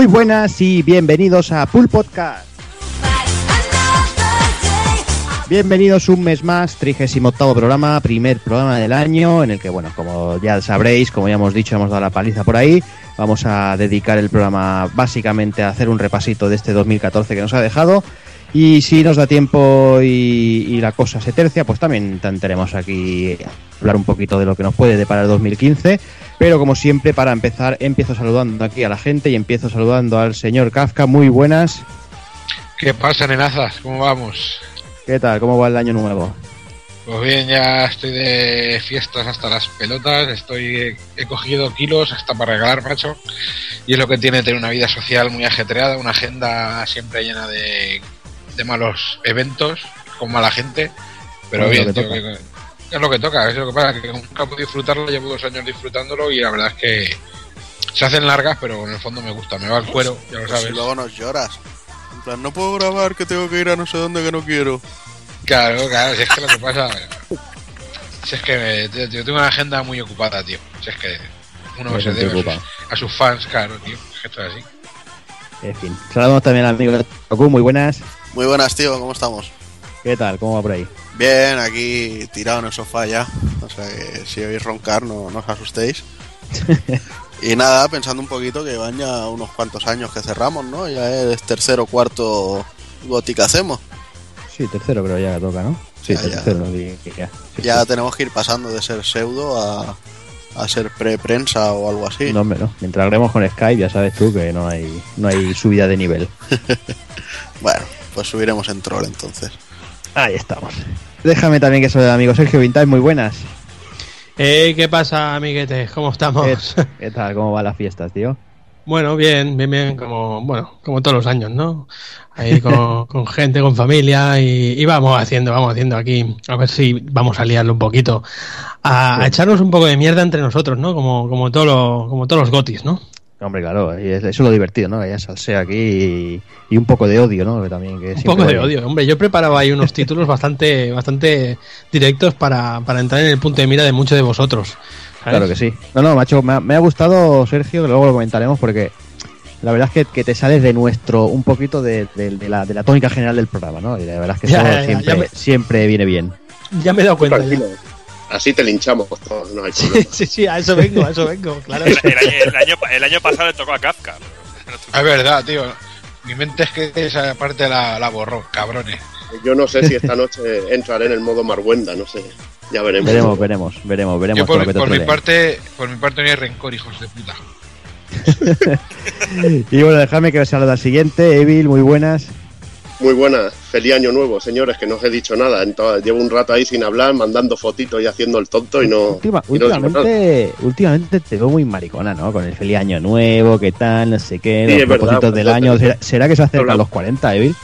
Muy buenas y bienvenidos a Pool Podcast. Bienvenidos un mes más, 38 programa, primer programa del año, en el que, bueno, como ya sabréis, como ya hemos dicho, hemos dado la paliza por ahí. Vamos a dedicar el programa básicamente a hacer un repasito de este 2014 que nos ha dejado. Y si nos da tiempo y, y la cosa se tercia, pues también intentaremos aquí hablar un poquito de lo que nos puede deparar el 2015. Pero como siempre, para empezar, empiezo saludando aquí a la gente y empiezo saludando al señor Kafka. Muy buenas. ¿Qué pasa, nenazas? ¿Cómo vamos? ¿Qué tal? ¿Cómo va el año nuevo? Pues bien, ya estoy de fiestas hasta las pelotas, estoy he cogido kilos hasta para regalar, macho, y es lo que tiene tener una vida social muy ajetreada, una agenda siempre llena de, de malos eventos, con mala gente, pero bien, lo que tío, que- es lo que toca, es lo que pasa, que nunca puedo disfrutarlo, llevo dos años disfrutándolo y la verdad es que se hacen largas, pero en el fondo me gusta, me va el cuero, ya lo Pues sabes. si luego nos lloras. En plan, no puedo grabar que tengo que ir a no sé dónde que no quiero. Claro, claro, si es que lo que pasa. Si es que me- tío, yo tengo una agenda muy ocupada, tío. Si es que uno se debe a sus, a sus fans, claro, tío. Es que esto es así. En fin. Saludamos también al amigo Toku. Muy buenas. Muy buenas, tío, ¿cómo estamos? ¿Qué tal? ¿Cómo va por ahí? Bien, aquí tirado en el sofá ya. O sea que si oís roncar, no, no os asustéis. y nada, pensando un poquito que van ya unos cuantos años que cerramos, ¿no? Ya es tercero o cuarto Gothic que hacemos. Sí, tercero creo ya toca, ¿no? Sí, Ya, tercero. ya. Sí, Ya sí. tenemos que ir pasando de ser pseudo a, a ser pre-prensa o algo así. No, hombre, no. Mientras hablemos con Skype, ya sabes tú que no hay, no hay subida de nivel. Bueno, pues subiremos en troll entonces. Ahí estamos. Déjame también que soy el amigo Sergio Vintage. Muy buenas. Eh, ¿Qué pasa, amiguetes? ¿Cómo estamos? ¿Qué, qué tal? ¿Cómo van las fiestas, tío? bueno, bien, bien, bien, como, bueno, como todos los años, ¿no? Ahí con, con gente, con familia y, y vamos haciendo, vamos haciendo aquí, a ver si vamos a liarlo un poquito, a, a echarnos un poco de mierda entre nosotros, ¿no? Como, como, todo lo- como todos los gotis, ¿no? Hombre, claro, eso es lo divertido, ¿no? Que haya salseo aquí y, y un poco de odio, ¿no? Que también que Un poco de odio. Hombre, yo he preparado ahí unos títulos bastante, bastante directos para, para entrar en el punto de mira de muchos de vosotros. ¿sabes? Claro que sí. No, no, macho, me ha, me ha gustado, Sergio, que luego lo comentaremos porque la verdad es que, que te sales de nuestro, un poquito de, de- de la, de la tónica general del programa, ¿no? Y la verdad es que Ya, eso ya, ya, siempre, ya me- siempre viene bien. Ya me he dado cuenta. ya. Tranquilo. Así te linchamos todos, no hay Sí, problema. sí, sí, a eso vengo, a eso vengo, claro. El, el año, el año- el año pasado le tocó a Kafka. Es verdad, tío. Mi mente es que esa parte la, la borró, cabrones. Yo no sé si esta noche entraré en el modo Marguenda, no sé. Ya veremos. Veremos, veremos, veremos, veremos Yo por, mi parte, por mi parte no hay rencor, hijos de puta. Y bueno, dejadme que os salude al siguiente. Evil, muy buenas. Muy buenas. Feliz año nuevo, señores, que no os he dicho nada. Entonces, llevo un rato ahí sin hablar, mandando fotitos y haciendo el tonto y no. Última- y no últimamente, últimamente te veo muy maricona, ¿no? Con el feliz año nuevo, qué tal, no sé qué, Sí, los verdad, propósitos del pues, año. ¿Será, será que se acercan Hablamos. los 40, Evil?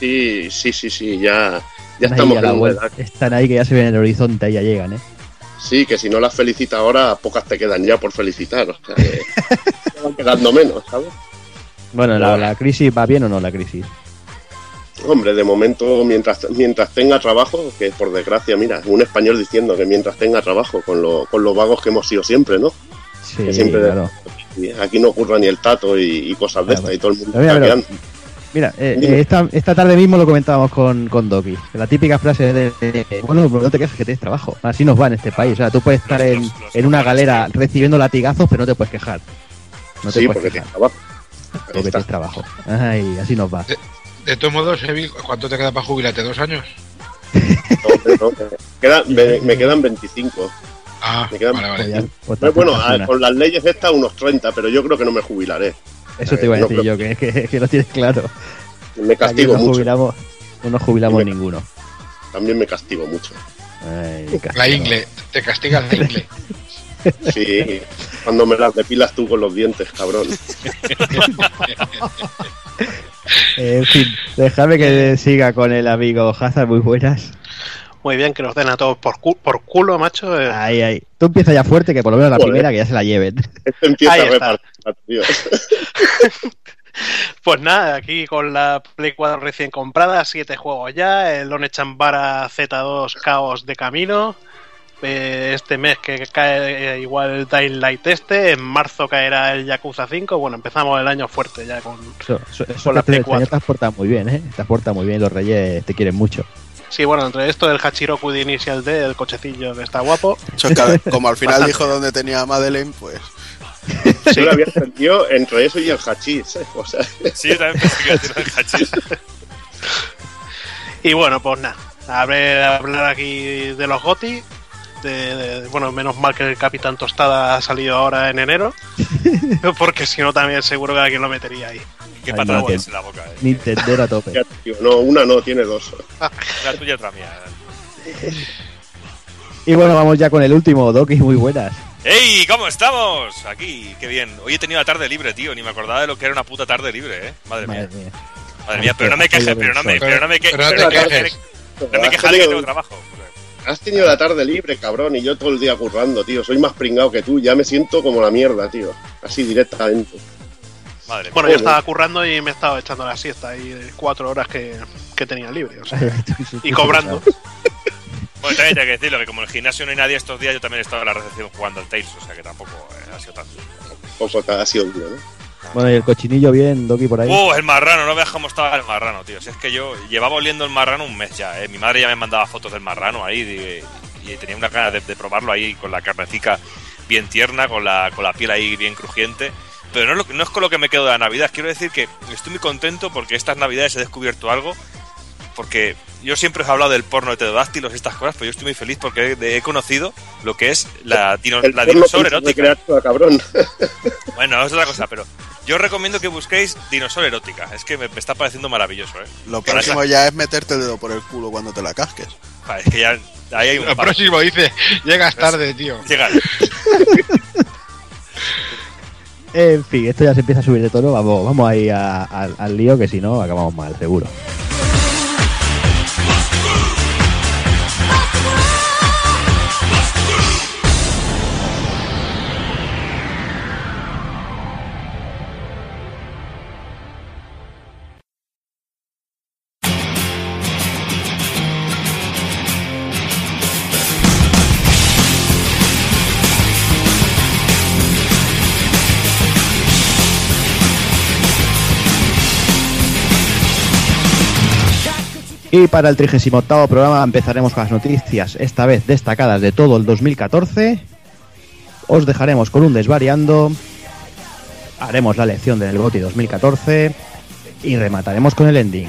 Sí, sí, sí, sí, ya, ya Están estamos ahí a la. Están ahí que ya se ven en el horizonte y ya llegan, ¿eh? Sí, que si no las felicitas ahora, pocas te quedan ya por felicitar. O sea, que van quedando menos, ¿sabes? Bueno, ¿la, la crisis va bien o no la crisis? Hombre, de momento, mientras, mientras tenga trabajo, que por desgracia, mira, un español diciendo que mientras tenga trabajo, con, lo, con los vagos que hemos sido siempre, ¿no? Sí, Que siempre- claro. Aquí no ocurra ni el tato y, y cosas de estas, y todo el mundo Pero mira, está pero- quedando. Mira, eh, eh, esta, esta tarde mismo lo comentábamos con, con Doki. La típica frase de, de, bueno, pues no te quejes que tienes trabajo. Así nos va en este país. O sea, tú puedes estar en, en una galera recibiendo latigazos, pero no te puedes quejar. No te sí, puedes porque quejar. tienes trabajo. Porque tienes trabajo. Ay, así nos va. De todos modos, ¿cuánto te queda para jubilarte? ¿Dos años? No, hombre, no, me, quedan, me, me quedan 25. Ah, Me quedan- vale, vale. Pues pues Pero bueno, tampoco a- es una. con las leyes estas unos 30, pero yo creo que no me jubilaré. Eso te iba a decir yo, que, que, que lo tienes claro. Me castigo no mucho. jubilamos, no nos jubilamos Me- ninguno. También me castigo mucho. Ay, La ingle, te castiga la ingle. Sí, cuando me las depilas tú con los dientes, cabrón. Eh, en fin, dejadme que siga con el amigo Hazard, muy buenas. Muy bien, que nos den a todos por, cu- por culo, macho. eh. Ahí, ahí. Tú empieza ya fuerte, que por lo menos la Joder. primera que ya se la lleven. Este empieza Ahí a repartir. Pues nada, aquí con la Play 4 recién comprada, siete juegos ya, el Lone Chambara Z2 Caos de camino. Eh, este mes que cae eh, igual el Dying Light este, en marzo caerá el Yakuza 5, bueno, empezamos el año fuerte ya con... Eso, eso, eso Con la Play te, te 4. has portado muy bien, ¿eh? Te has portado muy bien, los reyes te quieren mucho. Sí, bueno, entre esto del Hachiroku de Initial D, el cochecillo que está guapo. Como al final dijo dónde tenía a Madeleine, pues Yo lo había entendido entre eso y el hachís. ¿eh? O sea, Sí, también pensé que iba a decir el hachís. Y bueno, pues nada, a ver, hablar aquí de los GOTI. De, de- bueno, menos mal que el Capitán Tostada ha salido ahora en enero, porque si no también seguro que alguien lo metería ahí. Qué patada no, en la boca, eh. Nintendo a tope. ya, tío, no, una no, tiene dos. Una tuya y otra mía. Y bueno, vamos ya con el último, Doki, muy buenas. ¡Ey! ¿Cómo estamos? Aquí, qué bien. Hoy he tenido la tarde libre, tío. Ni me acordaba de lo que era una puta tarde libre, eh. Madre mía. Madre mía. Madre mía, pero no me quejes, pero no me, pero no me, que- Pero no te pero no me- quejes. no me quejaré que tengo trabajo. Has tenido la tarde libre, cabrón, y yo todo el día currando, tío. Soy más pringado que tú, ya me siento como la mierda, tío. Así directamente. Madre mía. Bueno, yo estaba currando y me estaba echando la siesta ahí de cuatro horas que, que tenía libre. O sea, y cobrando. Bueno, también tengo que decirlo, que como en el gimnasio no hay nadie estos días, yo también he estado en la recepción jugando al Tales, o sea que tampoco eh, ha sido tanto. Poco ha sido duro, ¿no? Bueno, y el cochinillo bien, Doki por ahí. ¡Uh, el marrano! No veas cómo estaba el marrano, tío. Es que yo llevaba oliendo el marrano un mes ya, ¿eh? Mi madre ya me mandaba fotos del marrano ahí y tenía una ganas de, probarlo ahí con la carnecica bien tierna, con la, con la piel ahí bien crujiente. Pero no no es con lo que me quedo de la Navidad. Quiero decir que estoy muy contento porque estas Navidades he descubierto algo. Porque yo siempre os he hablado del porno de pterodáctilos y estas cosas, pero yo estoy muy feliz porque he, he conocido lo que es la, dino- El la dinosaurio erótica. tú, cabrón. Bueno, es otra cosa, pero yo os recomiendo que busquéis dinosaurio erótica. Es que me, me está pareciendo maravilloso, ¿eh? lo Para próximo ya es meterte el dedo por el culo cuando te la casques. Es que ya ahí hay un Lo par. próximo dice, llegas tarde, tío. Llegar. En fin, esto ya se empieza a subir de tono. Vamos, vamos ahí a- al lío, que si no, acabamos mal, seguro. Y para el 38 programa empezaremos con las noticias, esta vez destacadas de todo el 2014. Os dejaremos con un desvariando. Haremos la lección del GOTI 2014. Y remataremos con el ending.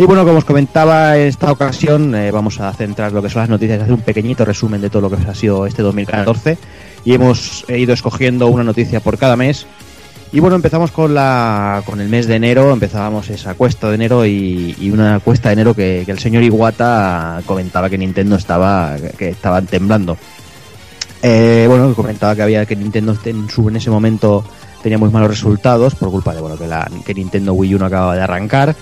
Y bueno, como os comentaba, en esta ocasión eh, vamos a centrar lo que son las noticias, hacer un pequeñito resumen de todo lo que ha sido este 2014. Y hemos ido escogiendo una noticia por cada mes. Y bueno, empezamos con la con el mes de enero, empezábamos esa cuesta de enero y, una cuesta de enero que, el señor Iwata comentaba que Nintendo estaba que estaban temblando. Eh, bueno, comentaba que había que Nintendo en, en ese momento tenía muy malos resultados por culpa de bueno que, la, que Nintendo Wii U no acababa de arrancar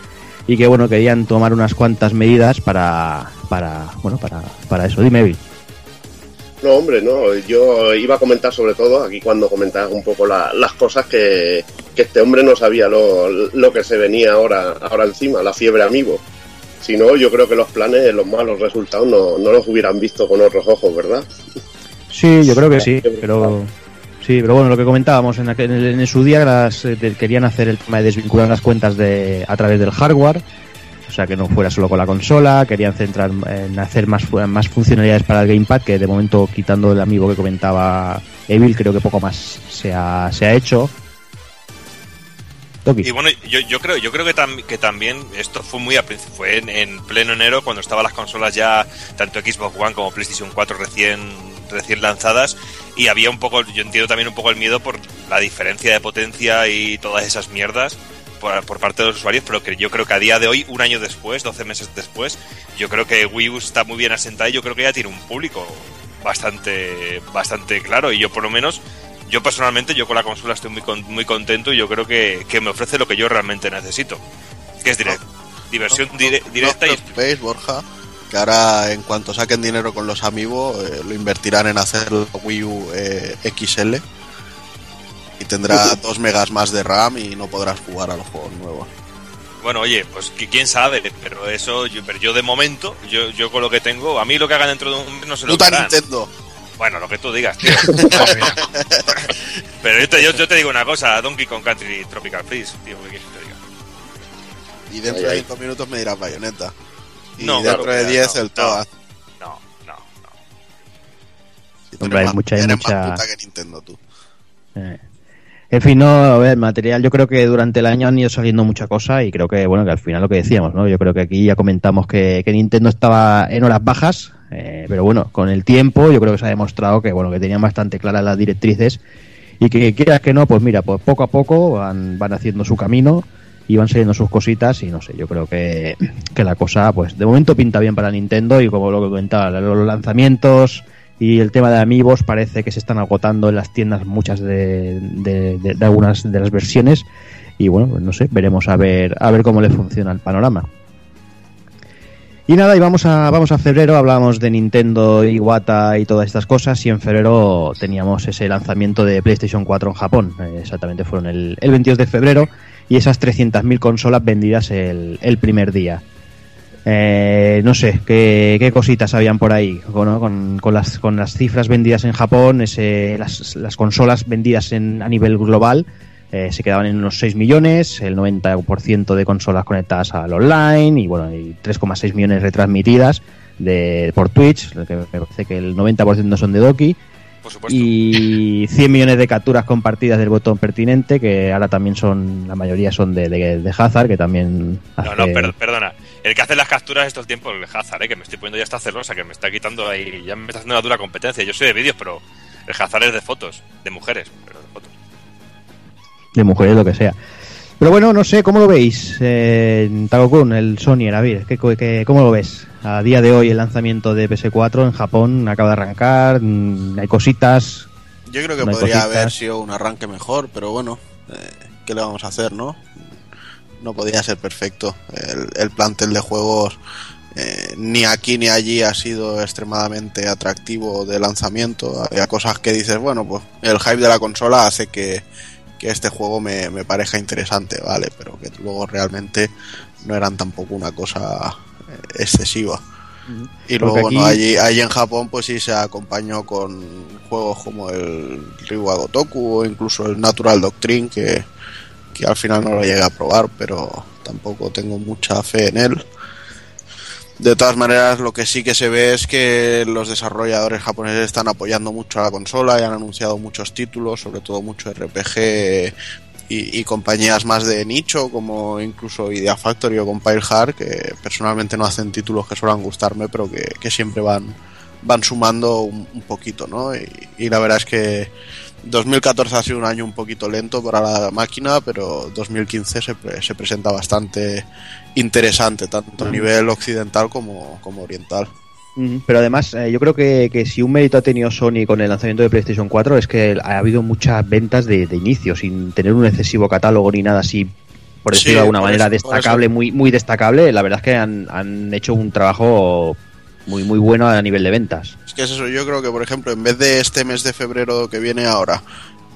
y que bueno querían tomar unas cuantas medidas para para bueno para, para eso. Dime, Bill. No, hombre, no. Yo iba a comentar sobre todo, aquí cuando comentabas un poco la- las cosas que, que este hombre no sabía lo, lo que se venía ahora, ahora encima, la fiebre amigo. Si no, yo creo que los planes, los malos resultados, no, no los hubieran visto con otros ojos, ¿verdad? Sí, yo creo que sí, pero sí, pero bueno, lo que comentábamos en, en, su día eh, querían hacer el tema de desvincular las cuentas de a través del hardware, o sea que no fuera solo con la consola, querían centrar en hacer más más funcionalidades para el gamepad, que de momento quitando el amigo que comentaba Evil, creo que poco más se ha, se ha hecho. Y bueno, yo, yo creo, yo creo que, tam- que también esto fue muy a fue en, en pleno enero cuando estaban las consolas ya, tanto Xbox One como PlayStation 4 recién, recién lanzadas, y había un poco, yo entiendo también un poco el miedo por la diferencia de potencia y todas esas mierdas por, por parte de los usuarios, pero que yo creo que a día de hoy, un año después, 12 meses después, yo creo que Wii U está muy bien asentada y yo creo que ya tiene un público bastante, bastante claro, y yo por lo menos yo personalmente, yo con la consola estoy muy, con- muy contento y yo creo que, que me ofrece lo que yo realmente necesito. Que es direct, diversión dire- directa y... Borja, que ahora en cuanto saquen dinero con los amigos eh, lo invertirán en hacer la Wii U eh, XL y tendrá 2 megas más de RAM y no podrás jugar a los juegos nuevos. Bueno, oye, pues qui- quién sabe, pero eso, yo, pero yo de momento, yo, yo con lo que tengo, a mí lo que hagan dentro de un mes no se lo Puta. Nintendo. Bueno, lo que tú digas, tío. pero yo te, yo, yo te digo una cosa, Donkey Kong Country Tropical Freeze, tío, ¿qué quieres que te diga? Y dentro Ay, de ay. 5 minutos me dirás Bayonetta. Y No, dentro claro, de no, 10 no, el Toad. No, no, no. Si tú Hombre, eres hay mucha- hay eres mucha- más puta que Nintendo, tú. Eh. En fin, no, a ver, material, yo creo que durante el año han ido saliendo mucha cosa y creo que, bueno, que al final lo que decíamos, ¿no? Yo creo que aquí ya comentamos que, que Nintendo estaba en horas bajas, eh, pero bueno, con el tiempo yo creo que se ha demostrado que, bueno, que tenían bastante claras las directrices y que quieras que no, pues mira, pues poco a poco van, van haciendo su camino y van saliendo sus cositas y no sé, yo creo que, que la cosa, pues de momento pinta bien para Nintendo y como lo que comentaba, los lanzamientos y el tema de amigos parece que se están agotando en las tiendas muchas de, de- de- algunas de las versiones y bueno, pues no sé, veremos a ver a ver cómo le funciona el panorama. Y nada, y vamos a, vamos a febrero, hablábamos de Nintendo, Iwata y todas estas cosas, y en febrero teníamos ese lanzamiento de PlayStation 4 en Japón, eh, exactamente fueron el, el 22 de febrero, y esas 300.000 consolas vendidas el, el primer día. Eh, no sé, ¿qué, cositas habían por ahí, con, las, con las cifras vendidas en Japón, ese, las, las consolas vendidas en, a nivel global, eh, se quedaban en unos 6 millones, el 90% de consolas conectadas al online y bueno, y 3,6 millones retransmitidas de, por Twitch, que me parece que el 90% son de Doki, Por supuesto. y 100 millones de capturas compartidas del botón pertinente, que ahora también son, la mayoría son de, de, de Hazard, que también No, no, per- perdona. El que hace las capturas es todo el tiempo el Hazard, ¿eh? que me estoy poniendo ya esta celosa, que me está quitando ahí, ya me está haciendo una dura competencia. Yo soy de vídeos, pero el Hazard es de fotos, de mujeres, pero de fotos. de mujeres, lo que sea. Pero bueno, no sé, ¿cómo lo veis? Eh, Tago-kun, el Sony, David, ¿qué, qué, ¿cómo lo ves? A día de hoy el lanzamiento de PS4 en Japón acaba de arrancar, mm, hay cositas, Yo creo que No podría haber sido un arranque mejor, pero bueno, eh, ¿qué le vamos a hacer, no? No podía ser perfecto. El, el plantel de juegos eh, ni aquí ni allí ha sido extremadamente atractivo de lanzamiento. Había cosas que dices, bueno, pues el hype de la consola hace que, que este juego me, me parezca interesante, ¿vale? Pero que luego realmente no eran tampoco una cosa eh, excesiva. Y luego, aquí- allí, allí en Japón, pues sí se acompañó con juegos como el Ryuga Gotoku o incluso el Natural Doctrine, que, que al final no lo llegué a probar, pero tampoco tengo mucha fe en él. De todas maneras, lo que sí que se ve es que los desarrolladores japoneses están apoyando mucho a la consola y han anunciado muchos títulos, sobre todo mucho RPG y, y compañías más de nicho, como incluso Idea Factory o Compile Hard, que personalmente no hacen títulos que suelen gustarme, pero que, siempre van, van sumando un, un poquito, ¿no? Y, y la verdad es que 2014 ha sido un año un poquito lento para la máquina, pero 2015 se, pre- se presenta bastante interesante, tanto a nivel occidental como, como oriental. Pero además, eh, yo creo que, que si un mérito ha tenido Sony con el lanzamiento de PlayStation 4 es que ha habido muchas ventas de, de inicio, sin tener un excesivo catálogo ni nada así, por Sí, decirlo de alguna manera, eso- destacable, muy, muy destacable. La verdad es que han, han hecho un trabajo muy, muy bueno a nivel de ventas. Es que es eso, yo creo que por ejemplo, en vez de este mes de febrero que viene ahora,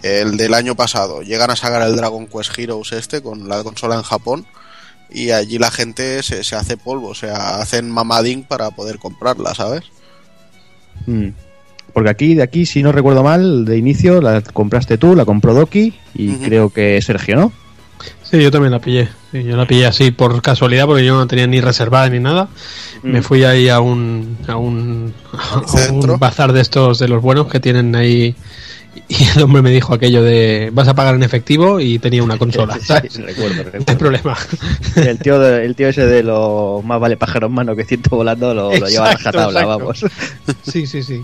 el del año pasado, llegan a sacar el Dragon Quest Heroes este con la consola en Japón y allí la gente se, se hace polvo, o sea, hacen mamading para poder comprarla, ¿sabes? Mm. Porque aquí, de aquí, si no recuerdo mal, de inicio la compraste tú, la compró Doki y creo que Sergio, ¿no? Sí, yo también la pillé. Sí, yo la pillé así por casualidad porque yo no tenía ni reservada ni nada. Me Mm. fui ahí a un, a un, a un bazar de estos de los buenos que tienen ahí y el hombre me dijo aquello de vas a pagar en efectivo y tenía una consola, ¿sabes? Sí, recuerdo, No recuerdo. hay problema. El tío, de- el tío ese de lo más vale pájaro en mano que ciento volando lo, lo lleva a Exacto, rajatabla, exacto. vamos. Sí, sí, sí.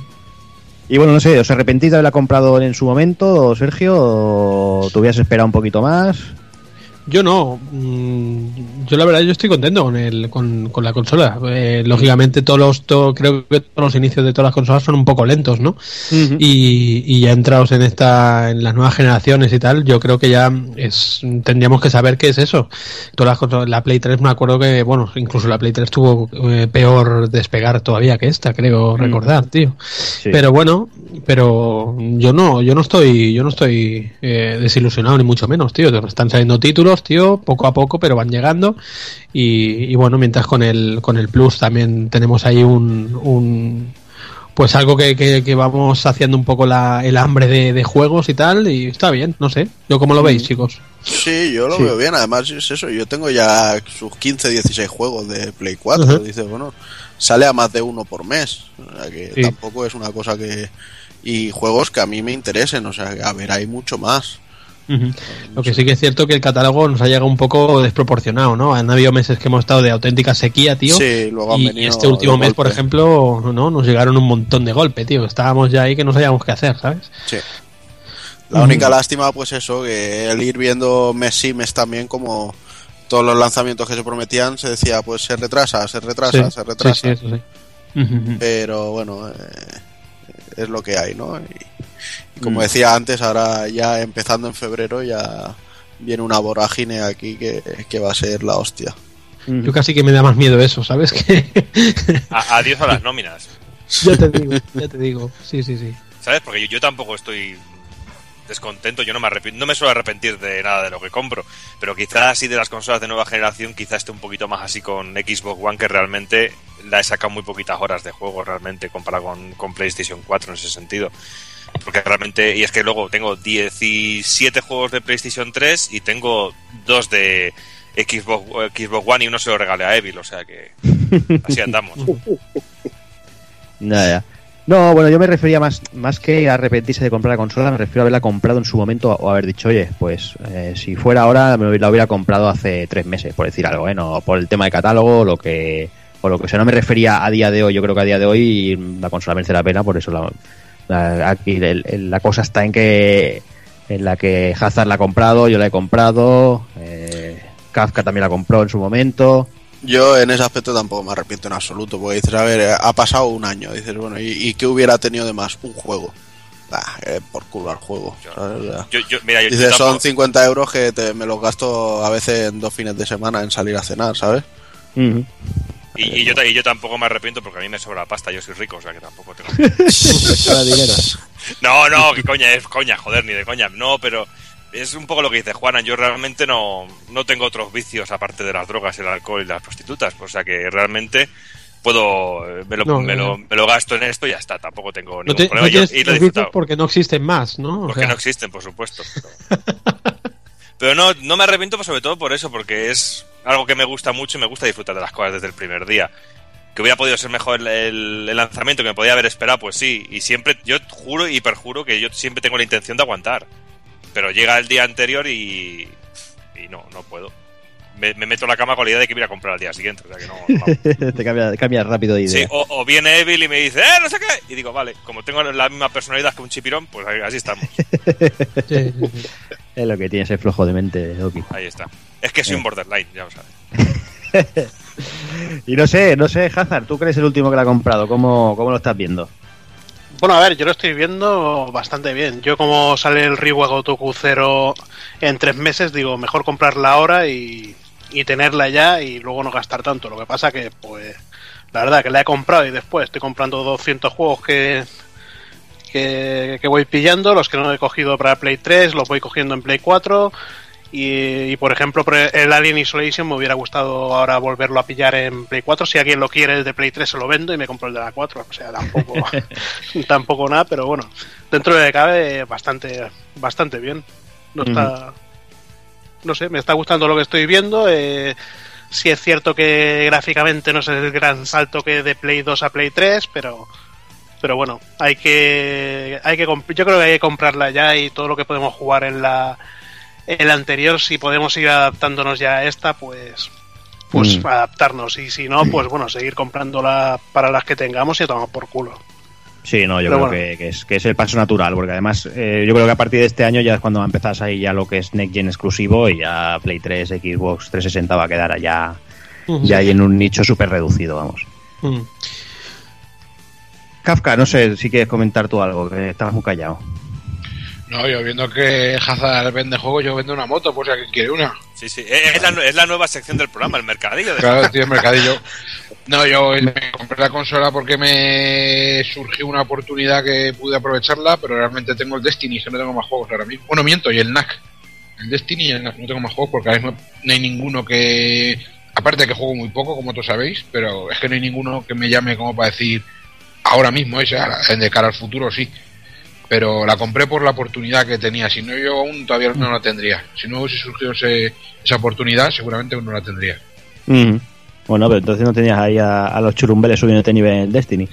Y bueno, no sé, ¿os arrepentís de haberla comprado en su momento, Sergio? ¿O te hubieras esperado un poquito más? Yo no. Mm, Yo la verdad yo estoy contento con el con, con la consola. Eh, lógicamente todos los to- creo que todos los inicios de todas las consolas son un poco lentos, ¿no? y, y ya entrados en esta en las nuevas generaciones y tal, yo creo que ya es tendríamos que saber qué es eso. Todas las consolas, la Play 3 me acuerdo que bueno, incluso la Play 3 tuvo eh, peor despegar todavía que esta, creo recordar, tío. Sí. Pero bueno, pero yo no, yo no estoy, yo no estoy eh, desilusionado ni mucho menos, tío. Están saliendo títulos, tío, poco a poco, pero van llegando. Y, y bueno, mientras con el, con el Plus también tenemos ahí un, un pues algo que, que, que vamos haciendo un poco la, el hambre de, de juegos y tal, y está bien, no sé. ¿Yo cómo lo veis, chicos? Sí, yo lo Sí. veo bien. Además, es eso. Yo tengo ya sus 15, 16 juegos de Play 4. Ujú. Dice, bueno, sale a más de uno por mes. O sea que Sí. tampoco es una cosa que. Y juegos que a mí me interesen. O sea, a ver, hay mucho más. Lo que sí que es cierto que el catálogo nos ha llegado un poco desproporcionado, ¿no? Han habido meses que hemos estado de auténtica sequía, tío. Sí, luego han y, venido y este último mes, por ejemplo, no nos llegaron un montón de golpe, tío. Estábamos ya ahí que no sabíamos qué hacer, ¿sabes? Sí. La única lástima, pues eso, que el ir viendo mes sí, mes también, como todos los lanzamientos que se prometían, se decía, pues se retrasa, se retrasa, Sí, se retrasa. sí, sí, eso sí. Ujú, ujú. Pero bueno, eh, es lo que hay, ¿no? Y, y como Mm. decía antes, ahora ya empezando en febrero ya viene una vorágine aquí que, que va a ser la hostia. Yo casi que me da más miedo eso, ¿sabes? Que A- adiós a las nóminas. ya te digo, ya te digo. Sí, sí, sí. ¿Sabes? Porque yo, yo tampoco estoy descontento, yo no me arrepiento, no me suelo arrepentir de nada de lo que compro, pero quizás así de las consolas de nueva generación, quizás esté un poquito más así con Xbox One, que realmente la he sacado muy poquitas horas de juego realmente comparado con, con PlayStation 4 en ese sentido. Porque realmente, y es que luego tengo 17 juegos de PlayStation 3 y tengo dos de Xbox, Xbox One y uno se lo regalé a Evil, o sea que así andamos. Ya. No, bueno, yo me refería más, más que a arrepentirse de comprar la consola, me refiero a haberla comprado en su momento o haber dicho, oye, pues eh, si fuera ahora me la hubiera comprado hace tres meses, por decir algo, ¿eh? Por el tema de catálogo lo que o lo que sea. No me refería a día de hoy, yo creo que a día de hoy la consola merece la pena, por eso la- aquí el- el- la cosa está en que en la que Hazard la ha comprado, yo la he comprado, eh, Kafka también la compró en su momento. Yo en ese aspecto tampoco me arrepiento en absoluto, porque dices, a ver, ha pasado un año, dices, bueno, ¿y, y qué hubiera tenido de más? Un juego. Eh, por culo al juego. ¿sabes? O sea, Yo, yo, mira, yo, yo Dices, son tampoco- 50 euros que te- me los gasto a veces en dos fines de semana en salir a cenar, ¿sabes? Ujú. Y, y yo, ta- y yo tampoco me arrepiento porque a mí me sobra pasta, yo soy rico, o sea que tampoco tengo... No, no, que coña, es coña, joder, ni de coña. No, pero es un poco lo que dice Juana. Yo realmente no, no tengo otros vicios aparte de las drogas, el alcohol y las prostitutas. O sea que realmente puedo, me lo, No, me, no. lo, me lo gasto en esto y ya está. Tampoco tengo No, ningún te, problema. no Yo- tienes y lo he porque no existen más, ¿no? O Porque sea, no existen, por supuesto. Pero, pero no, no me arrepiento pues, sobre todo por eso, porque es algo que me gusta mucho y me gusta disfrutar de las cosas desde el primer día. Que hubiera podido ser mejor el, el- lanzamiento, que me podía haber esperado, pues sí. Y siempre, yo juro y perjuro que yo siempre tengo la intención de aguantar. Pero llega el día anterior y, y no, no puedo. Me, me meto en la cama con la idea de que voy a comprar al día siguiente. O sea que no. Te cambia, cambia rápido de Sí, idea. o, o viene Evil y me dice, ¡eh, no sé qué! Y digo, vale, como tengo la misma personalidad que un chipirón, pues ahí- así estamos. sí, sí, sí. Es lo que tiene ese flojo de mente, Doki. Ahí está. Es que soy Eh. un borderline, ya lo sabes. Y no sé, no sé, Hazard, tú crees el último que la ha comprado, ¿cómo, cómo lo estás viendo? Bueno, a ver, yo lo estoy viendo bastante bien. Yo como sale el Rewa Gotoku 0 en tres meses, digo, mejor comprarla ahora y, y tenerla ya y luego no gastar tanto. Lo que pasa que, pues, la verdad que la he comprado y después estoy comprando 200 juegos que, que, que voy pillando, los que no he cogido para Play 3, los voy cogiendo en Play 4. Y, y, por ejemplo, el Alien Isolation me hubiera gustado ahora volverlo a pillar en Play 4. Si alguien lo quiere el de Play 3 se lo vendo y me compro el de la 4. O sea, tampoco, tampoco nada, pero bueno, dentro de cabe, bastante, bastante bien. No está. No sé, me está gustando lo que estoy viendo. Eh, sí es cierto que gráficamente no es el gran salto que de Play 2 a Play 3, pero Pero bueno, hay que, hay que yo creo que hay que comprarla ya y todo lo que podemos jugar en la, en la anterior, si podemos ir adaptándonos ya a esta, pues, pues Mm. adaptarnos. Y si no, pues bueno, seguir comprándola para las que tengamos y a tomar por culo. Sí, no, yo Pero creo bueno. que, que es, que es el paso natural, porque además eh, yo creo que a partir de este año ya es cuando va a empezar ahí ya lo que es Next Gen exclusivo y ya Play 3, Xbox 360 va a quedar allá ya ahí en un nicho súper reducido, vamos. Kafka, no sé si quieres comentar tú algo, que estabas muy callado. No, yo viendo que Hazard vende juegos, yo vendo una moto, por si alguien quiere una. Sí, sí. Es es la, es la nueva sección del programa, el mercadillo. De... Claro, estoy en mercadillo. No, yo me compré la consola porque me surgió una oportunidad que pude aprovecharla, pero realmente tengo el Destiny, que no tengo más juegos ahora mismo. Bueno, miento, y el NAC. El Destiny y el NAC, no tengo más juegos porque ahora mismo no hay ninguno que... Aparte de que juego muy poco, como todos sabéis, pero es que no hay ninguno que me llame como para decir ahora mismo, ahora, de cara al futuro sí. Pero la compré por la oportunidad que tenía. Si no, yo aún todavía no la tendría. Si no hubiese surgido ese- esa oportunidad, seguramente no la tendría. Bueno, pero entonces no tenías ahí a, a los churumbeles subiendo de nivel en Destiny.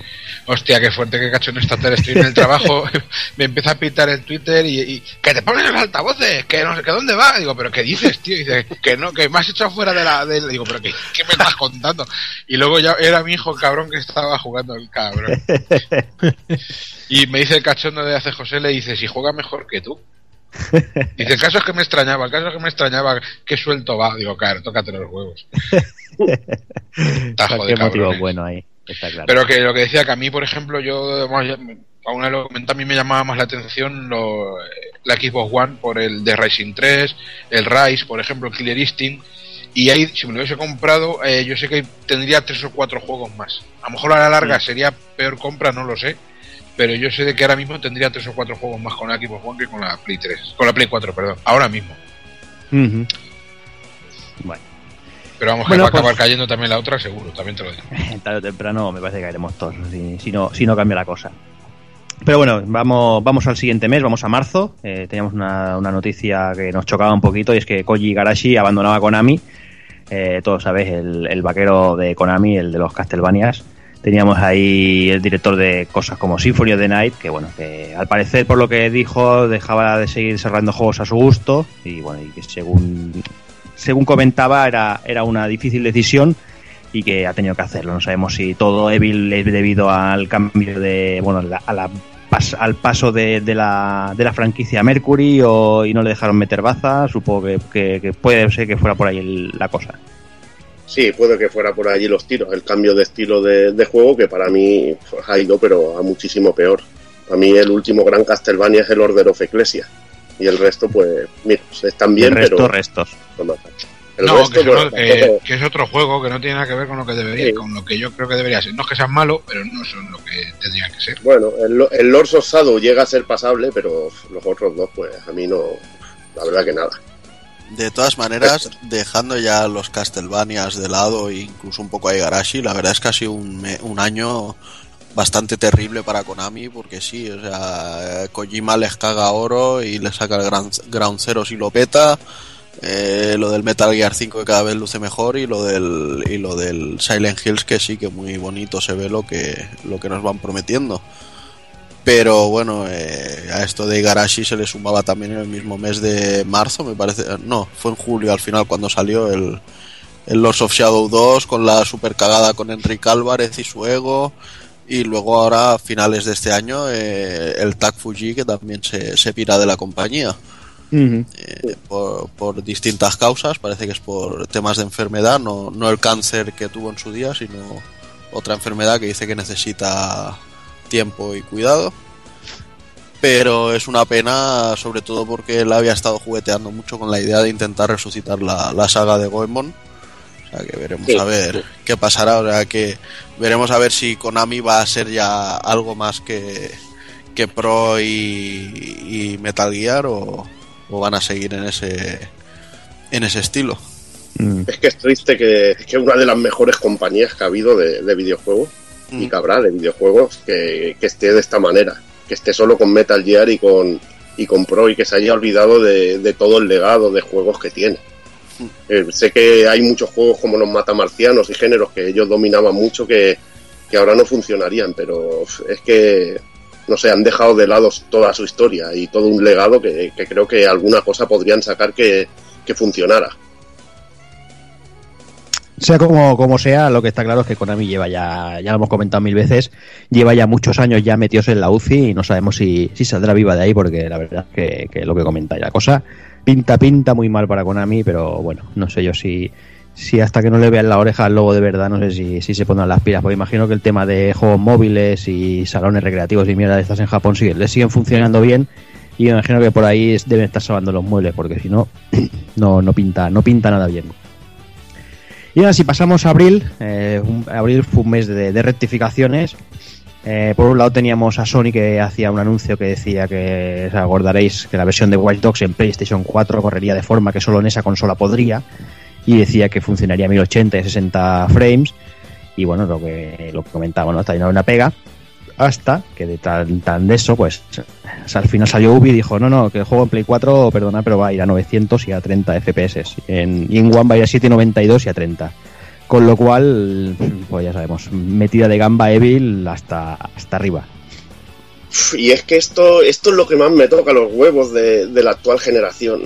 Hostia, qué fuerte, qué cacho en esta. Estoy en el trabajo, me empieza a pitar el Twitter y, y que te ponen los altavoces, que no sé que dónde va. Digo, pero ¿qué dices, tío? Dice, que no, que me has echado fuera de la. De... Digo, pero ¿qué, ¿qué me estás contando? Y luego ya era mi hijo el cabrón que estaba jugando el cabrón. Y me dice el cachondo de hace José, le dice, si juega mejor que tú. Dice, el caso es que me extrañaba, el caso es que me extrañaba qué suelto va. Digo, claro, tócate los huevos. Está Qué joder, motivo bueno ahí, está claro. Pero que lo que decía que a mí, por ejemplo, yo aún no lo a mí me llamaba más la atención lo- la Xbox One por el de Racing 3, el Rise, por ejemplo, el Killer Instinct. Y ahí, si me lo hubiese comprado, eh, yo sé que tendría tres o cuatro juegos más. A lo mejor a la larga sería peor compra, no lo sé. Pero yo sé de que ahora mismo tendría tres o cuatro juegos más con la Xbox One que con la Play 3. Con la Play 4, perdón. Ahora mismo. Bueno, Pero vamos, Bueno, que va a pues- acabar cayendo también la otra, seguro, también te lo digo. tarde o temprano me parece que caeremos todos, si, si no, si no cambia la cosa. Pero bueno, vamos, vamos al siguiente mes, vamos a marzo. Eh, teníamos una, una noticia que nos chocaba un poquito y es que Koji Igarashi abandonaba Konami. Eh, todos sabéis, el, el vaquero de Konami, el de los Castlevanias. Teníamos ahí el director de cosas como Symphony of the Night, que bueno, que al parecer por lo que dijo dejaba de seguir desarrollando juegos a su gusto y bueno, y que según según comentaba era, era una difícil decisión y que ha tenido que hacerlo. No sabemos si todo Evil es debido al cambio de, bueno, a la al paso de, de la, de la franquicia Mercury o, y no le dejaron meter baza. Supongo que, que- que puede ser que fuera por ahí el- la cosa. Sí, puede que fuera por allí los tiros, el cambio de estilo de, de juego que para mí pues, ha ido pero a muchísimo peor. Para mí el último gran Castlevania es el Order of Ecclesia y el resto pues mira, pues, están bien el resto, pero restos. no. El no, resto, que, bueno, no- que- tampoco- que es otro juego que no tiene nada que ver con lo que debería, Sí. con lo que yo creo que debería ser. No es que sean malos, pero no son lo que tendrían que ser. bueno, el, Lo- el Shadow llega a ser pasable, pero los otros dos pues a mí no, la verdad que nada. De todas maneras, dejando ya los Castlevanias de lado e incluso un poco a Igarashi, la verdad es que ha sido un, un año bastante terrible para Konami, porque sí, o sea, Kojima les caga oro y le saca el Ground, Ground Zero si lo peta, eh, lo del Metal Gear 5 que cada vez luce mejor y lo del y lo del Silent Hills que sí que muy bonito se ve lo que lo que nos van prometiendo. Pero bueno, eh, a esto de Igarashi se le sumaba también en el mismo mes de marzo, me parece. No, fue en julio al final cuando salió el, el Lords of Shadow 2 con la super cagada con Enrique Álvarez y su ego. Y luego ahora, a finales de este año, eh, el TAC Fuji que también se, se pira de la compañía. eh, por, por distintas causas, parece que es por temas de enfermedad, no, no el cáncer que tuvo en su día, sino otra enfermedad que dice que necesita tiempo y cuidado. Pero es una pena, sobre todo porque él había estado jugueteando mucho con la idea de intentar resucitar la, la saga de Goemon. O sea que veremos Sí, a ver qué pasará. O sea que veremos a ver si Konami va a ser ya algo más que, que Pro y, y Metal Gear o, o van a seguir en ese en ese estilo. Mm. Es que es triste que es que una de las mejores compañías que ha habido de, de videojuegos y Mm. que habrá de videojuegos que, que esté de esta manera, que esté solo con Metal Gear y con y con Pro y que se haya olvidado de, de todo el legado de juegos que tiene. Eh, sé que hay muchos juegos como los matamarcianos y géneros que ellos dominaban mucho que, que ahora no funcionarían, pero es que, no sé, han dejado de lado toda su historia y todo un legado que, que creo que alguna cosa podrían sacar que, que funcionara. Sea como, como sea, lo que está claro es que Konami lleva ya, ya lo hemos comentado mil veces, lleva ya muchos años ya metidos en la UCI y no sabemos si, si saldrá viva de ahí porque la verdad que, que lo que comentáis, la cosa pinta, pinta muy mal para Konami, pero bueno, no sé yo si, si hasta que no le vean la oreja al lobo de verdad, no sé si, si se pondrán las pilas, porque imagino que el tema de juegos móviles y salones recreativos y mierda de estas en Japón sigue, le siguen funcionando bien y imagino que por ahí es- deben estar salvando los muebles, porque si no, no, no pinta, no pinta nada bien. Y ahora si pasamos a abril, eh, abril fue un mes de, rectificaciones. Eh, por un lado teníamos a Sony que hacía un anuncio que decía que, os acordaréis, que la versión de Watch Dogs en PlayStation 4 correría de forma que solo en esa consola podría. Y decía que funcionaría a 1080 y 60 frames. Y bueno, lo que, lo que comentaba, ¿no? Había una pega. Hasta que de tan, tan de eso, pues al final salió Ubi y dijo, no, no, que el juego en Play 4, perdona, pero va a ir a 900 y a 30 FPS. En, y en One va a ir a 792 y a 30. Con lo cual, pues ya sabemos, metida de gamba Evil hasta, hasta arriba. Y es que esto, esto es lo que más me toca los huevos de, de la actual generación.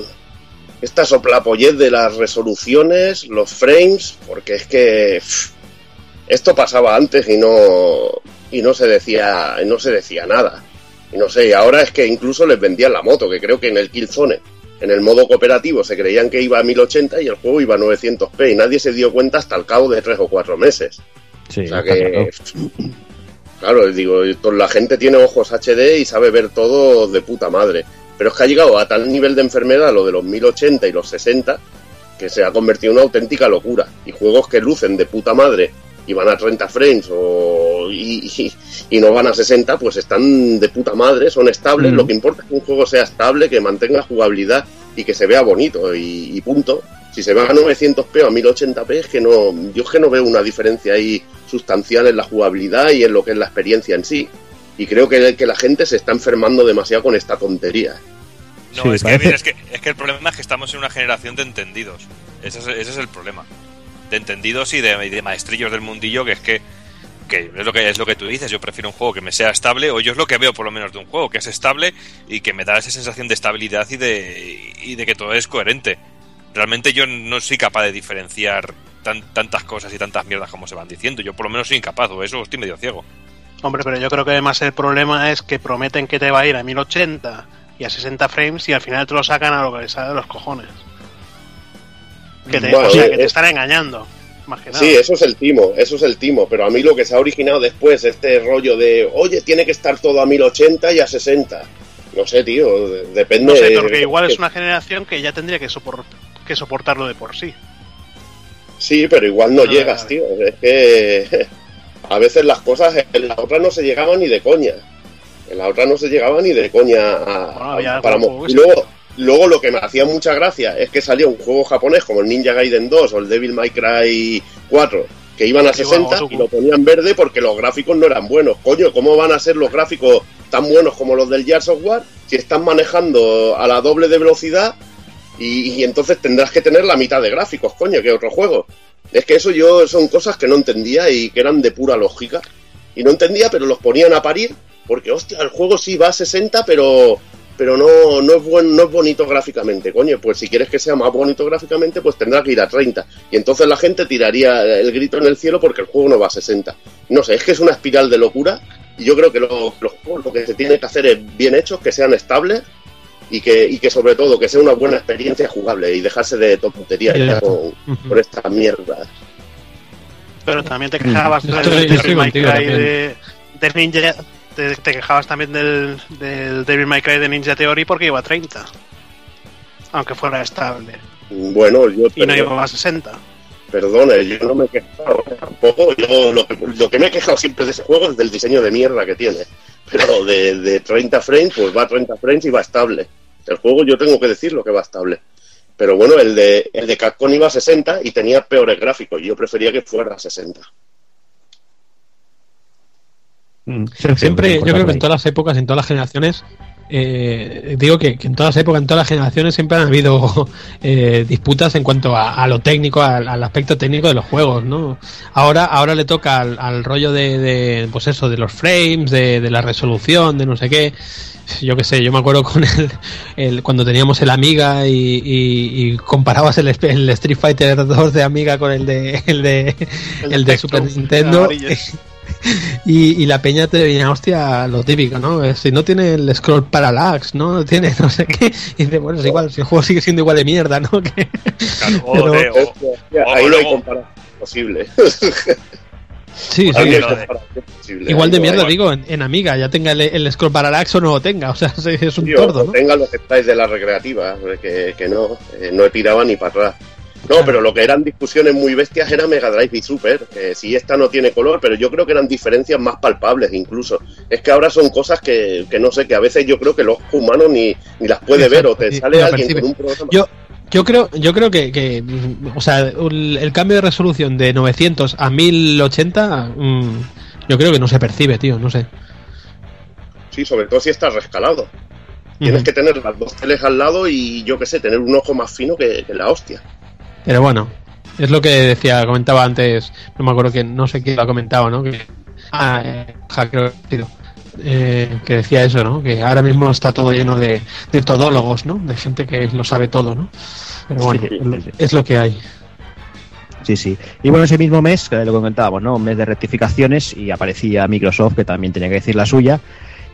Esta soplapollez de las resoluciones, los frames, porque es que esto pasaba antes y no y no se decía no se decía nada. Y no sé, y ahora es que incluso les vendían la moto, que creo que en el Killzone, en el modo cooperativo, se creían que iba a 1080 y el juego iba a 900p y nadie se dio cuenta hasta el cabo de tres o cuatro meses. Sí, O sea está claro. que. Claro, digo, la gente tiene ojos HD y sabe ver todo de puta madre. Pero es que ha llegado a tal nivel de enfermedad lo de los 1080 y los 60 que se ha convertido en una auténtica locura. Y juegos que lucen de puta madre y van a 30 frames o, y, y- y no van a 60, pues están de puta madre, son estables. Mm. Lo que importa es que un juego sea estable, que mantenga jugabilidad y que se vea bonito y, y punto. Si se ve a 900p o a 1080p, es que no, yo es que no veo una diferencia ahí sustancial en la jugabilidad y en lo que es la experiencia en sí. Y creo que, que la gente se está enfermando demasiado con esta tontería. No, Sí, es, que, mira, es, que, es que el problema es que estamos en una generación de entendidos. Ese es, ese es el problema. De entendidos y de, maestrillos del mundillo, que es que, es lo que es lo que tú dices. Yo prefiero un juego que me sea estable, o yo es lo que veo por lo menos de un juego, que es estable y que me da esa sensación de estabilidad y de, y de que todo es coherente. Realmente yo no soy capaz de diferenciar tan- tantas cosas y tantas mierdas como se van diciendo. Yo por lo menos soy incapaz, o eso estoy medio ciego. Hombre, pero yo creo que además el problema es que prometen que te va a ir a 1080 y a 60 frames y al final te lo sacan a lo que sale de los cojones. Que te, Bueno, o sea, eh, que te eh, están engañando, más que nada. Sí, eso es el timo, eso es el timo. Pero a mí lo que se ha originado después, este rollo de, oye, tiene que estar todo a 1080 y a 60. No sé, tío, de- depende. No sé, porque igual es una generación que ya tendría que, sopor- que soportarlo de por sí. Sí, pero igual no llegas, tío. Es que a veces las cosas en la otra no se llegaban ni de coña. En la otra no se llegaba ni de coña a, Bueno, para y luego, luego lo que me hacía mucha gracia es que salía un juego japonés como el Ninja Gaiden 2 o el Devil May Cry 4 que iban a Sí, 60 bueno, y lo ponían verde porque los gráficos no eran buenos. Coño, ¿cómo van a ser los gráficos tan buenos como los del Gears of War si están manejando a la doble de velocidad y, y entonces tendrás que tener la mitad de gráficos, coño, que otro juego? Es que eso yo son cosas que no entendía y que eran de pura lógica. Y no entendía, pero los ponían a parir, porque hostia, el juego sí va a 60, pero pero no, no, es buen, no es bonito gráficamente, coño. Pues si quieres que sea más bonito gráficamente, pues tendrá que ir a 30. Y entonces la gente tiraría el grito en el cielo porque el juego no va a 60. No sé, es que es una espiral de locura. Y yo creo que lo- los juegos lo que se tiene que hacer es bien hechos, que sean estables y que, y que sobre todo que sea una buena experiencia jugable y dejarse de tonterías ya. con, con esta mierda. Pero también te quejabas del también. de, del Ninja. Te, te quejabas también del, del Devil May Cry de Ninja Theory porque iba a 30. Aunque fuera estable. Bueno, yo Y no iba a 60. perdone, yo no me he quejado tampoco. Yo lo que, lo que me he quejado siempre de ese juego es del diseño de mierda que tiene. Pero de, de 30 frames, pues va a 30 frames y va estable. El juego yo tengo que decirlo que va estable. Pero bueno, el de, el de Capcom iba a 60 y tenía peores gráficos. Yo prefería que fuera a 60. Mm, Siempre, yo creo que en todas las épocas, en todas las generaciones, eh, digo que, que en todas las épocas, en todas las generaciones siempre han habido eh, disputas en cuanto a, a lo técnico, al, al aspecto técnico de los juegos, ¿no? Ahora, ahora le toca al, al rollo de, de, pues eso, de los frames, de, de la resolución, de no sé qué. Yo qué sé, yo me acuerdo con el, el cuando teníamos el Amiga y, y- y comparabas el, el Street Fighter 2 de Amiga con el de el de, el de Super Nintendo. Y, y la peña te venía, hostia, lo típico, ¿no? Eh, Si no tiene el scroll parallax, ¿no? No tiene no sé qué. Y dice, bueno, es igual, si el juego sigue siendo igual de mierda, ¿no? Que- Claro, o Pero- de- o- Ya, o ahí no hay comparación posible. sí, sí. no lo de- posible. Igual de Ahí no mierda, digo, en, en Amiga, ya tenga el, el scroll parallax o no lo tenga. O sea, sí, es un Tío, tordo, o ¿no? tenga los detalles de la recreativa, que, que no, eh, no he tirado ni para atrás. No, Claro. pero lo que eran discusiones muy bestias era Mega Drive y Super. que si esta no tiene color, pero yo creo que eran diferencias más palpables incluso. Es que ahora son cosas que, que no sé, que a veces yo creo que los ojos ni, ni las puede ver o te sale alguien percibe. con un programa. Yo, yo creo, yo creo que, que, o sea, el, el cambio de resolución de 900 a 1080, mm, yo creo que no se percibe, tío, no sé. Sí, sobre todo si está rescalado. Tienes que tener las dos teles al lado y yo qué sé, tener un ojo más fino que, que la hostia. Pero bueno, es lo que decía, comentaba antes, no me acuerdo que no sé quién lo ha comentado, ¿no? Que, ah, eh, creo que ha sido, eh, que decía eso, ¿no? Que ahora mismo está todo lleno de, de todólogos, ¿no? De gente que lo sabe todo, ¿no? Pero bueno, Sí, es lo- que hay. Sí, sí. Y bueno, ese mismo mes, que lo comentábamos, ¿no? Un mes de rectificaciones y aparecía Microsoft, que también tenía que decir la suya.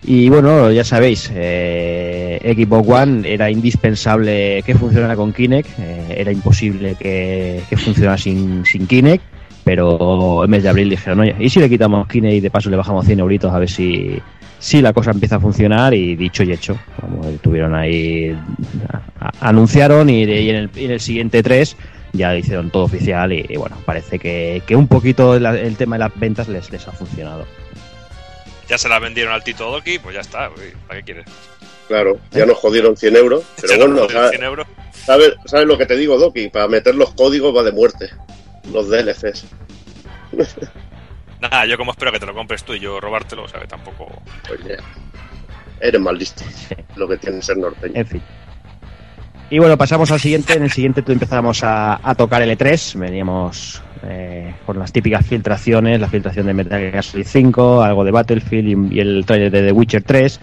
Y bueno, ya sabéis, eh, Xbox One era indispensable que funcionara con Kinect, eh, era imposible que, funcionara sin, sin Kinect, pero en mes de abril dijeron, oye, ¿y si le quitamos Kinect y de paso le bajamos 100 euritos a ver si, si la cosa empieza a funcionar? Y dicho y hecho, como tuvieron ahí, anunciaron y, y en, el, en el siguiente 3 ya hicieron todo oficial y, bueno, parece que, que un poquito el tema de las ventas les, les ha funcionado. Ya se la vendieron al Tito Doki, pues ya está. uy, ¿Para qué quieres? Claro, ya nos jodieron 100 euros. Pero nos bueno, ¿sabes, 100 euros. sabes, sabes lo que te digo, Doki? Para meter los códigos va de muerte. Los DLCs. Nada, yo como espero que te lo compres tú y yo robártelo, o sea que tampoco. Oye, eres más listo. Lo que tiene que ser norteño. En fin. Y bueno, pasamos al siguiente. En el siguiente tú empezamos a, a tocar L3. Veníamos eh, con las típicas filtraciones, la filtración de Metal Gear Solid 5, algo de Battlefield y, y el trailer de The Witcher 3.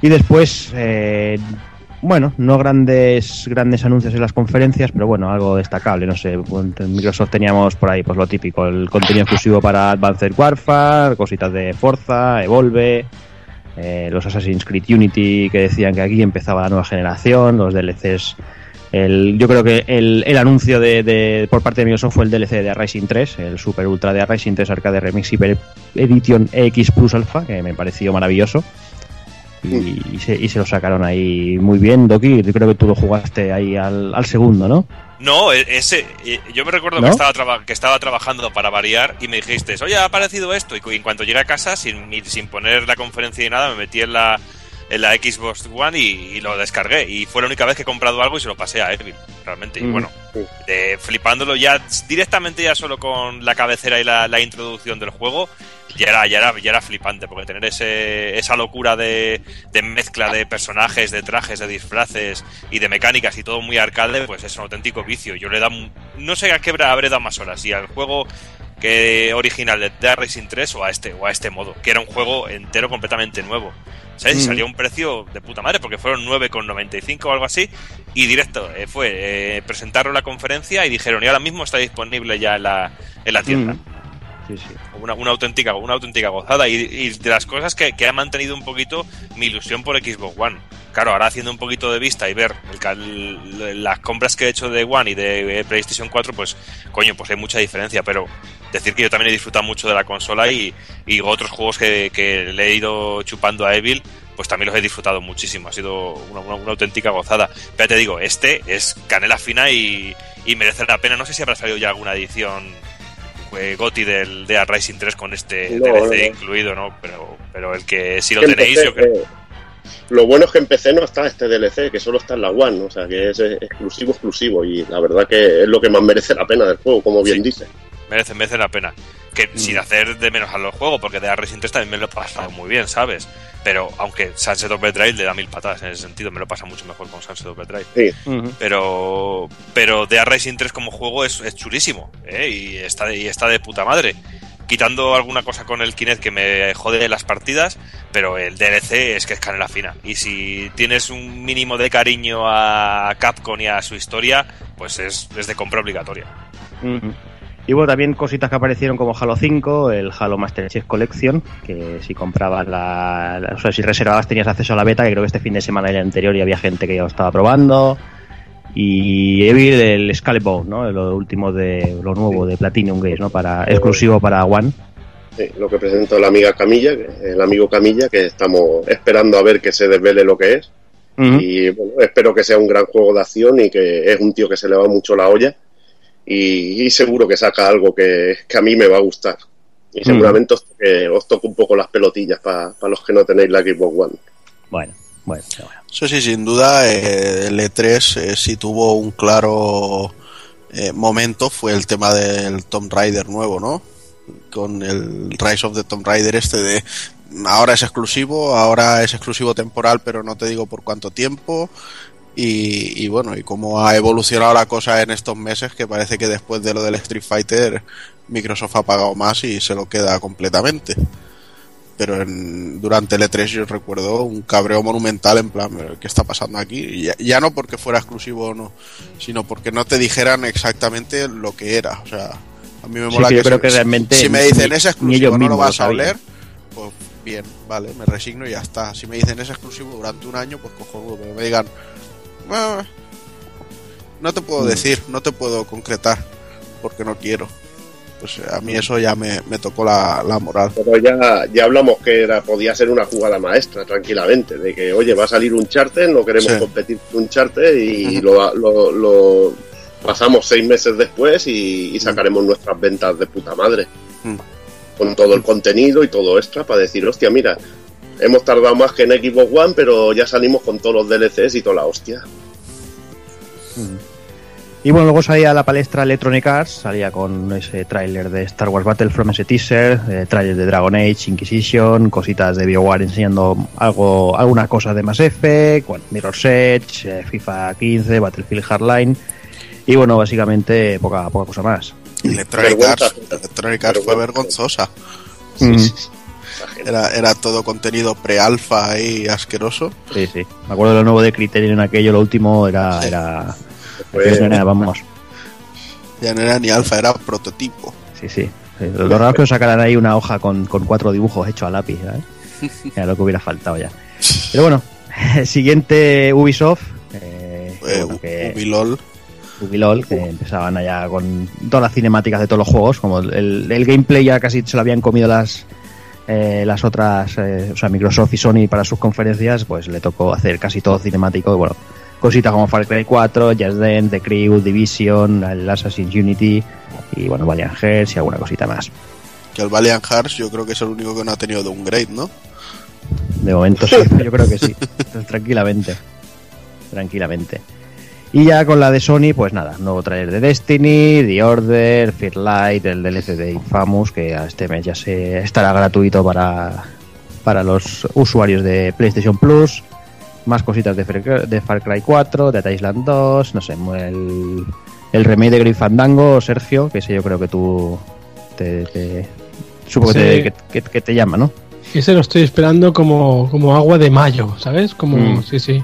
Y después, eh, bueno, no grandes grandes anuncios en las conferencias, pero bueno, algo destacable. No sé, en Microsoft teníamos por ahí pues lo típico, el contenido exclusivo para Advanced Warfare, cositas de Forza, Evolve, eh, los Assassin's Creed Unity que decían que aquí empezaba la nueva generación, los DLCs. El, yo creo que el, el anuncio de, de- por parte de Microsoft fue el DLC de Rising 3, el Super Ultra de Rising 3 Arcade Remix Hyper Edition X Plus Alpha, que me pareció maravilloso. Y, y se, y se lo sacaron ahí muy bien, Doki. Yo creo que tú lo jugaste ahí al, al segundo, ¿no? No, e- ese. eh, Yo me recuerdo ¿No? que, estaba traba- que estaba trabajando para variar y me dijiste, oye, ha aparecido esto. Y en cuanto llegué a casa, sin, ni- sin poner la conferencia ni nada, me metí en la, en la Xbox One y, y lo descargué. Y fue la única vez que he comprado algo y se lo pasé a Evil, realmente. Y Mm. bueno, de- flipándolo ya directamente ya solo con la cabecera y la, la introducción del juego, ya era, ya era, ya era flipante, porque tener ese, esa locura de, de mezcla de personajes, de trajes, de disfraces y de mecánicas y todo muy arcade, pues es un auténtico vicio. Yo le da no sé a qué habré dado más horas, si al juego que original de Dead Racing 3 o a este o a este modo, que era un juego entero completamente nuevo. ¿Sabes? Mm. salió a un precio de puta madre, porque fueron 9,95 o algo así, y directo, eh, fue, eh, presentaron la conferencia y dijeron, y ahora mismo está disponible ya en la, en la tienda. Mm. Sí, sí. Una, una auténtica una auténtica gozada y, y de las cosas que, que ha mantenido un poquito mi ilusión por Xbox One claro ahora haciendo un poquito de vista y ver el ca- el- las compras que he hecho de One y de eh, PlayStation 4 pues coño pues hay mucha diferencia pero decir que yo también he disfrutado mucho de la consola y, y otros juegos que, que le he ido chupando a Evil pues también los he disfrutado muchísimo ha sido una, una- una auténtica gozada pero ya te digo este es canela fina y, y merece la pena no sé si habrá salido ya alguna edición eh, Goti del de Rising 3 con este No, DLC no, incluido, ¿no? Pero, pero el que si lo Que tenéis, yo creo. eh, lo bueno es que en PC no está este DLC, que solo está en la One, o sea que es exclusivo, exclusivo, y la verdad que es lo que más merece la pena del juego, como bien Sí. dice. Merece, merece la pena. Que sin hacer de menos a los juegos, porque de Rising 3 también me lo he pasado muy bien, ¿sabes? Pero aunque Sunset Overdrive le da mil patadas en ese sentido, me lo pasa mucho mejor con Sunset Overdrive. Sí. Pero pero The Racing 3 como juego es, es chulísimo ¿eh? y, está de, y está de puta madre. Quitando alguna cosa con el Kinect que me jode las partidas, pero el DLC es que es canela fina. Y si tienes un mínimo de cariño a Capcom y a su historia, pues es, es de compra obligatoria. Y bueno, también cositas que aparecieron como Halo 5, el Halo Master Chief Collection, que si comprabas la, la- O sea, si reservabas tenías acceso a la beta, que creo que este fin de semana y el anterior y había gente que ya lo estaba probando. Y Evil, el Scalebound, ¿no? Lo último de. Lo nuevo de Platinum Games, ¿no? Para, exclusivo para One. Sí, lo que presentó la amiga Camilla, el amigo Camilla, que estamos esperando a ver que se desvele lo que es. Y bueno, espero que sea un gran juego de acción y que es un tío que se le va mucho la olla. Y, y seguro que saca algo que, que a mí me va a gustar. Y seguramente os, toque, os toque un poco las pelotillas para los que no tenéis la Xbox One. Bueno, bueno, bueno. Eso sí, sin duda, eh, el E3 eh, sí tuvo un claro eh, momento, fue el tema del Tomb Raider nuevo, ¿no? Con el Rise of the Tomb Raider este de ahora es exclusivo, ahora es exclusivo temporal, pero no te digo por cuánto tiempo. Y, y bueno, y cómo ha evolucionado la cosa en estos meses, que parece que después de lo del Street Fighter, Microsoft ha pagado más y se lo queda completamente pero en, durante el E3 yo recuerdo un cabreo monumental en plan, ¿qué está pasando aquí? Ya, ya no porque fuera exclusivo o no, sino porque no te dijeran exactamente lo que era. O sea, a mí me Sí, mola que yo creo si- que realmente si me dicen es exclusivo, no lo vas a oler, pues bien, vale, me resigno y ya está. Si me dicen es exclusivo durante un año, pues cojonudo, pero me digan, "Ah, no te Mm. puedo decir, no te puedo concretar, porque no quiero. Pues a Mm. mí eso ya me, me tocó la, la moral. Pero ya, ya hablamos que era, podía ser una jugada maestra, tranquilamente, de que, oye, va a salir un charter, no queremos Sí. competir con un charter y lo, lo- lo pasamos seis meses después y, y sacaremos nuestras ventas de puta madre. Mm. Con todo el contenido y todo extra para decir, hostia, mira, hemos tardado más que en Xbox One, pero ya salimos con todos los DLCs y toda la hostia. Y bueno, luego salía a la palestra Electronic Arts, salía con ese tráiler de Star Wars Battlefront, ese teaser, eh, tráiler de Dragon Age, Inquisition, cositas de BioWare enseñando algo, algunas cosas de Mass Effect, bueno, Mirror's Edge, eh, FIFA 15, Battlefield Hardline, y bueno, básicamente poca, poca cosa más. Electronic. Arts, Electronic Arts fue vergonzosa. Mm. Era, era todo contenido pre-alfa y asqueroso. sí, sí. Me acuerdo de lo nuevo de Criterion en aquello, lo último era... Sí. era aquello no era, vamos, Ya no era ni alfa, era prototipo. sí, sí. Lo raro es que os sacaran ahí una hoja con, con cuatro dibujos hechos a lápiz, ¿sabes? Era lo que hubiera faltado ya. Pero bueno, siguiente Ubisoft. eh, Eh, bueno, que- Ubilol. Ubilol, que empezaban allá con todas las cinemáticas de todos los juegos, como el, el gameplay ya casi se lo habían comido las eh, las otras, eh, o sea, Microsoft y Sony para sus conferencias, pues le tocó hacer casi todo cinemático y bueno, cositas como Far Cry 4, Just Dance, The Crew, Division, el Assassin's Unity y bueno, Valiant Hearts y alguna cosita más. Que el Valiant Hearts yo creo que es el único que no ha tenido de un grade, ¿no? De momento sí, yo creo que sí. Tranquilamente. Tranquilamente. Y ya con la de Sony, pues nada, nuevo trailer de Destiny, The Order, Fear Light, el DLC de Infamous, que a este mes ya se estará gratuito para, para los usuarios de PlayStation Plus. Más cositas de, Far- de Far Cry 4, de Island 2, no sé, el, el remake de Grim Fandango, Sergio, que ese yo creo que tú te, te- supongo que, Sí. te, que- que- que te llama, ¿no? Ese lo estoy esperando como, como agua de mayo, ¿sabes? Como, Mm. sí, sí.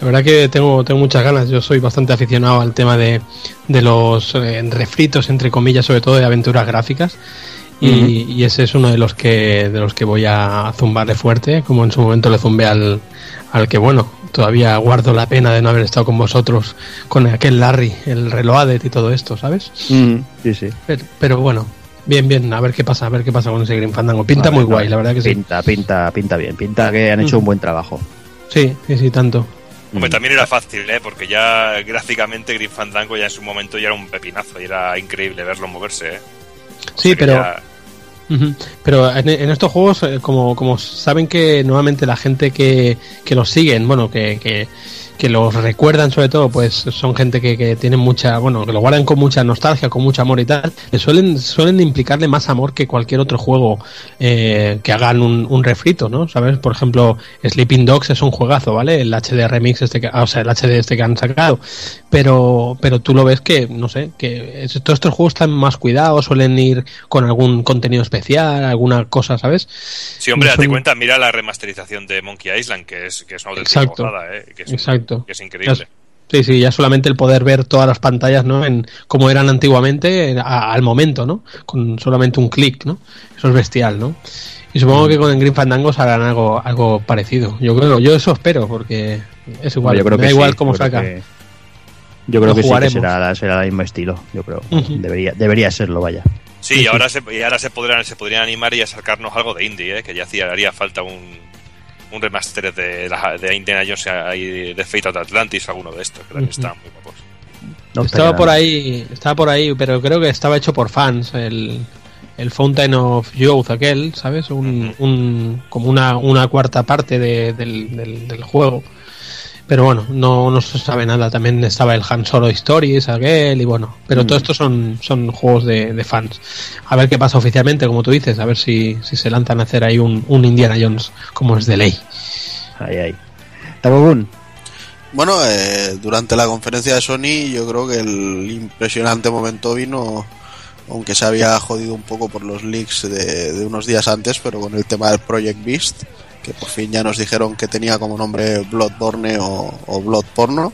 La verdad que tengo, tengo muchas ganas. Yo soy bastante aficionado al tema de, de los eh, refritos, entre comillas, sobre todo de aventuras gráficas. Y, y ese es uno de los que de los que voy a zumbarle fuerte, como en su momento le zumbé al, al que, bueno, todavía guardo la pena de no haber estado con vosotros con aquel Larry, el Reloaded y todo esto, ¿sabes? Sí, sí. Pero, pero bueno, bien, bien, a ver qué pasa, a ver qué pasa con ese Green Fandango. Pinta ver, muy guay, la verdad que sí. Pinta, pinta, pinta bien. Pinta que han hecho Mm. un buen trabajo. Sí, sí, sí, tanto. Hombre, Mm. también era fácil, ¿eh? Porque ya gráficamente Green Fandango ya en su momento ya era un pepinazo y era increíble verlo moverse, ¿eh? O Sí, pero, ya- pero en, en estos juegos, eh, como, como saben que nuevamente la gente que, que los siguen, bueno, que, que, que los recuerdan sobre todo, pues son gente que, que tienen mucha, bueno, que lo guardan con mucha nostalgia, con mucho amor y tal, que suelen, suelen implicarle más amor que cualquier otro juego eh, que hagan un, un refrito, ¿no? ¿Sabes? Por ejemplo, Sleeping Dogs es un juegazo, ¿vale? El HD remix este que, o sea, el HD este que han sacado, pero, pero tú lo ves que, no sé, que todos estos juegos están más cuidados, suelen ir con algún contenido especial, alguna cosa, ¿sabes? Sí, hombre, Son- date cuenta, mira la remasterización de Monkey Island, que es, que es una auténtica ¿eh? que, es, Exacto. Que es increíble. Sí, sí, ya solamente el poder ver todas las pantallas, ¿no? En como eran antiguamente a- al momento, ¿no? Con solamente un clic, ¿no? Eso es bestial, ¿no? Y supongo que con el Green Fandangos harán algo algo parecido. Yo creo, yo eso espero porque es igual, yo creo me que da igual sí, cómo saca. que- Yo creo Lo que sí que será, será el mismo estilo, yo creo. Debería, debería serlo, vaya. Sí, y ahora se, y ahora se podrían, se podrían animar y a sacarnos algo de indie, ¿eh? que ya hacía, haría falta un, un remaster de, la, de Indiana Jones y de Fate of Atlantis, alguno de estos, que también Ujú. están muy guapos. No estaba por ahí, estaba por ahí, pero creo que estaba hecho por fans el el Fountain of Youth aquel, ¿sabes? Un, un como una, una cuarta parte de- del, del, del juego. Pero bueno, no, no se sabe nada. También estaba el Han Solo Stories aquel y bueno. Pero Mm. todo esto son, son juegos de, de fans. A ver qué pasa oficialmente, como tú dices. A ver si, si se lanzan a hacer ahí un, un Indiana Jones como es de ley. Ahí, ahí. Tabobun, Bueno, eh, durante la conferencia de Sony yo creo que el impresionante momento vino, aunque se había jodido un poco por los leaks de, de unos días antes, pero con el tema del Project Beast, que por fin ya nos dijeron que tenía como nombre Bloodborne o, o Blood Porno,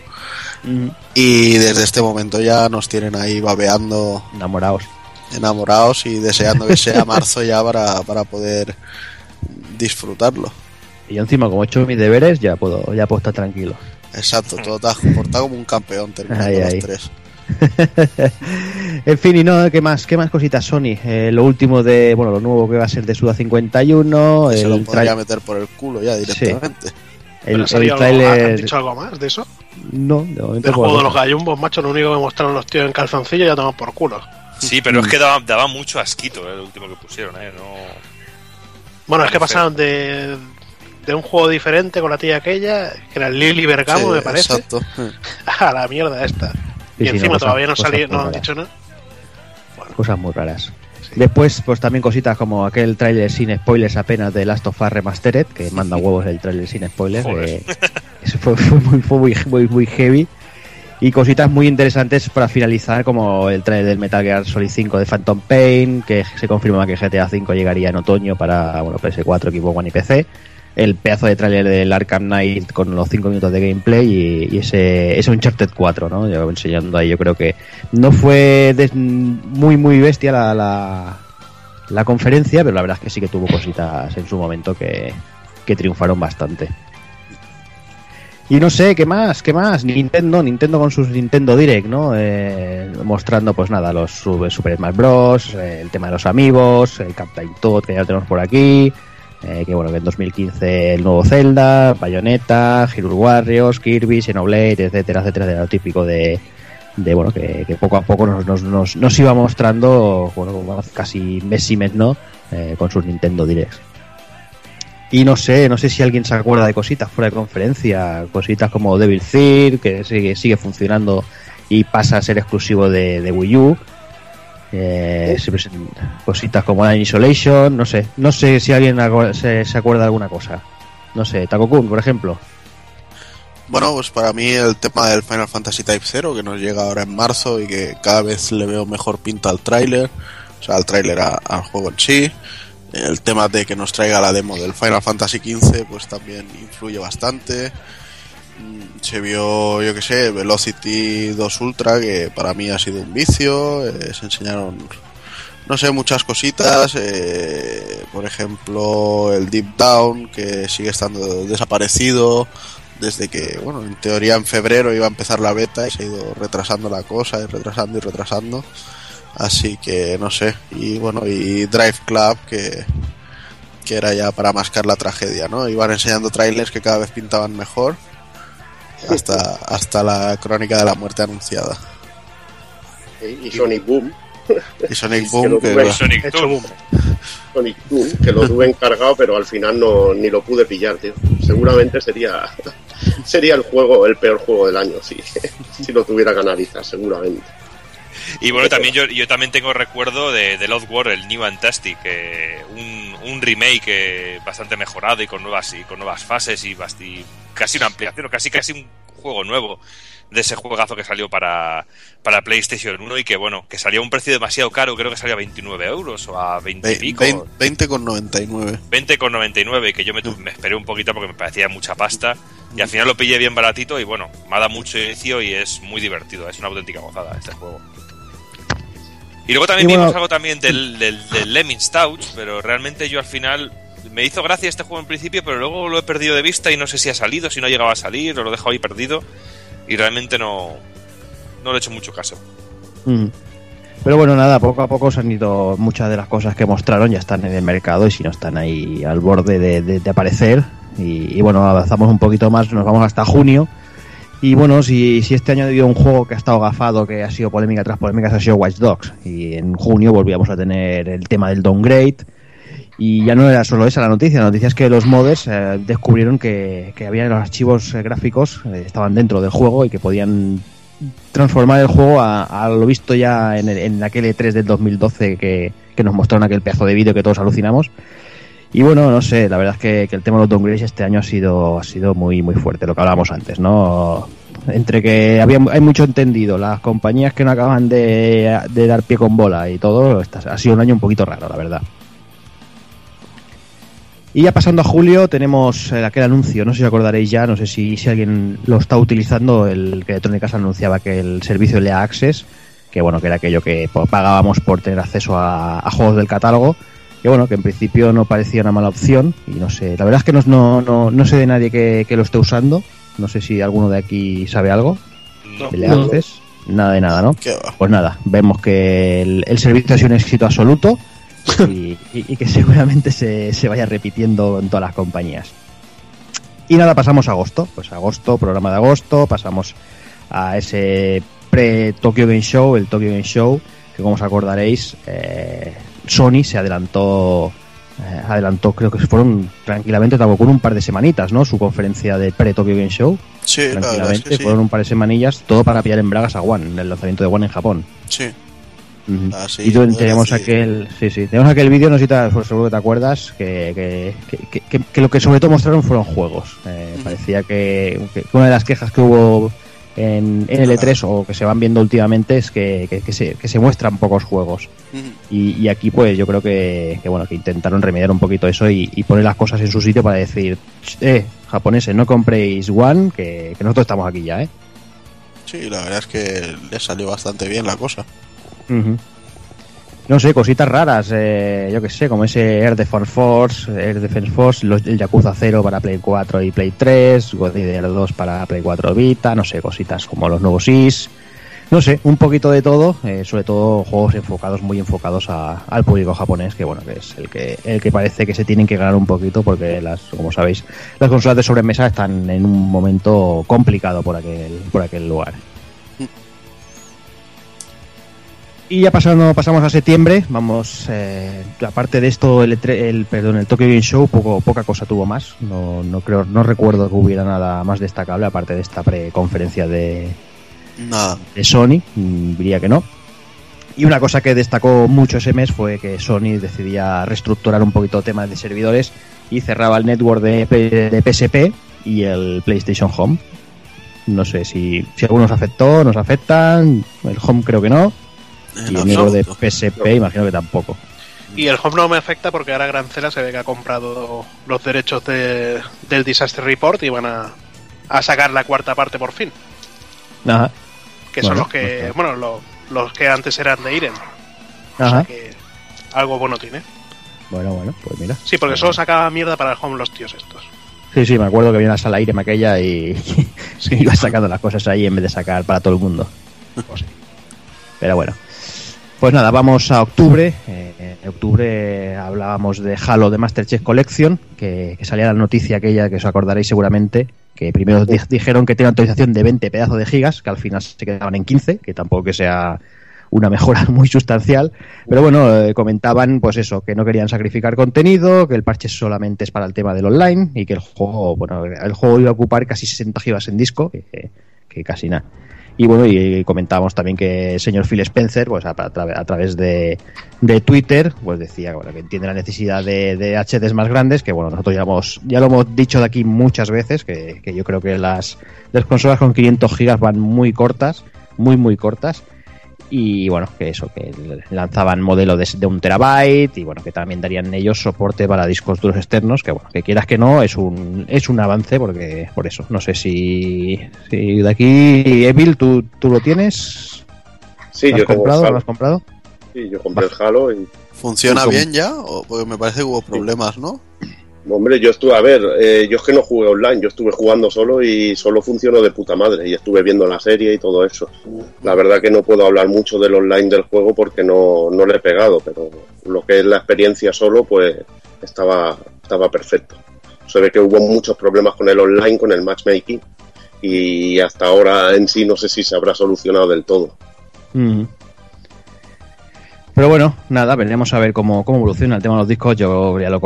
y desde este momento ya nos tienen ahí babeando, enamorados. enamorados y deseando que sea marzo ya para, para poder disfrutarlo. Y yo encima, como he hecho mis deberes, ya puedo, ya puedo estar tranquilo. Exacto, todo te has comportado como un campeón terminando Ay, los tres. en fin, y no, ¿qué más? ¿Qué más cositas, Sony? Eh, lo último de, bueno, lo nuevo que va a ser de Suda 51, Que se lo el, podría tra- meter por el culo ya directamente. el, ¿Pero ha el ¿Han trailer... dicho algo más de eso? No, de momento Del por- juego de los gallumbos, macho, lo único que mostraron los tíos en calzoncillo ya toman por culo. Sí, pero es que daba, daba mucho asquito eh, el último que pusieron, ¿eh? No... Bueno, es que pasaron de, de un juego diferente con la tía aquella, que era Lily Bergamo, Sí, me parece, Exacto. a la mierda esta. Y sí, encima no, todavía no, muy no han dicho nada. Cosas muy raras. Después, pues también cositas como aquel tráiler sin spoilers apenas de Last of Us Remastered, que manda huevos el tráiler sin spoilers. Eh, eso fue, fue muy, fue muy, muy, muy heavy. Y cositas muy interesantes para finalizar, como el trailer del Metal Gear Solid 5 de Phantom Pain, que se confirma que GTA 5 llegaría en otoño para bueno, PS4, Xbox One y PC. El pedazo de tráiler del Arkham Knight con los 5 minutos de gameplay y, ese, ese Uncharted 4, ¿no? Yo enseñando ahí, yo creo que no fue muy, muy bestia la, la, la conferencia, pero la verdad es que sí que tuvo cositas en su momento que, que triunfaron bastante. Y no sé, ¿qué más? ¿Qué más? Nintendo, Nintendo con sus Nintendo Direct, ¿no? Eh, mostrando, pues nada, los Super Smash Bros., el tema de los amigos, el Captain Toad, que ya lo tenemos por aquí, eh, que bueno, que en 2015 el nuevo Zelda, Bayonetta, Hyrule Warriors, Kirby, Xenoblade, etcétera, etcétera, de lo típico de, de bueno, que, poco a poco nos, nos, nos, nos iba mostrando, bueno, casi mes y mes, ¿no? Eh, con sus Nintendo Directs. Y no sé, no sé si alguien se acuerda de cositas fuera de conferencia, cositas como Devil Thir, que sigue, sigue funcionando y pasa a ser exclusivo de Wii U. Eh, se presen- cositas como Line Isolation, no sé, no sé si alguien se, se acuerda de alguna cosa. No sé, Takokun, por ejemplo. Bueno, pues para mí el tema del Final Fantasy Type 0, que nos llega ahora en marzo y que cada vez le veo mejor pinta al tráiler, o sea, al tráiler al juego en sí. El tema de que nos traiga la demo del Final Fantasy XV, pues también influye bastante. Se vio, yo que sé, Velocity 2 Ultra, que para mí ha sido un vicio. eh, se enseñaron, no sé, muchas cositas. eh, por ejemplo, el Deep Down, que sigue estando desaparecido desde que, bueno, en teoría en febrero iba a empezar la beta y se ha ido retrasando la cosa, y retrasando y retrasando. Así que no sé. Y bueno, y Drive Club, que, que era ya para mascar la tragedia, ¿no? Iban enseñando trailers que cada vez pintaban mejor. Hasta, hasta la crónica de la muerte anunciada. Y Sonic Boom, Y Sonic Que Boom, que tuve. Sonic Hecho Boom. boom. Sonic Boom, que lo tuve encargado, pero al final no ni lo pude pillar, tío. Seguramente sería sería el juego, el peor juego del año, sí. si lo tuviera que analizar, seguramente. Y bueno, también yo, yo también tengo recuerdo de, de Lost War, el New Fantastic, eh, un, un remake eh, bastante mejorado y con nuevas y con nuevas fases y, y casi una ampliación, o casi casi un juego nuevo de ese juegazo que salió para, para PlayStation 1 y que bueno, que salió a un precio demasiado caro, creo que salía a 29 euros o a 20 y pico. vein- 20 con 99. 20,99 que yo me, tu- me esperé un poquito porque me parecía mucha pasta y al final lo pillé bien baratito y bueno, me ha dado mucho inicio y es muy divertido, es una auténtica gozada este juego. Y luego también Y bueno- vimos algo también del, del, del Lemmings Touch, pero realmente yo al final me hizo gracia este juego en principio, pero luego lo he perdido de vista y no sé si ha salido, si no llegaba a salir o lo he dejado ahí perdido y realmente no, no le he hecho mucho caso. Mm. Pero bueno, nada, poco a poco se han ido muchas de las cosas que mostraron, ya están en el mercado y si no están ahí al borde de, de- de aparecer. Y, y bueno, avanzamos un poquito más, nos vamos hasta junio. Y bueno, si, si este año ha habido un juego que ha estado gafado, que ha sido polémica tras polémica, ha sido Watch Dogs. Y en junio volvíamos a tener el tema del downgrade. Y ya no era solo esa la noticia, la noticia es que los modders eh, descubrieron que, que había los archivos eh, gráficos, eh, estaban dentro del juego y que podían transformar el juego a, a lo visto ya en, el- en aquel E3 del 2012 que, que nos mostraron aquel pedazo de vídeo que todos alucinamos. Y bueno, no sé, la verdad es que, el tema de los downgrades este año ha sido, ha sido muy, muy fuerte, lo que hablábamos antes, ¿no? Entre que había, hay mucho entendido, las compañías que no acaban de, de dar pie con bola y todo, esta- ha sido un año un poquito raro, la verdad. Y ya pasando a julio tenemos eh, aquel anuncio, no sé si acordaréis ya, no sé si, si alguien lo está utilizando, el que Electronic Arts anunciaba que el servicio de Access, que bueno, que era aquello que pues, pagábamos por tener acceso a juegos del catálogo, que bueno, que en principio no parecía una mala opción, y no sé, la verdad es que no, no, no, no sé de nadie que, que lo esté usando, no sé si alguno de aquí sabe algo No. de nada de nada, ¿no? Pues nada, vemos que el, el servicio ha sido un éxito absoluto y, y- y que seguramente se, se vaya repitiendo en todas las compañías. Y nada, pasamos a agosto. Pues agosto, programa de agosto, pasamos a ese pre-Tokyo Game Show, el Tokyo Game Show, que como os acordaréis, eh, Sony se adelantó, eh, adelantó, creo que fueron tranquilamente, tampoco con un par de semanitas, ¿no? Su conferencia de pre-Tokyo Game Show, Sí, es tranquilamente, que sí. fueron un par de semanillas, todo para pillar en bragas a One, en el lanzamiento de One en Japón. Sí. Ah, sí, y tenemos aquel, sí, sí, tenemos aquel vídeo, no sé si te, pues seguro que te acuerdas, que, que, que- que- que lo que sobre todo mostraron fueron juegos. Eh. Parecía que una de las quejas que hubo en, en el E3 o que se van viendo últimamente es que, que- que se, que se muestran pocos juegos. Y, y aquí pues yo creo que, que, bueno que intentaron remediar un poquito eso y, y poner las cosas en su sitio para decir, eh, japoneses, no compréis One, que, que nosotros estamos aquí ya, ¿eh? Sí, la verdad es que le salió bastante bien la cosa. Ujú. No sé, cositas raras, eh, yo que sé, como ese Air Defense Force, Air Defense Force, los, el Yakuza 0 para Play 4 y Play 3, God War 2 para Play 4 Vita, no sé, cositas como los nuevos IS, no sé, un poquito de todo, eh, sobre todo juegos enfocados, muy enfocados a- al público japonés, que bueno, que es el que, el que parece que se tienen que ganar un poquito, porque las, como sabéis, las consolas de sobremesa están en un momento complicado por aquel, por aquel lugar. Y ya pasando, pasamos a septiembre, vamos, eh, aparte de esto, el, E3 el, perdón, el Tokyo Game Show, poco, poca cosa tuvo más, no, no creo, no recuerdo que hubiera nada más destacable aparte de esta preconferencia de, de Sony, mm, diría que no. Y una cosa que destacó mucho ese mes fue que Sony decidía reestructurar un poquito temas de servidores y cerraba el network de, de PSP y el PlayStation Home. No sé si, si algunos afectó, nos afectan, el Home creo que no, y de. PSP imagino que tampoco. Y el home no me afecta porque ahora Grancela se ve que ha comprado los derechos de- del Disaster Report y van a, a sacar la cuarta parte por fin. Ajá, Que son Bueno, los que, está. bueno, los, los que antes eran de Iren. O ajá. sea que algo bueno tiene. Bueno, bueno, pues mira. Sí, porque solo sacaba mierda para el home los tíos estos. Sí, sí, me acuerdo que había una sala aire aquella y, Sí. iba sacando las cosas ahí en vez de sacar para todo el mundo. Pues sí. Pero bueno. Pues nada, vamos a octubre. Eh, en octubre hablábamos de Halo de Master Chief Collection, que, salía la noticia aquella que os acordaréis seguramente, que primero di- dijeron que tiene una actualización de 20 pedazos de gigas, que al final se quedaban en 15, que tampoco sea una mejora muy sustancial. Pero bueno, eh, comentaban pues eso, que no querían sacrificar contenido, que el parche solamente es para el tema del online y que el juego, bueno, el juego iba a ocupar casi 60 gigas en disco, que, que casi nada. Y bueno, y comentábamos también que el señor Phil Spencer, pues a, a tra- a través de, de Twitter, pues decía bueno, que entiende la necesidad de, de HDs más grandes, que bueno, nosotros ya, hemos, ya lo hemos dicho de aquí muchas veces, que, que yo creo que las, las consolas con 500 gigas van muy cortas, muy, muy cortas. Y bueno, que eso, que lanzaban modelo de, de un terabyte y bueno, que también darían ellos soporte para discos duros externos, que bueno, que quieras que no, es un, es un avance porque por eso, no sé si, si de aquí, Evil, ¿tú, tú lo tienes? Sí, ¿Lo yo has tengo comprado? ¿Lo has comprado? Sí, yo compré el Halo y ¿Funciona bien ya? O, porque me parece que hubo problemas, ¿no? Hombre, yo estuve, a ver, eh, yo es que no jugué online, yo estuve jugando solo y solo funcionó de puta madre y estuve viendo la serie y todo eso. La verdad que no puedo hablar mucho del online del juego porque no, no le he pegado, pero lo que es la experiencia solo, pues estaba, estaba perfecto. Se que hubo muchos problemas con el online, con el matchmaking y hasta ahora en sí no sé si se habrá solucionado del todo. Mm. Pero bueno, nada, veremos a ver cómo, cómo evoluciona el tema de los discos. Yo ya lo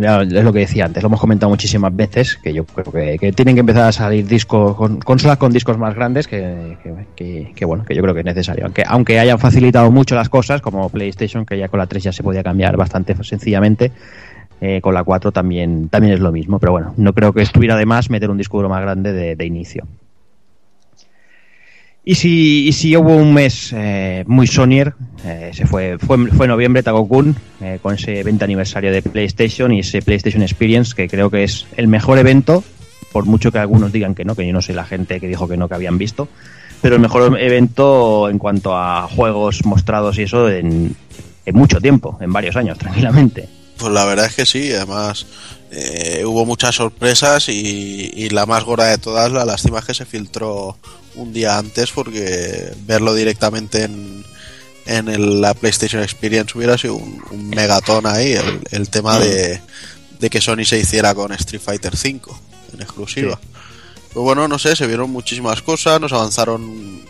ya es lo que decía antes, lo hemos comentado muchísimas veces, que yo creo que, que tienen que empezar a salir discos con consolas con discos más grandes, que, que- que- bueno, que yo creo que es necesario. Aunque, aunque hayan facilitado mucho las cosas, como PlayStation, que ya con la 3 ya se podía cambiar bastante sencillamente. eh, con la 4 también, también es lo mismo, pero bueno, no creo que estuviera de más meter un disco duro más grande de, de inicio. Y si, y si hubo un mes eh, muy Sonyer, eh, se fue, fue, fue noviembre, Tago-kun, eh, con ese 20 aniversario de PlayStation y ese PlayStation Experience, que creo que es el mejor evento, por mucho que algunos digan que no, que yo no soy la gente que dijo que no, que habían visto, pero el mejor evento en cuanto a juegos mostrados y eso en, mucho tiempo, en varios años, tranquilamente. Pues la verdad es que sí, además eh, hubo muchas sorpresas y, y la más gorda de todas, la lástima es que se filtró un día antes porque verlo directamente en, en el- la PlayStation Experience hubiera sido un, un megatón ahí, el, el tema de, de que Sony se hiciera con Street Fighter V en exclusiva. Pues bueno, no sé, se vieron muchísimas cosas, nos avanzaron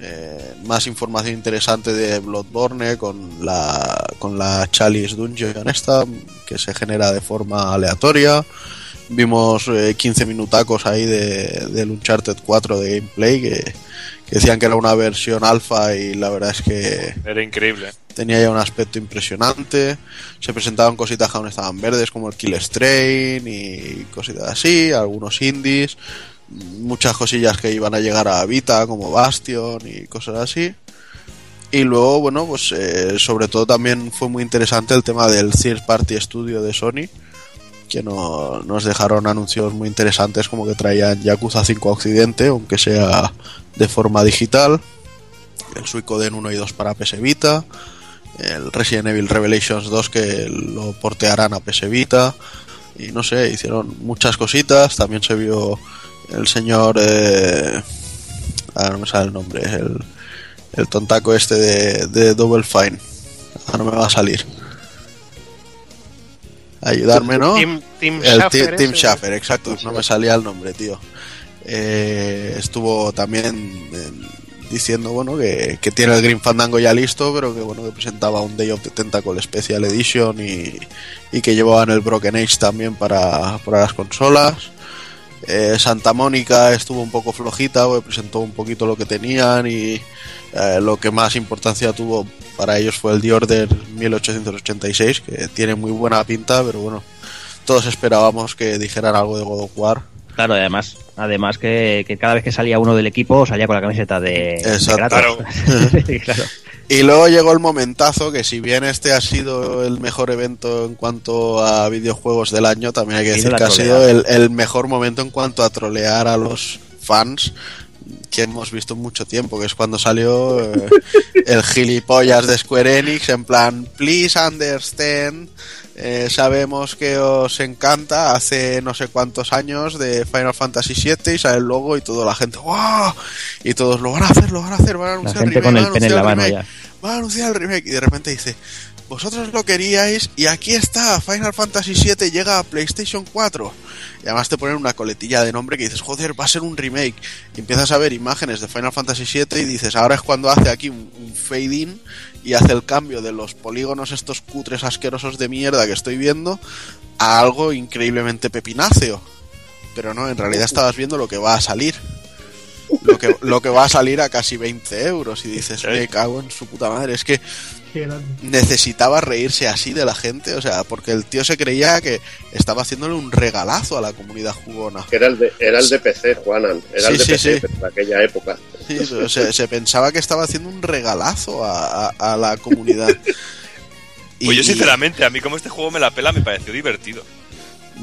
eh, más información interesante de Bloodborne con la con la Chalice Dungeon esta que se genera de forma aleatoria vimos eh, 15 minutacos ahí de, del Uncharted 4 de gameplay que, que decían que era una versión alfa y la verdad es que Era increíble. tenía ya un aspecto impresionante. Se presentaban cositas que aún estaban verdes, como el Kill Strain y cositas así, algunos indies, muchas cosillas que iban a llegar a Vita, como Bastion y cosas así. Y luego, bueno, pues eh, sobre todo también fue muy interesante el tema del Third Party Studio de Sony, que no- nos dejaron anuncios muy interesantes como que traían Yakuza 5 a Occidente, aunque sea de forma digital, el Suicoden 1 y 2 para PS Vita, el Resident Evil Revelations 2 que lo portearán a PS Vita, y no sé, hicieron muchas cositas, también se vio el señor... Eh, ah, no me sale el nombre, el, el tontaco este de, de Double Fine. Ah, no me va a salir. Ayudarme, ¿no? Tim, Tim El Schafer Ti- Tim ese. Schafer, exacto, no me salía el nombre, tío. Eh, estuvo también eh, diciendo, bueno, que, que tiene el Green Fandango ya listo, pero que bueno, que presentaba un Day of the Tentacle Special Edition y, y que llevaban el Broken Age también para, para las consolas. Eh, Santa Mónica estuvo un poco flojita, porque presentó un poquito lo que tenían y eh, lo que más importancia tuvo para ellos fue el The Order 1886, que tiene muy buena pinta, pero bueno, todos esperábamos que dijeran algo de God of War. Claro, además, además que, que cada vez que salía uno del equipo salía con la camiseta de, Exacto. Claro. Y luego llegó el momentazo que si bien este ha sido el mejor evento en cuanto a videojuegos del año, también hay que decir que ha sido el, el mejor momento en cuanto a trolear a los fans que hemos visto mucho tiempo, que es cuando salió eh, el gilipollas de Square Enix en plan, please understand, eh, sabemos que os encanta, hace no sé cuántos años de Final Fantasy VII y sale el logo y toda la gente, ¡wow! Y todos lo van a hacer, lo van a hacer, van a La anunciar gente remake, con el pene en la mano ya. Van a anunciar el remake y de repente dice vosotros lo queríais y aquí está, Final Fantasy VII llega a PlayStation 4. Y además te ponen una coletilla de nombre que dices, joder, va a ser un remake. Y empiezas a ver imágenes de Final Fantasy VII y dices, ahora es cuando hace aquí un, un fade in y hace el cambio de los polígonos estos cutres asquerosos de mierda que estoy viendo a algo increíblemente pepináceo. Pero no, en realidad estabas viendo lo que va a salir. Lo que, lo que va a salir a casi 20 euros y dices, me cago en su puta madre. Es que necesitaba reírse así de la gente, o sea, porque el tío se creía que estaba haciéndole un regalazo a la comunidad jugona. Era el de, era el de PC, Juanan. Era Sí, el de sí, PC sí. de aquella época. Sí, se, se- se pensaba que estaba haciendo un regalazo a, a- a la comunidad. Pues yo sinceramente, a mí como este juego me la pela, me pareció divertido.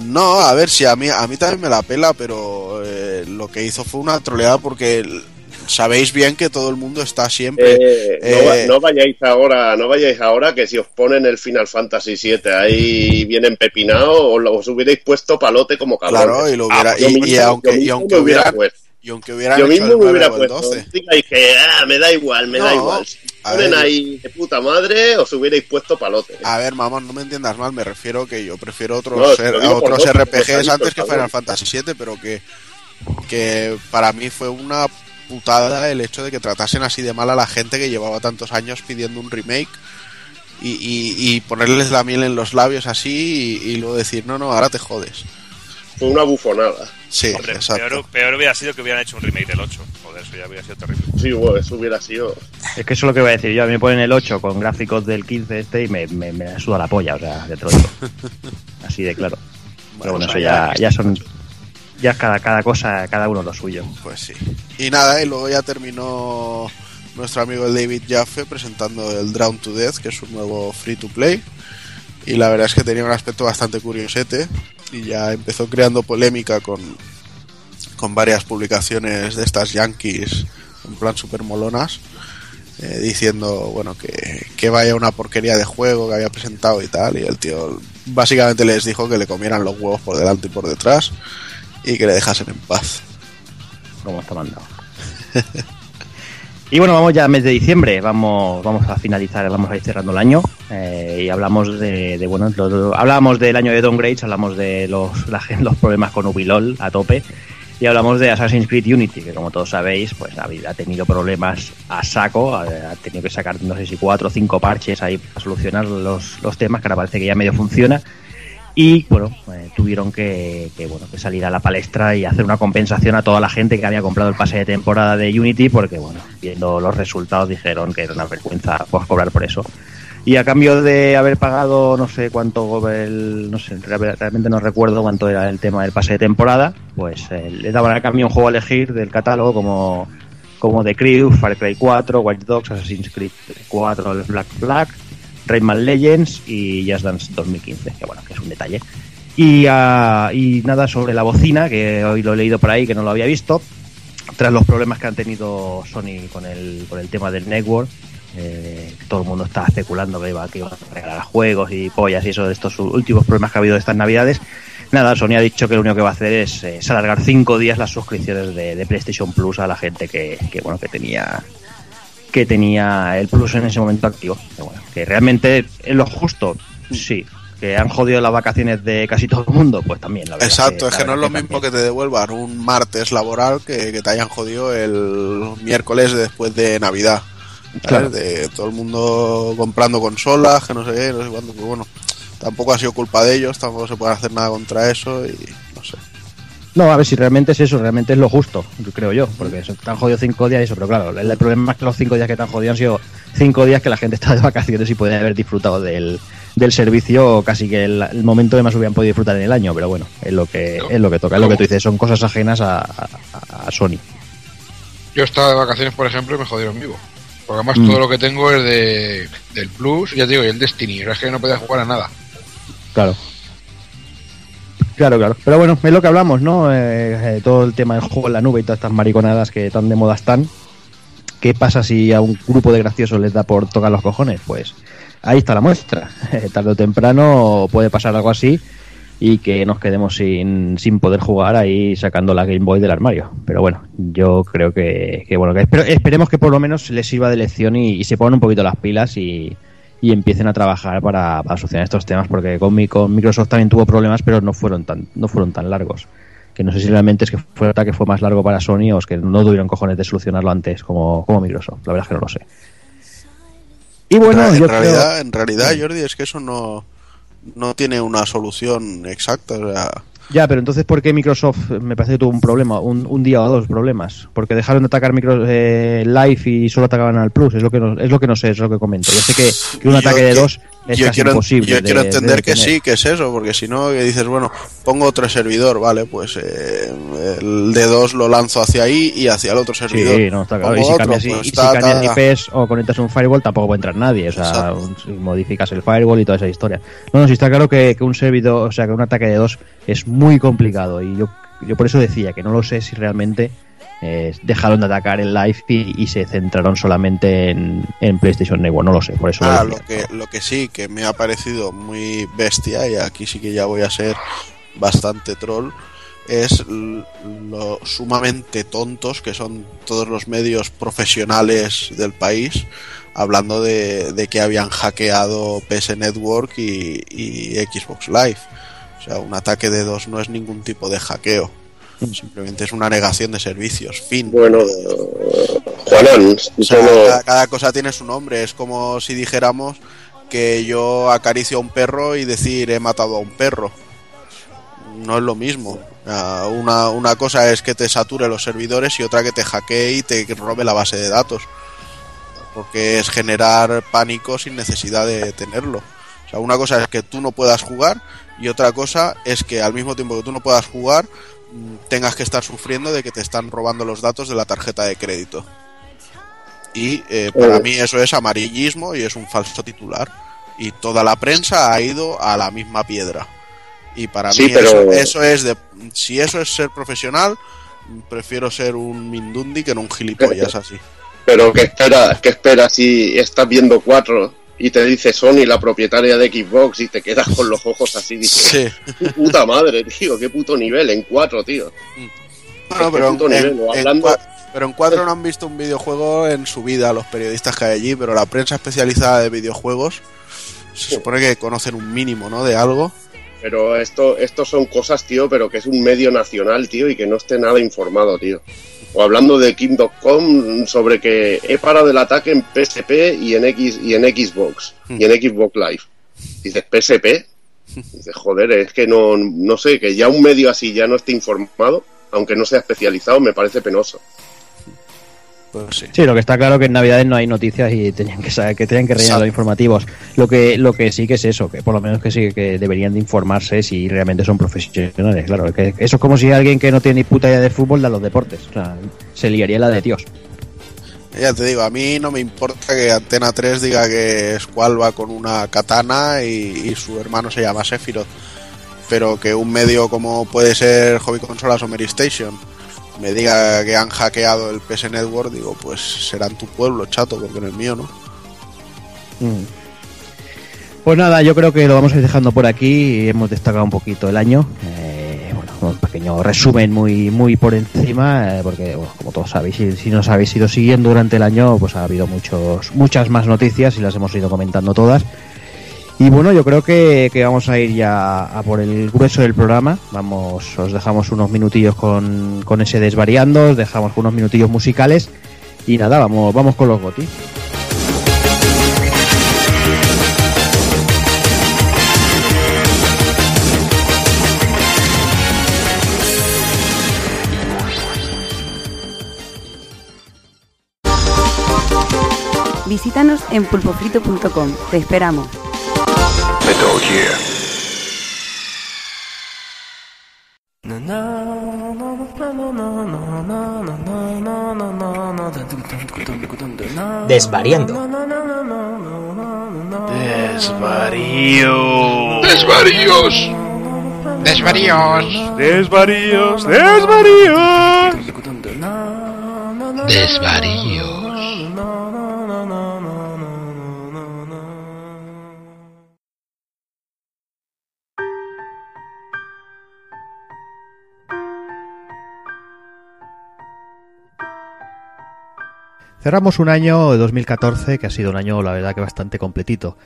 No, a ver, si a mí, a mí también me la pela, pero eh, lo que hizo fue una troleada porque sabéis bien que todo el mundo está siempre... Eh, no, Eh, no vayáis ahora, no vayáis ahora que si os ponen el Final Fantasy VII ahí bien empepinado, os, os hubierais puesto palote como cabrón. claro, y, lo hubiera, yo y, mismo- y aunque, y aunque hubiera puesto. y aunque hubieran Yo hecho mismo el me 9 hubiera o el puesto. 12... Digáis que ah, me da igual, me da igual. Ponen ver. ahí de puta madre, os hubierais puesto palote. A ver, mamón, no me entiendas mal, me refiero que yo prefiero otros, No, otros dos, RPGs antes que. Final Fantasy VII, pero que, que para mí fue una putada el hecho de que tratasen así de mal a la gente que llevaba tantos años pidiendo un remake y, y- y ponerles la miel en los labios así y, y luego decir, no, no, ahora te jodes. Fue una bufonada. Sí, Hombre, exacto. peor, peor hubiera sido que hubieran hecho un remake del 8. Joder, eso ya hubiera sido terrible. Sí, bueno, eso hubiera sido. Es que eso es lo que voy a decir yo. A mí me ponen el 8 con gráficos del 15 este y me, me, me suda la polla, o sea, de todo. Así de claro. Pero bueno, o eso ya, ya son. Ya es cada, cada cosa, cada uno lo suyo. Pues sí. Y nada, y luego ya terminó nuestro amigo David Jaffe presentando el Drown to Death, que es un nuevo free to play. Y la verdad es que tenía un aspecto bastante curiosete. Y ya empezó creando polémica con, con varias publicaciones de estas yankees, en plan super molonas. eh, diciendo, bueno, que, que vaya una porquería de juego que había presentado y tal. Y el tío básicamente les dijo que le comieran los huevos por delante y por detrás. Y que le dejasen en paz. como está mandado. y bueno, vamos ya al mes de diciembre, vamos, vamos a finalizar, vamos a ir cerrando el año eh, y hablamos de, de, bueno, lo- hablamos del año de downgrades, hablamos de los, la los problemas con Ubilol a tope y hablamos de Assassin's Creed Unity, que como todos sabéis, pues ha tenido problemas a saco, ha, ha tenido que sacar no sé si cuatro o cinco parches ahí para solucionar los, los temas, que ahora parece que ya medio funciona y bueno eh, tuvieron que, bueno que salir a la palestra y hacer una compensación a toda la gente que había comprado el pase de temporada de Unity porque bueno viendo los resultados dijeron que era una vergüenza pues, cobrar por eso. Y a cambio de haber pagado no sé cuánto el, no sé re- realmente no recuerdo cuánto era el tema del pase de temporada pues eh, le daban a cambio un juego a elegir del catálogo como como The Crew, Far Cry 4, Watch Dogs, Assassin's Creed 4, el Black Rayman Legends y Just Dance 2015, que bueno, que es un detalle. Y, ah, y nada sobre la bocina, que hoy lo he leído por ahí, que no lo había visto, tras los problemas que han tenido Sony con el, con el tema del network. eh, todo el mundo está especulando que iba, que iba a regalar juegos y pollas y eso de estos últimos problemas que ha habido de estas navidades. Nada, Sony ha dicho que lo único que va a hacer es, eh, es alargar cinco días las suscripciones de, de PlayStation Plus a la gente que, que, bueno que tenía que tenía el Plus en ese momento activo. Que, bueno, que realmente es lo justo, sí. Que han jodido las vacaciones de casi todo el mundo, pues también. La verdad Exacto, es que no es lo mismo que te devuelvan un martes laboral que, que te hayan jodido el miércoles después de Navidad. Claro. De todo el mundo comprando consolas, que no sé qué, no sé cuándo, pues bueno, tampoco ha sido culpa de ellos, tampoco se puede hacer nada contra eso y no sé. No, a ver si realmente es eso, realmente es lo justo, creo yo, porque eso, te han jodido cinco días y eso, pero claro, el, el problema es que los cinco días que te han jodido han sido cinco días que la gente está de vacaciones y puede haber disfrutado del, del servicio casi que el, el momento que más hubieran podido disfrutar en el año, pero bueno, es lo que, es lo que toca, es lo que tú dices, son cosas ajenas a, a- a Sony. Yo estaba de vacaciones, por ejemplo, y me jodieron vivo. Porque además Mm. todo lo que tengo es de, del Plus, ya te digo, y el Destiny. Es que no podía jugar a nada. Claro. Claro, claro. Pero bueno, es lo que hablamos, ¿no? Eh, eh, todo el tema del juego en la nube y todas estas mariconadas que tan de moda están. ¿Qué pasa si a un grupo de graciosos les da por tocar los cojones? Pues ahí está la muestra. Tarde o temprano puede pasar algo así y que nos quedemos sin, sin poder jugar ahí sacando la Game Boy del armario. Pero bueno, yo creo que, bueno, que esperemos que por lo menos les sirva de lección y se pongan un poquito las pilas y, y empiecen a trabajar para, para solucionar estos temas, porque con, mi- con Microsoft también tuvo problemas, pero no fueron tan, no fueron tan largos. Que no sé si realmente es que fue que fue más largo para Sony o es que no tuvieron cojones de solucionarlo antes como, como Microsoft. La verdad es que no lo sé. Y bueno, en yo realidad, creo- en realidad, Jordi, es que eso no, no tiene una solución exacta. O sea, Ya, pero entonces, ¿por qué Microsoft me parece que tuvo un problema, un, un día o dos problemas? Porque dejaron de atacar micro, eh, Live y solo atacaban al Plus, es lo que no, es lo que no sé, es lo que comento. Yo sé que, que un Yo ataque de dos es yo casi quiero, imposible. yo de- quiero de entender que sí, que es eso, porque si no, que dices, bueno, pongo otro servidor, vale, pues eh, el D2 lo lanzo hacia ahí y hacia el otro servidor. Sí, no, está claro. Y si otro, cambias, y- pues y si cambias. IPs o conectas un firewall, tampoco puede entrar nadie. O sea, un- si modificas el firewall y toda esa historia. No, no, sí está claro que, que un servidor, o sea, que un ataque de dos es muy complicado. Y yo, yo por eso decía que no lo sé si realmente eh, dejaron de atacar el live y, y se centraron solamente en, en PlayStation Network. No lo sé, por eso Ah, lo lo que, lo que sí, que me ha parecido muy bestia, y aquí sí que ya voy a ser bastante troll, es lo sumamente tontos que son todos los medios profesionales del país hablando de, de que habían hackeado PS Network y, y Xbox Live. Sea, un ataque de dos no es ningún tipo de hackeo. Simplemente es una negación de servicios. Fin. Bueno, Juanán, O sea, solo- cada, cada cosa tiene su nombre. Es como si dijéramos que yo acaricio a un perro y decir he matado a un perro. No es lo mismo. Una, una cosa es que te sature los servidores y otra que te hackee y te robe la base de datos. Porque es generar pánico sin necesidad de tenerlo. O sea, una cosa es que tú no puedas jugar y otra cosa es que al mismo tiempo que tú no puedas jugar mm, tengas que estar sufriendo de que te están robando los datos de la tarjeta de crédito. Y eh, para Oh. mí eso es amarillismo y es un falso titular. Y toda la prensa ha ido a la misma piedra. Y para Sí, mí pero- eso, eso es de... Si eso es ser profesional, mm, prefiero ser un mindundi que no un gilipollas así. pero ¿qué espera, qué espera si estás viendo cuatro y te dice Sony, la propietaria de Xbox, y te quedas con los ojos así, dices, Sí. puta madre, tío, qué puto nivel en cuatro, tío. Bueno, Qué pero, en, nivel, en- en hablando- cua- pero en cuatro no han visto un videojuego en su vida los periodistas que hay allí, pero la prensa especializada de videojuegos se supone que conocen un mínimo, ¿no? De algo. Pero esto, esto son cosas, tío, pero que es un medio nacional, tío, y que no esté nada informado, tío. O hablando de King.com sobre que he parado el ataque en PSP y en X y en Xbox y en Xbox Live. Dices PSP, dices joder, es que no, no sé, que ya un medio así ya no esté informado, aunque no sea especializado, me parece penoso. Pues sí. Sí, lo que está claro que en Navidades no hay noticias y tenían que saber que tenían que rellenar Exacto. los informativos. Lo que lo que sí que es eso, que por lo menos que sí que deberían de informarse si realmente son profesionales. Claro, que eso es como si alguien que no tiene ni puta idea de fútbol da los deportes. O sea, se liaría la de Dios. Ya te digo, a mí no me importa que Antena 3 diga que Squall va con una katana y, y su hermano se llama Sephiroth. Pero que un medio como puede ser Hobby Consolas o Mary Station me diga que han hackeado el PS Network, digo, pues será en tu pueblo, chato, porque en el mío no. Mm. Pues nada, yo creo que lo vamos a ir dejando por aquí. Hemos destacado un poquito el año. Eh, bueno, un pequeño resumen muy muy por encima, eh, porque como todos sabéis, si, si nos habéis ido siguiendo durante el año, pues ha habido muchos muchas más noticias y las hemos ido comentando todas. Y bueno, yo creo que, vamos a ir ya a por el grueso del programa. Vamos, os dejamos unos minutillos con, con ese desvariando, os dejamos unos minutillos musicales y nada, vamos, vamos con los gotis. Visítanos en pulpofrito.com. Te esperamos. Desvariando. Desvarío. ¡Desvaríos! ¡Desvaríos! Desvaríos, desvaríos. ¡Desvaríos! Cerramos un año 2014 que ha sido un año, la verdad, que bastante completito.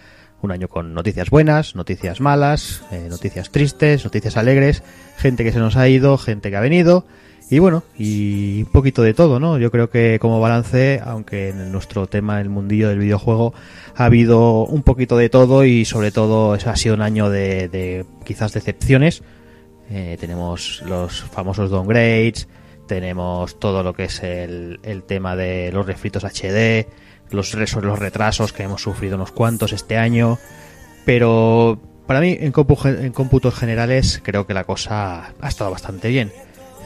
Un año con noticias buenas, noticias malas, eh, noticias tristes, noticias alegres, gente que se nos ha ido, gente que ha venido. Y bueno, y un poquito de todo, ¿no? Yo creo que como balance, aunque en nuestro tema, el mundillo del videojuego, ha habido un poquito de todo y sobre todo ha sido un año de, de quizás decepciones. Eh, tenemos los famosos downgrades, tenemos todo lo que es el, el tema de los refritos HD, los, los retrasos que hemos sufrido unos cuantos este año, pero para mí en, cómputos generales creo que la cosa ha estado bastante bien.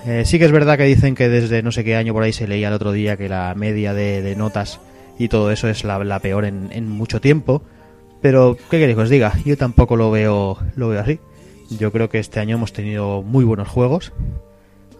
Eh, sí que es verdad que dicen que desde no sé qué año por ahí se leía el otro día que la media de, de notas y todo eso es la, la peor en, en mucho tiempo, pero ¿qué queréis que os diga? Yo tampoco lo veo, lo veo así. Yo creo que este año hemos tenido muy buenos juegos,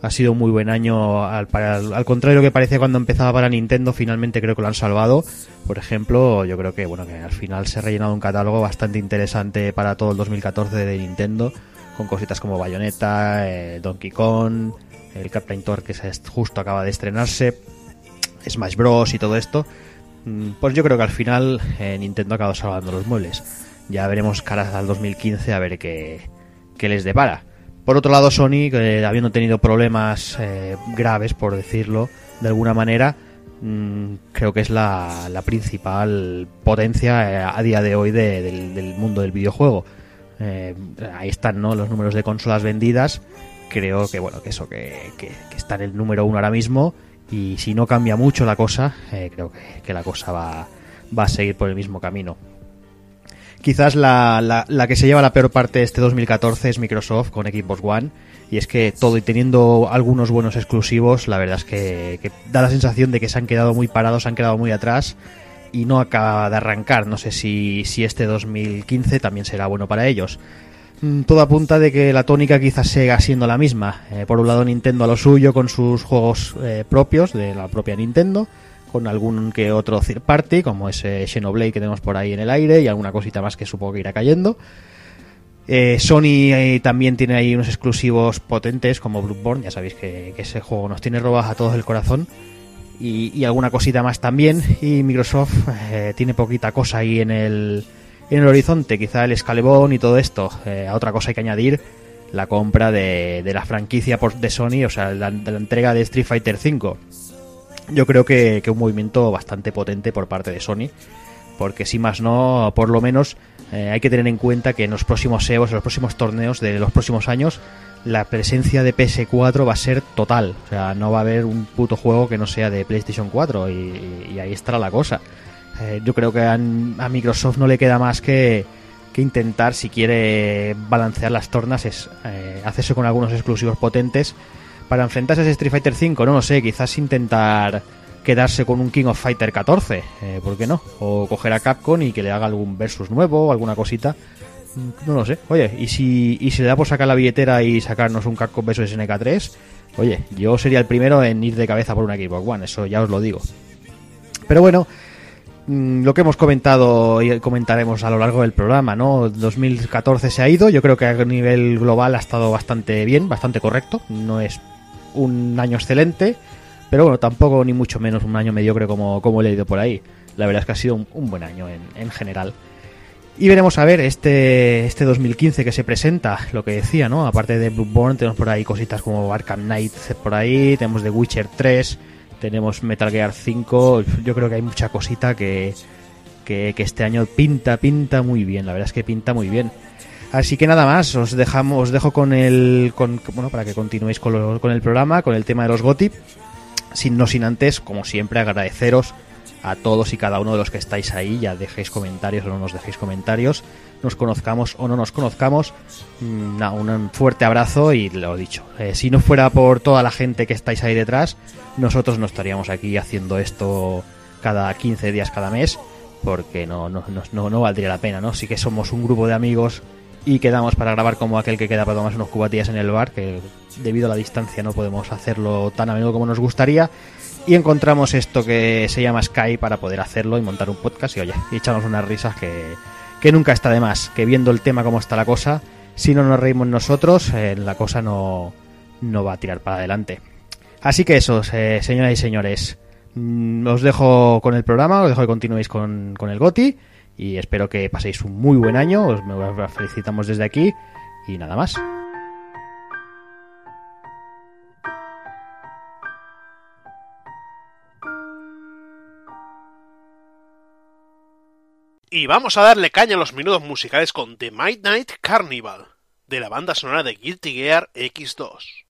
ha sido un muy buen año al, al contrario que parecía cuando empezaba para Nintendo finalmente creo que lo han salvado. Por ejemplo yo creo que bueno que al final se ha rellenado un catálogo bastante interesante para todo el 2014 de Nintendo con cositas como Bayonetta eh, Donkey Kong el Captain Tour que se justo acaba de estrenarse Smash Bros. y todo esto. Mm, pues yo creo que al final eh, Nintendo ha acabado salvando los muebles. Ya veremos caras al 2015 a ver qué, qué les depara por otro lado, Sony, que habiendo tenido problemas eh, graves, por decirlo de alguna manera, mm, creo que es la, principal potencia eh, a día de hoy de- del, mundo del videojuego. Eh, ahí están ¿no? los números de consolas vendidas. Creo que bueno que eso que, está en el número uno ahora mismo y si no cambia mucho la cosa, eh, creo que, la cosa va a seguir por el mismo camino. Quizás la, la, que se lleva la peor parte de este 2014 es Microsoft con Xbox One. Y es que todo y teniendo algunos buenos exclusivos, la verdad es que, que da la sensación de que se han quedado muy parados, se han quedado muy atrás y no acaba de arrancar. No sé si, si este 2015 también será bueno para ellos. Mm, Todo apunta de que la tónica quizás siga siendo la misma. Eh, por un lado Nintendo a lo suyo con sus juegos eh, propios de la propia Nintendo, con algún que otro third party, como ese Xenoblade que tenemos por ahí en el aire y alguna cosita más que supongo que irá cayendo. Eh, Sony eh, también tiene ahí unos exclusivos potentes como Bloodborne, ya sabéis que, ese juego nos tiene robados a todos el corazón. Y, alguna cosita más también. Y Microsoft eh, tiene poquita cosa ahí en el, en el horizonte, quizá el escalebón y todo esto. Eh, a otra cosa hay que añadir la compra de, la franquicia por, de Sony, o sea, la, la entrega de Street Fighter V. Yo creo que, que un movimiento bastante potente por parte de Sony, porque si más no, por lo menos eh, hay que tener en cuenta que en los próximos EVOs, en los próximos torneos de los próximos años, la presencia de PS4 va a ser total. O sea, no va a haber un puto juego que no sea de PlayStation 4 y, ahí estará la cosa. Eh, yo creo que a, a Microsoft no le queda más que, que intentar, si quiere balancear las tornas, es eh, hacerse con algunos exclusivos potentes para enfrentarse a ese Street Fighter 5. No lo sé, quizás intentar quedarse con un King of Fighter 14, eh, ¿por qué no? O coger a Capcom y que le haga algún versus nuevo alguna cosita. Mm, No lo sé. Oye, y si, y si le da por sacar la billetera y sacarnos un Capcom vs SNK3, oye, yo sería el primero en ir de cabeza por una Xbox One, eso ya os lo digo. Pero bueno, mm, lo que hemos comentado y comentaremos a lo largo del programa, ¿no? 2014 se ha ido, yo creo que a nivel global ha estado bastante bien, bastante correcto, no es un año excelente, pero bueno, tampoco ni mucho menos un año mediocre como, como he leído por ahí. La verdad es que ha sido un, buen año en, en general. Y veremos a ver este, este 2015 que se presenta, lo que decía, ¿no? Aparte de Bloodborne, tenemos por ahí cositas como Arkham Knight por ahí, tenemos The Witcher 3, tenemos Metal Gear 5. Yo creo que hay mucha cosita que, que este año pinta, pinta muy bien, la verdad es que pinta muy bien. Así que nada más, os dejamos, os dejo con el, con, bueno, para que continuéis con, lo- con el programa, con el tema de los GOTI, sin no sin antes, como siempre, agradeceros a todos y cada uno de los que estáis ahí, ya dejéis comentarios o no nos dejéis comentarios, nos conozcamos o no nos conozcamos, mm, nada, un fuerte abrazo y lo dicho, eh, si no fuera por toda la gente que estáis ahí detrás, nosotros no estaríamos aquí haciendo esto cada 15 días, cada mes, porque no, no, no, no, no valdría la pena, ¿no? Sí que somos un grupo de amigos y quedamos para grabar como aquel que queda para tomarse unos cubatillas en el bar, que debido a la distancia no podemos hacerlo tan a menudo como nos gustaría. Y encontramos esto que se llama Skype para poder hacerlo y montar un podcast y oye, y echarnos unas risas que, que nunca está de más, que viendo el tema como está la cosa, si no nos reímos nosotros, eh, la cosa no, no va a tirar para adelante. Así que eso, eh, señoras y señores, mm, os dejo con el programa, os dejo que continuéis con, con el GOTI y espero que paséis un muy buen año, os felicitamos desde aquí y nada más. Y vamos a darle caña a los minutos musicales con The Midnight Carnival, de la banda sonora de Guilty Gear X2.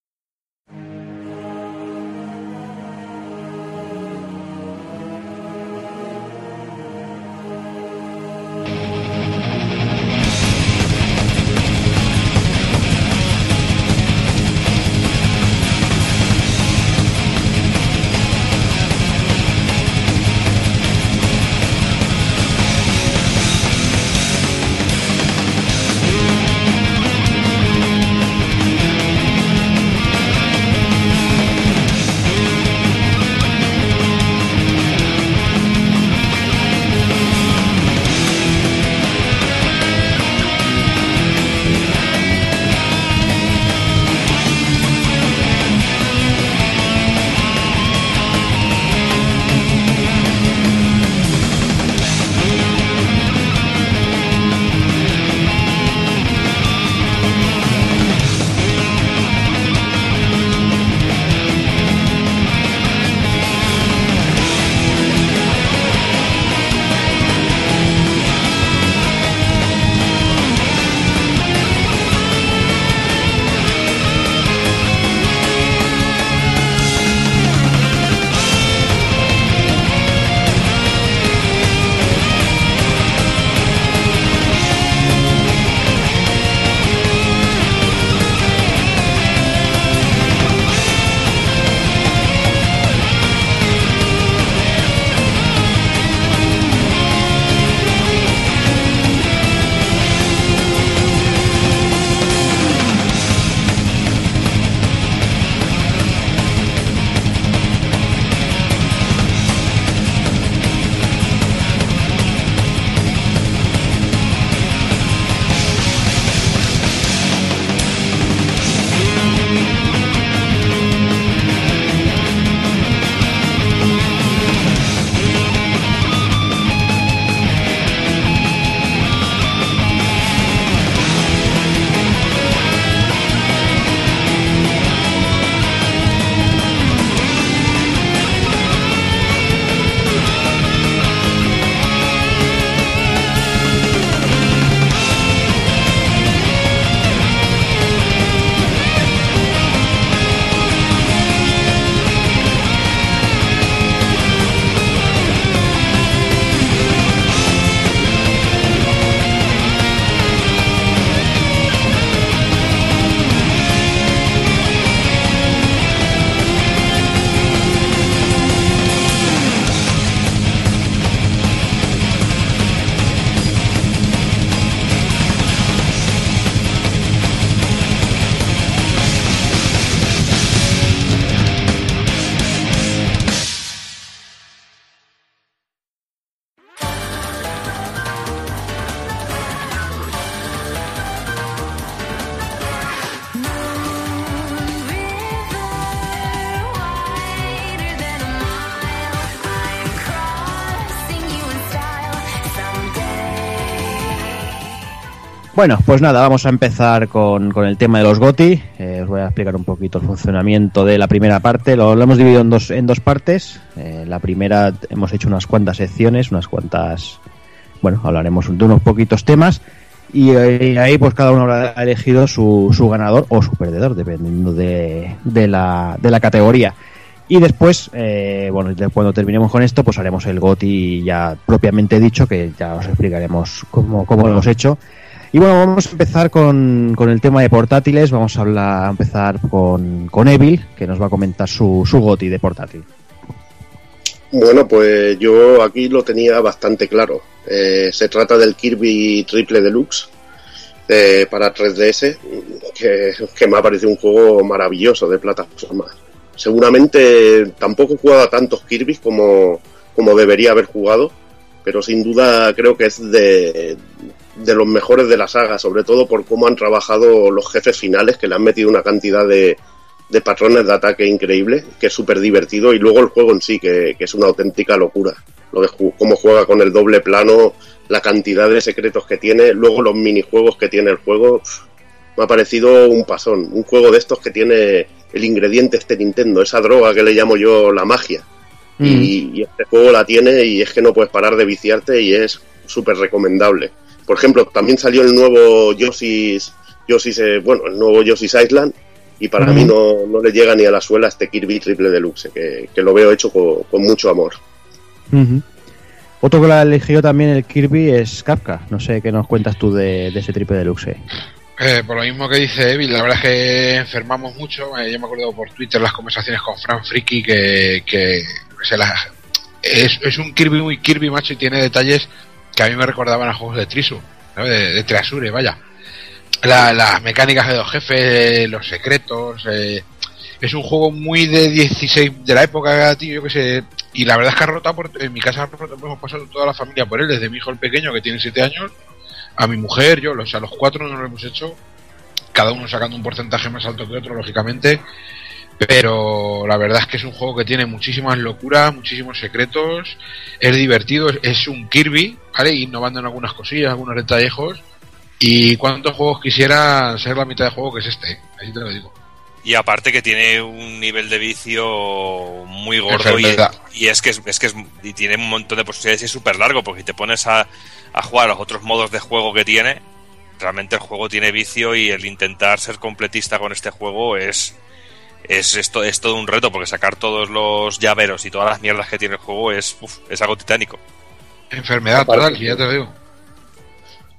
Bueno, pues nada, vamos a empezar con, con el tema de los GOTI. Eh, os voy a explicar un poquito el funcionamiento de la primera parte. Lo, hemos dividido en dos, en dos partes. Eh, la primera hemos hecho unas cuantas secciones, unas cuantas... Bueno, hablaremos de unos poquitos temas. Y eh, ahí pues cada uno habrá elegido su, su ganador o su perdedor, dependiendo de, de, la, de la categoría. Y después, eh, bueno, cuando terminemos con esto, pues haremos el GOTI ya propiamente dicho, que ya os explicaremos cómo, cómo lo hemos hecho. Y bueno, vamos a empezar con, con el tema de portátiles. Vamos a, hablar, a empezar con, con Evil, que nos va a comentar su, su GOTI de portátil. Bueno, pues yo aquí lo tenía bastante claro. Eh, se trata del Kirby Triple Deluxe eh, para 3DS, que, que me ha parecido un juego maravilloso de plataforma. Seguramente tampoco he jugado a tantos Kirby como, como debería haber jugado, pero sin duda creo que es de, de los mejores de la saga, sobre todo por cómo han trabajado los jefes finales, que le han metido una cantidad de, de patrones de ataque increíble, que es súper divertido, y luego el juego en sí, que, que es una auténtica locura. Lo de cómo juega con el doble plano, la cantidad de secretos que tiene, luego los minijuegos que tiene el juego, me ha parecido un pasón. Un juego de estos que tiene el ingrediente este Nintendo, esa droga que le llamo yo la magia. Y, y este juego la tiene y es que no puedes parar de viciarte y es súper recomendable. Por ejemplo, también salió el nuevo Yoshi's, Yoshi's eh, bueno, el nuevo Yoshi's Island y para Ujú. mí no, no le llega ni a la suela este Kirby Triple Deluxe, que, que lo veo hecho con, con mucho amor. Otro que lo ha elegido también el Kirby es Kafka. No sé qué nos cuentas tú de, de ese triple deluxe. Eh, por lo mismo que dice Evil, la verdad es que enfermamos mucho. Eh, yo me acuerdo por Twitter las conversaciones con Fran Friki que, que se la- es, es un Kirby muy Kirby, macho, y tiene detalles que a mí me recordaban a juegos de Trisu, ¿sabes? De, de Treasure, vaya. La- las mecánicas de los jefes, los secretos. eh, es un juego muy de 16 de la época, tío, yo que sé. Y la verdad es que ha rotado por, en mi casa hemos pasado toda la familia por él, desde mi hijo el pequeño que tiene 7 años a mi mujer, yo, o sea, los cuatro no lo hemos hecho, cada uno sacando un porcentaje más alto que otro, lógicamente, pero la verdad es que es un juego que tiene muchísimas locuras, muchísimos secretos, es divertido, es, es un Kirby, ¿vale? Innovando en algunas cosillas, algunos detallejos, y cuántos juegos quisiera ser la mitad de juego que es este, ahí te lo digo. Y aparte que tiene un nivel de vicio muy gordo y, Enfermedad. y es que es, es que es, y tiene un montón de posibilidades y es súper largo porque si te pones a, a jugar a los otros modos de juego que tiene, realmente el juego tiene vicio y el intentar ser completista con este juego es es, esto es todo un reto porque sacar todos los llaveros y todas las mierdas que tiene el juego es uf, es algo titánico. Enfermedad total, ya te digo.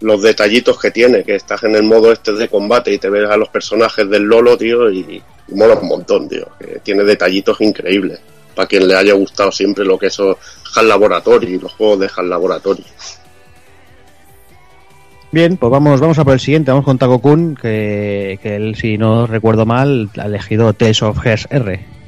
Los detallitos que tiene, que estás en el modo este de combate y te ves a los personajes del Lolo, tío, y, y mola un montón, tío. Que tiene detallitos increíbles. Para quien le haya gustado siempre lo que es HAL Laboratory, los juegos de HAL Laboratory. Bien, pues vamos, vamos a por el siguiente. Vamos con Taco Kun, que, que él, si no recuerdo mal, ha elegido Tales of Hearts R.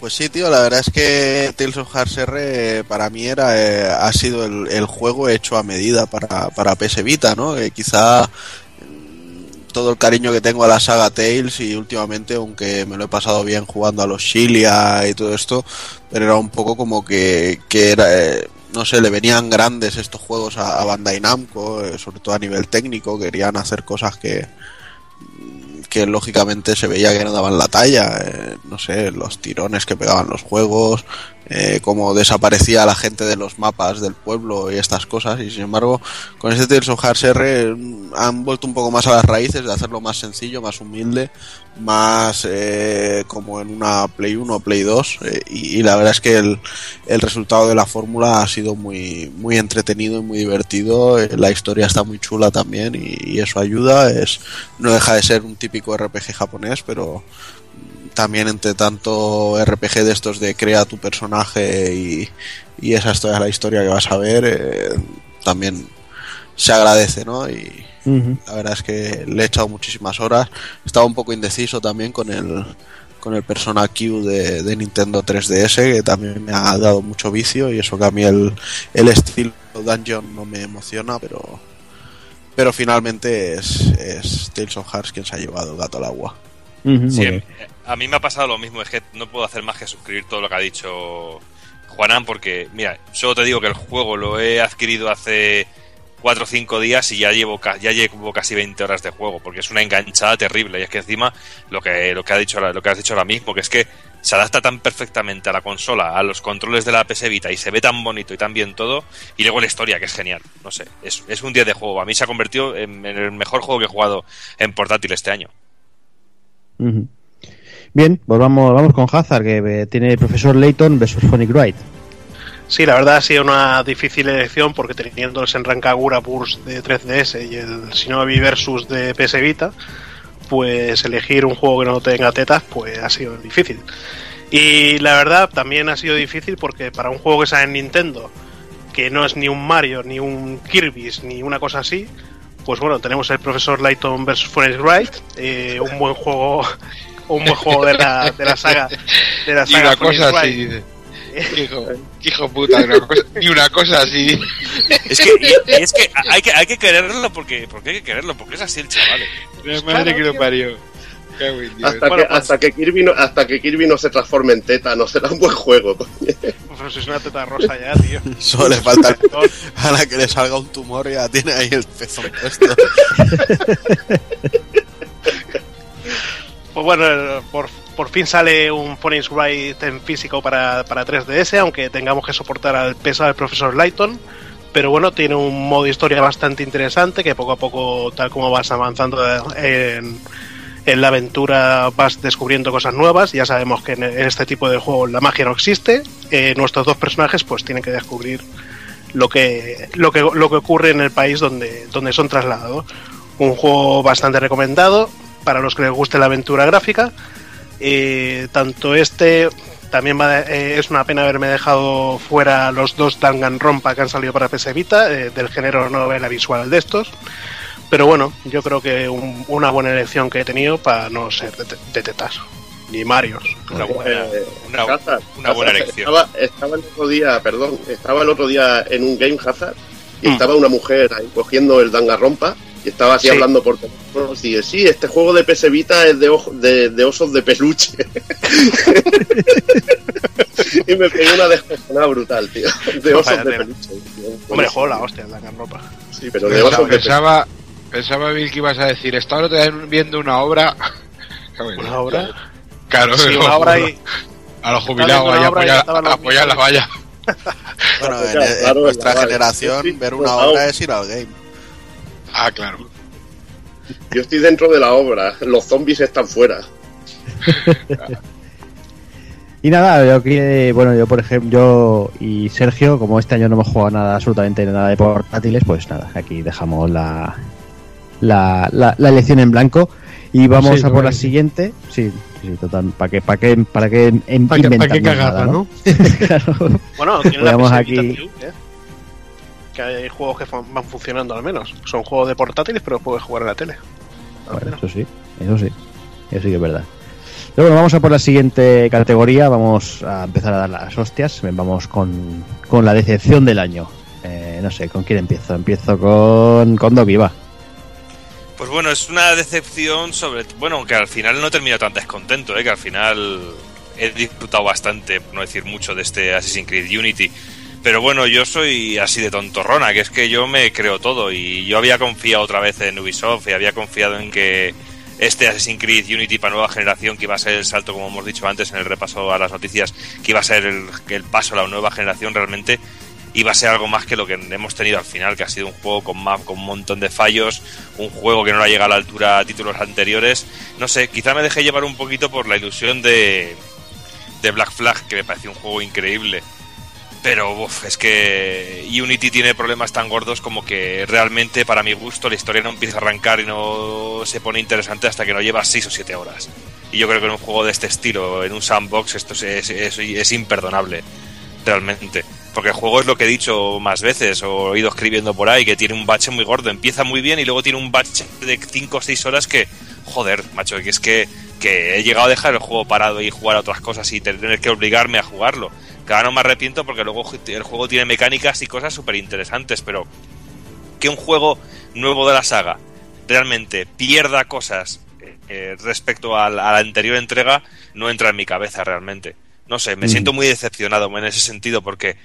Pues sí, tío, la verdad es que Tales of Hearts R para mí era, eh, ha sido el, el juego hecho a medida para, para PS Vita, ¿no? Que quizá mm, todo el cariño que tengo a la saga Tales y últimamente, aunque me lo he pasado bien jugando a los Shilia y todo esto, pero era un poco como que, que era, eh, no sé, le venían grandes estos juegos a, Bandai Namco, eh, sobre todo a nivel técnico, querían hacer cosas que que lógicamente se veía que no daban la talla, eh, no sé, los tirones que pegaban los juegos, eh, cómo desaparecía la gente de los mapas del pueblo y estas cosas, y sin embargo, con este Tales of Hearts R mm, han vuelto un poco más a las raíces de hacerlo más sencillo, más humilde, más eh, como en una Play 1 o Play 2, eh, y, la verdad es que el, el resultado de la fórmula ha sido muy, muy entretenido y muy divertido, eh, la historia está muy chula también y, y eso ayuda, es no deja de ser un típico RPG japonés, pero también entre tanto RPG de estos de crea tu personaje y, y esa es toda la historia que vas a ver, eh, también se agradece, ¿no? Y la verdad es que le he echado muchísimas horas. Estaba un poco indeciso también con el con el Persona Q de, de Nintendo 3DS, que también me ha dado mucho vicio y eso que a mí el, el estilo Dungeon no me emociona, pero pero finalmente es, es Tales of Hearts quien se ha llevado el gato al agua. Sí. A mí me ha pasado lo mismo, es que no puedo hacer más que suscribir todo lo que ha dicho Juanán, porque, mira, solo te digo que el juego lo he adquirido hace 4 o 5 días y ya llevo, ya llevo casi 20 horas de juego, porque es una enganchada terrible. Y es que encima, lo que, lo que, ha dicho, lo que has dicho ahora mismo, que es que se adapta tan perfectamente a la consola, a los controles de la PS Vita y se ve tan bonito y tan bien todo, y luego la historia, que es genial. No sé, es, un día de juego. A mí se ha convertido en, el mejor juego que he jugado en portátil este año. Bien, pues vamos, vamos con Hazard, que eh, tiene el profesor Layton versus Phonic Wright. Sí, la verdad ha sido una difícil elección porque teniendo el Senran Kagura Burst de 3DS y el Shinobi Versus de PS Vita, pues elegir un juego que no tenga tetas pues ha sido difícil. Y la verdad también ha sido difícil porque para un juego que sale en Nintendo, que no es ni un Mario, ni un Kirby's, ni una cosa así, pues bueno, tenemos el Profesor Layton vs. Forest Wright, eh, un buen juego, un buen juego de la, de la saga, de la Y saga una Phoenix cosa así, dice. Hijo, hijo puta, una cosa- ni una cosa así. Es que, y- y es que hay que hay que quererlo porque, porque hay que quererlo, porque es así el chaval. La madre que lo parió. Hasta, Bueno, que, pues- hasta, que Kirby no, hasta que Kirby no se transforme en teta, no será un buen juego. Pues es una teta rosa ya, tío. Solo le falta a la que le salga un tumor ya tiene ahí el pezón puesto. Pues bueno, eh, por, por fin sale un Phoenix Wright en físico para, para 3DS, aunque tengamos que soportar al peso del profesor Lighton. Pero bueno, tiene un modo historia bastante interesante que poco a poco, tal como vas avanzando en, en la aventura, vas descubriendo cosas nuevas. Ya sabemos que en, en este tipo de juegos la magia no existe. Eh, nuestros dos personajes pues tienen que descubrir lo que, lo que, lo que ocurre en el país donde, donde son trasladados. Un juego bastante recomendado para los que les guste la aventura gráfica. Eh, tanto este, también va de- eh, es una pena haberme dejado fuera los dos Danganronpa que han salido para PS Vita, eh, del género novela visual de estos. Pero bueno, yo creo que un- una buena elección que he tenido para no ser de, de tetas. Ni Marios. Una buena, una, Hazard, una buena Hazard, elección. Estaba, estaba el otro día, perdón, estaba el otro día en un game Hazard y Mm. estaba una mujer ahí cogiendo el dangarrompa y estaba así Sí. hablando por teléfono y dije, sí, este juego de PS Vita es de, ojo- de, de osos de peluche. y me pegué una descojonada brutal, tío. De osos de peluche. Hombre, juego la hostia, el Danganronpa. Sí, pero de Pensaba, osos de peluche. pensaba, pensaba, Bill, que ibas a decir, estaba viendo una obra... Una obra. Claro, Sí, una obra y. A los jubilados, ahí apoyar, la valla. Bueno, en, Claro, en nuestra generación ver una claro. obra es ir al game. Ah, claro. Yo estoy dentro de la obra, los zombies están fuera. Y nada, yo que, bueno, yo por ejemplo, yo y Sergio, como este año no hemos jugado nada, absolutamente nada de portátiles, pues nada, aquí dejamos la, la, la, la elección en blanco y vamos Sí, a por la siguiente. Sí, sí, total, ¿para qué, para qué, para qué ¿Para qué, cagarla, nada, no? claro. Bueno, tiene la aquí. View, ¿eh? Que hay juegos que van funcionando al menos. Son juegos de portátiles, pero puedes jugar en la tele. Bueno, eso sí, eso sí, eso sí que es verdad. Pero bueno, vamos a por la siguiente categoría, vamos a empezar a dar las hostias, vamos con, con la decepción del año. Eh, no sé, ¿con quién empiezo? Empiezo con, con Doki, va. Pues bueno, es una decepción sobre... Bueno, que al final no termino tan descontento, ¿eh? que al final he disfrutado bastante, por no decir mucho, de este Assassin's Creed Unity. Pero bueno, yo soy así de tontorrona, que es que yo me creo todo y yo había confiado otra vez en Ubisoft y había confiado en que este Assassin's Creed Unity para nueva generación, que iba a ser el salto, como hemos dicho antes en el repaso a las noticias, que iba a ser el, el paso a la nueva generación realmente, iba a ser algo más que lo que hemos tenido al final, que ha sido un juego con, map, con un montón de fallos, un juego que no ha llegado a la altura a títulos anteriores. No sé, quizá me dejé llevar un poquito por la ilusión de, de Black Flag, que me pareció un juego increíble. Pero uf, es que Unity tiene problemas tan gordos como que realmente, para mi gusto, la historia no empieza a arrancar y no se pone interesante hasta que no lleva 6 o 7 horas. Y yo creo que en un juego de este estilo, en un sandbox, esto es, es, imperdonable, realmente. Porque el juego es lo que he dicho más veces, o he ido escribiendo por ahí, que tiene un bache muy gordo. Empieza muy bien y luego tiene un bache de 5 o 6 horas que, joder, macho, que es que, que he llegado a dejar el juego parado y jugar a otras cosas y tener que obligarme a jugarlo. Que ahora no me arrepiento porque luego el juego tiene mecánicas y cosas súper interesantes, pero que un juego nuevo de la saga realmente pierda cosas eh, respecto a la, a la anterior entrega no entra en mi cabeza realmente. No sé, me Mm. siento muy decepcionado en ese sentido porque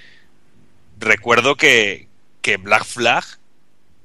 recuerdo que, que Black Flag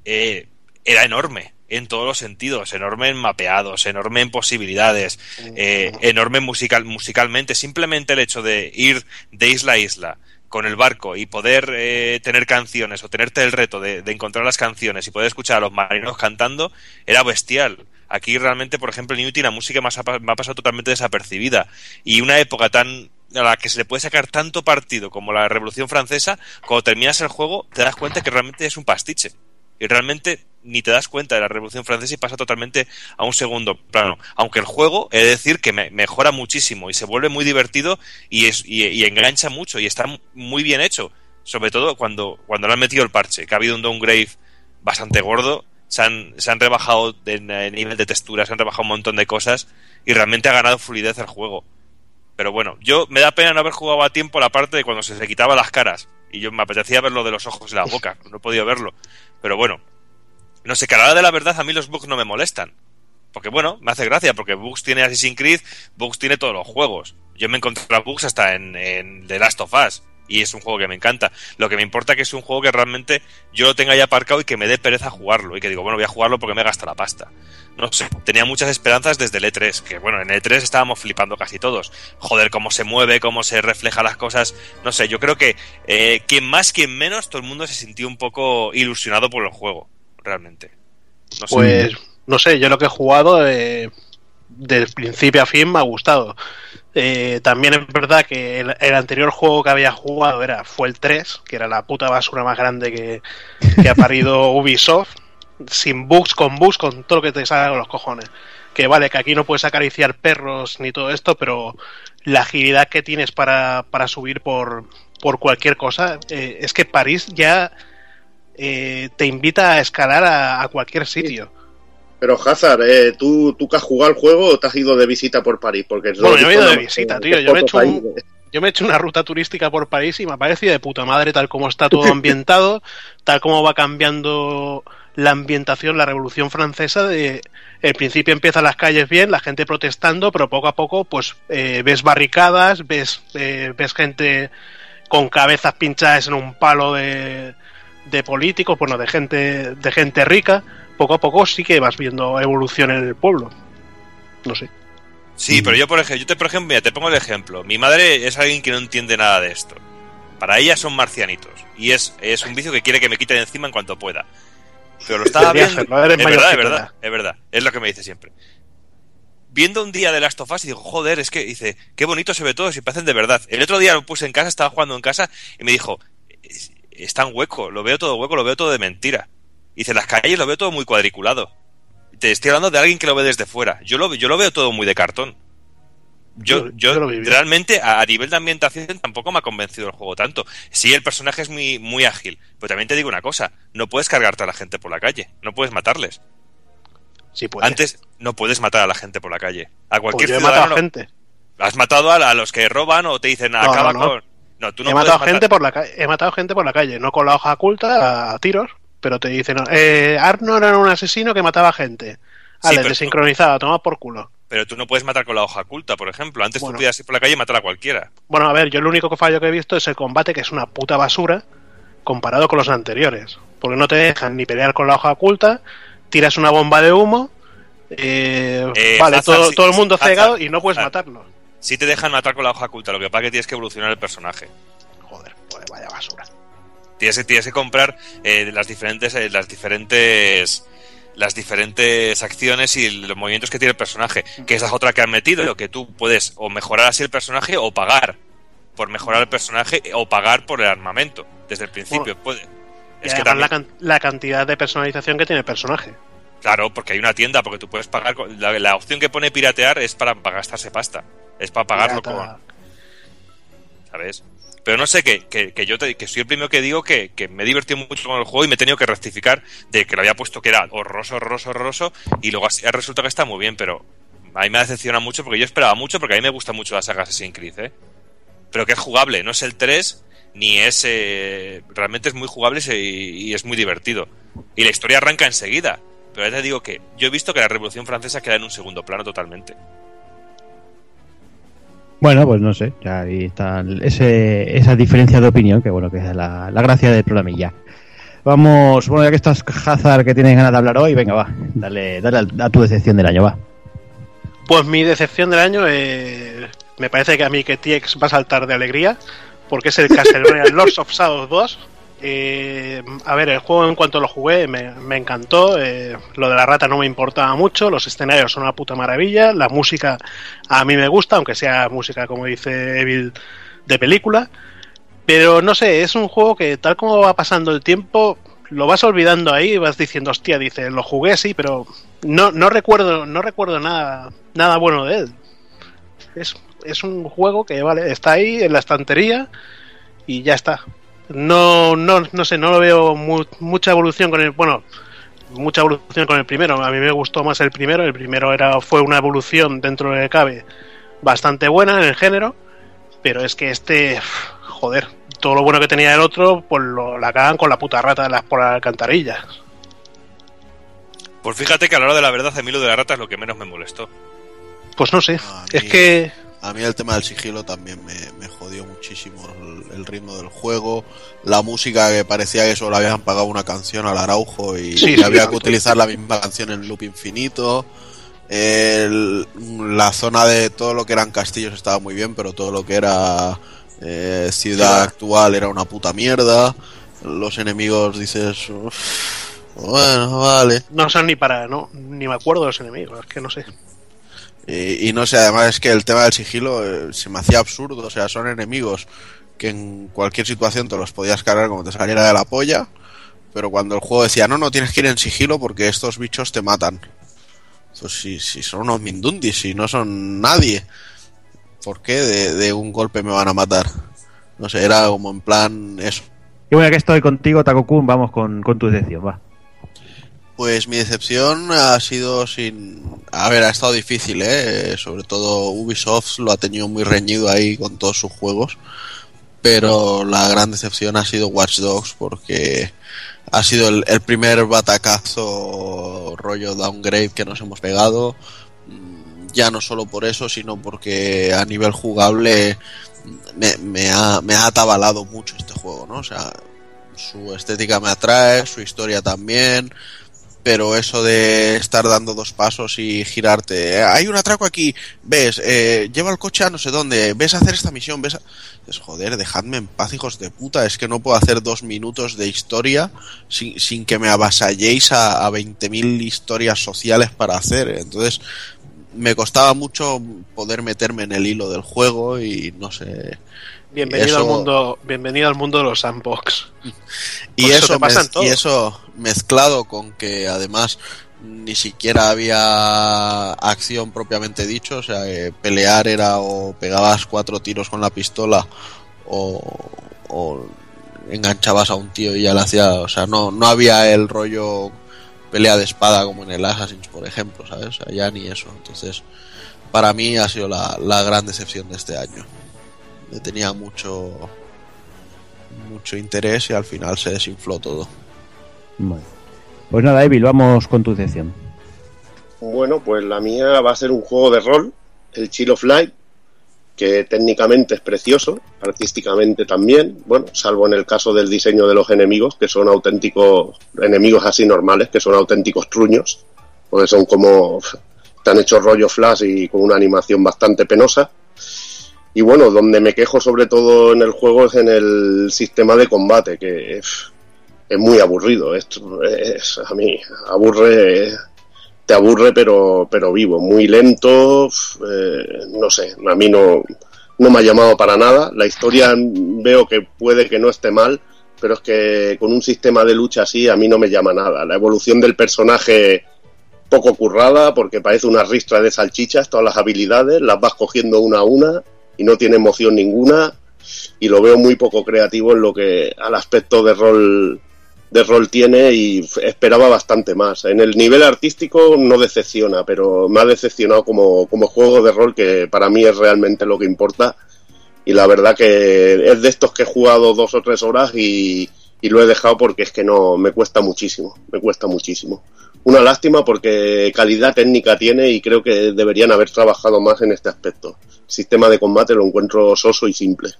eh, era enorme en todos los sentidos, enorme en mapeados, enorme en posibilidades, eh, enorme musical, musicalmente. Simplemente el hecho de ir de isla a isla con el barco y poder eh, tener canciones o tenerte el reto de, encontrar las canciones y poder escuchar a los marineros cantando era bestial. Aquí realmente, por ejemplo, en Unity la música me me ha pasado totalmente desapercibida. Y una época tan a la que se le puede sacar tanto partido como la Revolución Francesa, cuando terminas el juego te das cuenta que realmente es un pastiche. Y realmente ni te das cuenta de la Revolución Francesa y pasa totalmente a un segundo plano. Aunque el juego, he de decir que me- mejora muchísimo y se vuelve muy divertido y, es, y, engancha mucho y está muy bien hecho. Sobre todo cuando, cuando le han metido el parche, que ha habido un downgrade bastante gordo, se han, se han rebajado en nivel de textura, se han rebajado un montón de cosas y realmente ha ganado fluidez el juego. Pero bueno, yo me da pena no haber jugado a tiempo la parte de cuando se le quitaba las caras. Y yo me apetecía ver lo de los ojos y la boca. No he podido verlo. Pero bueno, no sé, que a la hora de la verdad a mí los bugs no me molestan. Porque bueno, me hace gracia, porque Bugs tiene Assassin's Creed, Bugs tiene todos los juegos. Yo me he encontrado Bugs hasta en, en The Last of Us y es un juego que me encanta. Lo que me importa que es un juego que realmente yo lo tenga ya aparcado y que me dé pereza jugarlo. Y que digo, bueno, voy a jugarlo porque me gasta la pasta. No sé, tenía muchas esperanzas desde el E3, que bueno, en el E3 estábamos flipando casi todos. Joder, cómo se mueve, cómo se refleja las cosas. No sé, yo creo que eh, quien más, quien menos, todo el mundo se sintió un poco ilusionado por el juego, realmente. No sé. Pues, no sé, yo lo que he jugado, eh, del principio a fin, me ha gustado. Eh, también es verdad que el, el, anterior juego que había jugado era fue el 3, que era la puta basura más grande que, que ha parido Ubisoft, sin bugs, con bugs, con todo lo que te salga con los cojones. Que vale, que aquí no puedes acariciar perros ni todo esto, pero la agilidad que tienes para, para subir por, por cualquier cosa, eh, es que París ya eh, te invita a escalar a, a cualquier sitio. Pero Hazard, eh, ¿tú, ¿tú que has jugado el juego o te has ido de visita por París? Porque bueno, yo he ido de visita, tío. Yo me, he hecho un, yo me he hecho una ruta turística por París y me ha parecido de puta madre tal como está todo ambientado, tal como va cambiando la ambientación, la Revolución Francesa. De, el principio empiezan las calles bien, la gente protestando, pero poco a poco pues eh, ves barricadas, ves, eh, ves gente con cabezas pinchadas en un palo de, de políticos, bueno, de gente, de gente rica poco a poco sí que vas viendo evolución en el pueblo. No sé. Sí, pero yo por ejemplo, yo te, por ejemplo, mira, te pongo el ejemplo. Mi madre es alguien que no entiende nada de esto. Para ella son marcianitos. Y es, es un vicio que quiere que me quite de encima en cuanto pueda. Pero lo estaba viendo. Es verdad, es verdad, es verdad. Es lo que me dice siempre. Viendo un día de Last of Us y digo, joder, es que dice, qué bonito se ve todo, si parecen de verdad. El otro día lo puse en casa, estaba jugando en casa y me dijo, está en hueco, lo veo todo hueco, lo veo todo de mentira. Y dice, las calles lo veo todo muy cuadriculado. Te estoy hablando de alguien que lo ve desde fuera. Yo lo, yo lo veo todo muy de cartón. Yo, yo, yo realmente a, a, nivel de ambientación tampoco me ha convencido el juego tanto. Sí, el personaje es muy, muy ágil, pero también te digo una cosa, no puedes cargarte a la gente por la calle, no puedes matarles. Sí puedes. Antes no puedes matar a la gente por la calle. A cualquier pues yo he matado a gente. Has matado a, a, los que roban o te dicen acaba no, no, con. No, tú no he matado matar. gente por la calle, he matado gente por la calle, no con la hoja oculta a tiros pero te dicen, eh, Arnold era un asesino que mataba gente. Vale, sí, desincronizada, toma por culo. Pero tú no puedes matar con la hoja oculta, por ejemplo. Antes bueno, tú podías ir por la calle y matar a cualquiera. Bueno, a ver, yo el único fallo que he visto es el combate, que es una puta basura comparado con los anteriores. Porque no te dejan ni pelear con la hoja oculta, tiras una bomba de humo, eh, eh, vale, Hazard, todo, sí, todo, el mundo Hazard, cegado y no puedes Hazard. matarlo. Sí te dejan matar con la hoja oculta, lo que pasa es que tienes que evolucionar el personaje. Joder, pues vaya basura. Tienes que, tienes que comprar eh, las diferentes eh, las diferentes las diferentes acciones y los movimientos que tiene el personaje, que esa es otra que han metido, lo que tú puedes o mejorar así el personaje o pagar por mejorar el personaje o pagar por el armamento desde el principio. Bueno, Puede. Es que también... la, can la, cantidad de personalización que tiene el personaje. Claro, porque hay una tienda, porque tú puedes pagar. La, la opción que pone piratear es para, para gastarse pasta. Es para pagarlo Pirata. con. ¿Sabes? Pero no sé, que, que, que yo te, que soy el primero que digo que, que, me he divertido mucho con el juego y me he tenido que rectificar de que lo había puesto que era horroroso, horroroso, horroroso y luego resulta que está muy bien, pero a mí me decepciona mucho porque yo esperaba mucho porque a mí me gusta mucho la saga Assassin's Creed, ¿eh? Pero que es jugable, no es el 3 ni es... Eh, realmente es muy jugable y, y, es muy divertido. Y la historia arranca enseguida. Pero ya te digo que yo he visto que la Revolución Francesa queda en un segundo plano totalmente. Bueno, pues no sé, ya ahí está ese, esa diferencia de opinión, que bueno, que es la, la gracia del programilla. Vamos, bueno, ya que estás Hazard que tienes ganas de hablar hoy, venga, va, dale, dale a, a tu decepción del año, va. Pues mi decepción del año, eh, me parece que a mí que TX va a saltar de alegría, porque es el Castlevania Lords of Shadow 2. Eh, a ver, el juego en cuanto lo jugué me, encantó. Eh, lo de la rata no me importaba mucho. Los escenarios son una puta maravilla. La música a mí me gusta, aunque sea música, como dice Evil, de película. Pero no sé, es un juego que tal como va pasando el tiempo, lo vas olvidando ahí y vas diciendo, hostia, dice, lo jugué sí, pero no, no recuerdo, no recuerdo nada, nada bueno de él. Es, es un juego que vale, está ahí en la estantería y ya está no, no, no sé, no lo veo mu mucha evolución con el, bueno, mucha evolución con el primero. A mí me gustó más el primero. El primero era, fue una evolución dentro de cabe bastante buena en el género, pero es que este, joder, todo lo bueno que tenía el otro, pues lo, la cagan con la puta rata de las por las alcantarillas. Pues fíjate que a la hora de la verdad a mí lo de la rata es lo que menos me molestó. Pues no sé. Es que A mí el tema del sigilo también me, me jodió muchísimo el, ritmo del juego, la música que parecía que solo habían pagado una canción al Araujo y, Sí, y sí, había que utilizar la misma canción en loop infinito. El- la zona de todo lo que eran castillos estaba muy bien, pero todo lo que era eh, ciudad actual era una puta mierda. Los enemigos dices, "Uf, bueno, vale. no son ni para. no Ni me acuerdo de los enemigos. Es que no sé. Y, y no sé, además es que el tema del sigilo eh, se me hacía absurdo. O sea, son enemigos que en cualquier situación te los podías cargar como te saliera de la polla. Pero cuando el juego decía, no, no tienes que ir en sigilo porque estos bichos te matan. Pues si, si son unos mindundis, si no son nadie, ¿por qué de, de un golpe me van a matar? No sé, era como en plan eso. Y bueno, que estoy contigo, Taco Kun, vamos con, con tu decepción, va. Pues mi decepción ha sido sin... A ver, ha estado difícil, ¿eh? Sobre todo Ubisoft lo ha tenido muy reñido ahí con todos sus juegos. Pero la gran decepción ha sido Watch Dogs porque ha sido el, el primer batacazo rollo downgrade que nos hemos pegado. Mm, Ya no solo por eso, sino porque a nivel jugable me, ha, me ha atabalado mucho este juego, ¿no? O sea, su estética me atrae, su historia también, pero eso de estar dando dos pasos y girarte, "Eh, hay un atraco aquí, ves, eh, lleva el coche a no sé dónde, ves a hacer esta misión, ves a... Es, joder, dejadme en paz, hijos de puta, es que no puedo hacer dos minutos de historia sin, sin que me avasalléis a, a 20.000 historias sociales para hacer, entonces me costaba mucho poder meterme en el hilo del juego y no sé... Bienvenido Eso- al mundo. Bienvenido al mundo de los sandbox. Y eso y eso mezclado con que además ni siquiera había acción propiamente dicho, o sea, que pelear era o pegabas cuatro tiros con la pistola o, o enganchabas a un tío y ya le hacía, o sea, no, no había el rollo pelea de espada como en el Assassin's, por ejemplo, ¿sabes? O sea, ya ni eso. Entonces, para mí ha sido la, la gran decepción de este año. Le tenía mucho mucho interés y al final se desinfló todo. Bueno. Pues nada, Evil, vamos con tu decepción. Bueno, pues la mía va a ser un juego de rol, el Chill of Light, que técnicamente es precioso, artísticamente también, bueno, salvo en el caso del diseño de los enemigos, que son auténticos enemigos así normales, que son auténticos truños, porque son como están hechos rollo flash y con una animación bastante penosa. Y bueno, donde me quejo sobre todo en el juego es en el sistema de combate, que es, muy aburrido. Esto es, a mí aburre te aburre pero pero vivo. Muy lento eh, no sé a mí no no me ha llamado para nada. La historia veo que puede que no esté mal pero es que con un sistema de lucha así a mí no me llama nada. La evolución del personaje poco currada porque parece una ristra de salchichas todas las habilidades las vas cogiendo una a una y no tiene emoción ninguna y lo veo muy poco creativo en lo que al aspecto de rol de rol tiene y esperaba bastante más. En el nivel artístico no decepciona, pero me ha decepcionado como, como juego de rol que para mí es realmente lo que importa. Y la verdad que es de estos que he jugado dos o tres horas y, y lo he dejado porque es que no, me cuesta muchísimo, me cuesta muchísimo. Una lástima porque calidad técnica tiene y creo que deberían haber trabajado más en este aspecto. Sistema de combate lo encuentro soso y simple.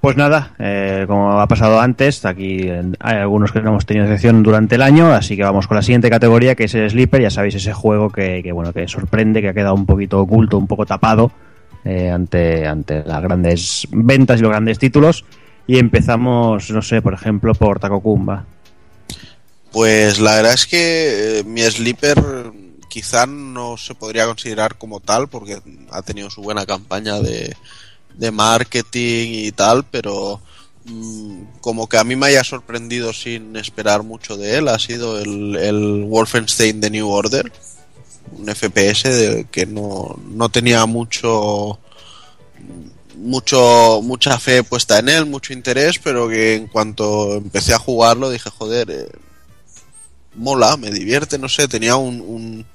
Pues nada, eh, como ha pasado antes, aquí eh, hay algunos que no hemos tenido decepción durante el año, así que vamos con la siguiente categoría, que es el Sleeper. Ya sabéis, ese juego que, que, bueno que sorprende, que ha quedado un poquito oculto, un poco tapado eh, ante, ante las grandes ventas y los grandes títulos. Y empezamos, no sé, por ejemplo, por Takokumba. Pues la verdad es que eh, mi Sleeper quizá no se podría considerar como tal porque ha tenido su buena campaña de, de marketing y tal, pero mm, como que a mí me haya sorprendido sin esperar mucho de él ha sido el, Wolfenstein The New Order, un FPS que no, no tenía mucho mucho mucha fe puesta en él, mucho interés, pero que en cuanto empecé a jugarlo dije, joder, eh, mola, me divierte, no sé, tenía un, un,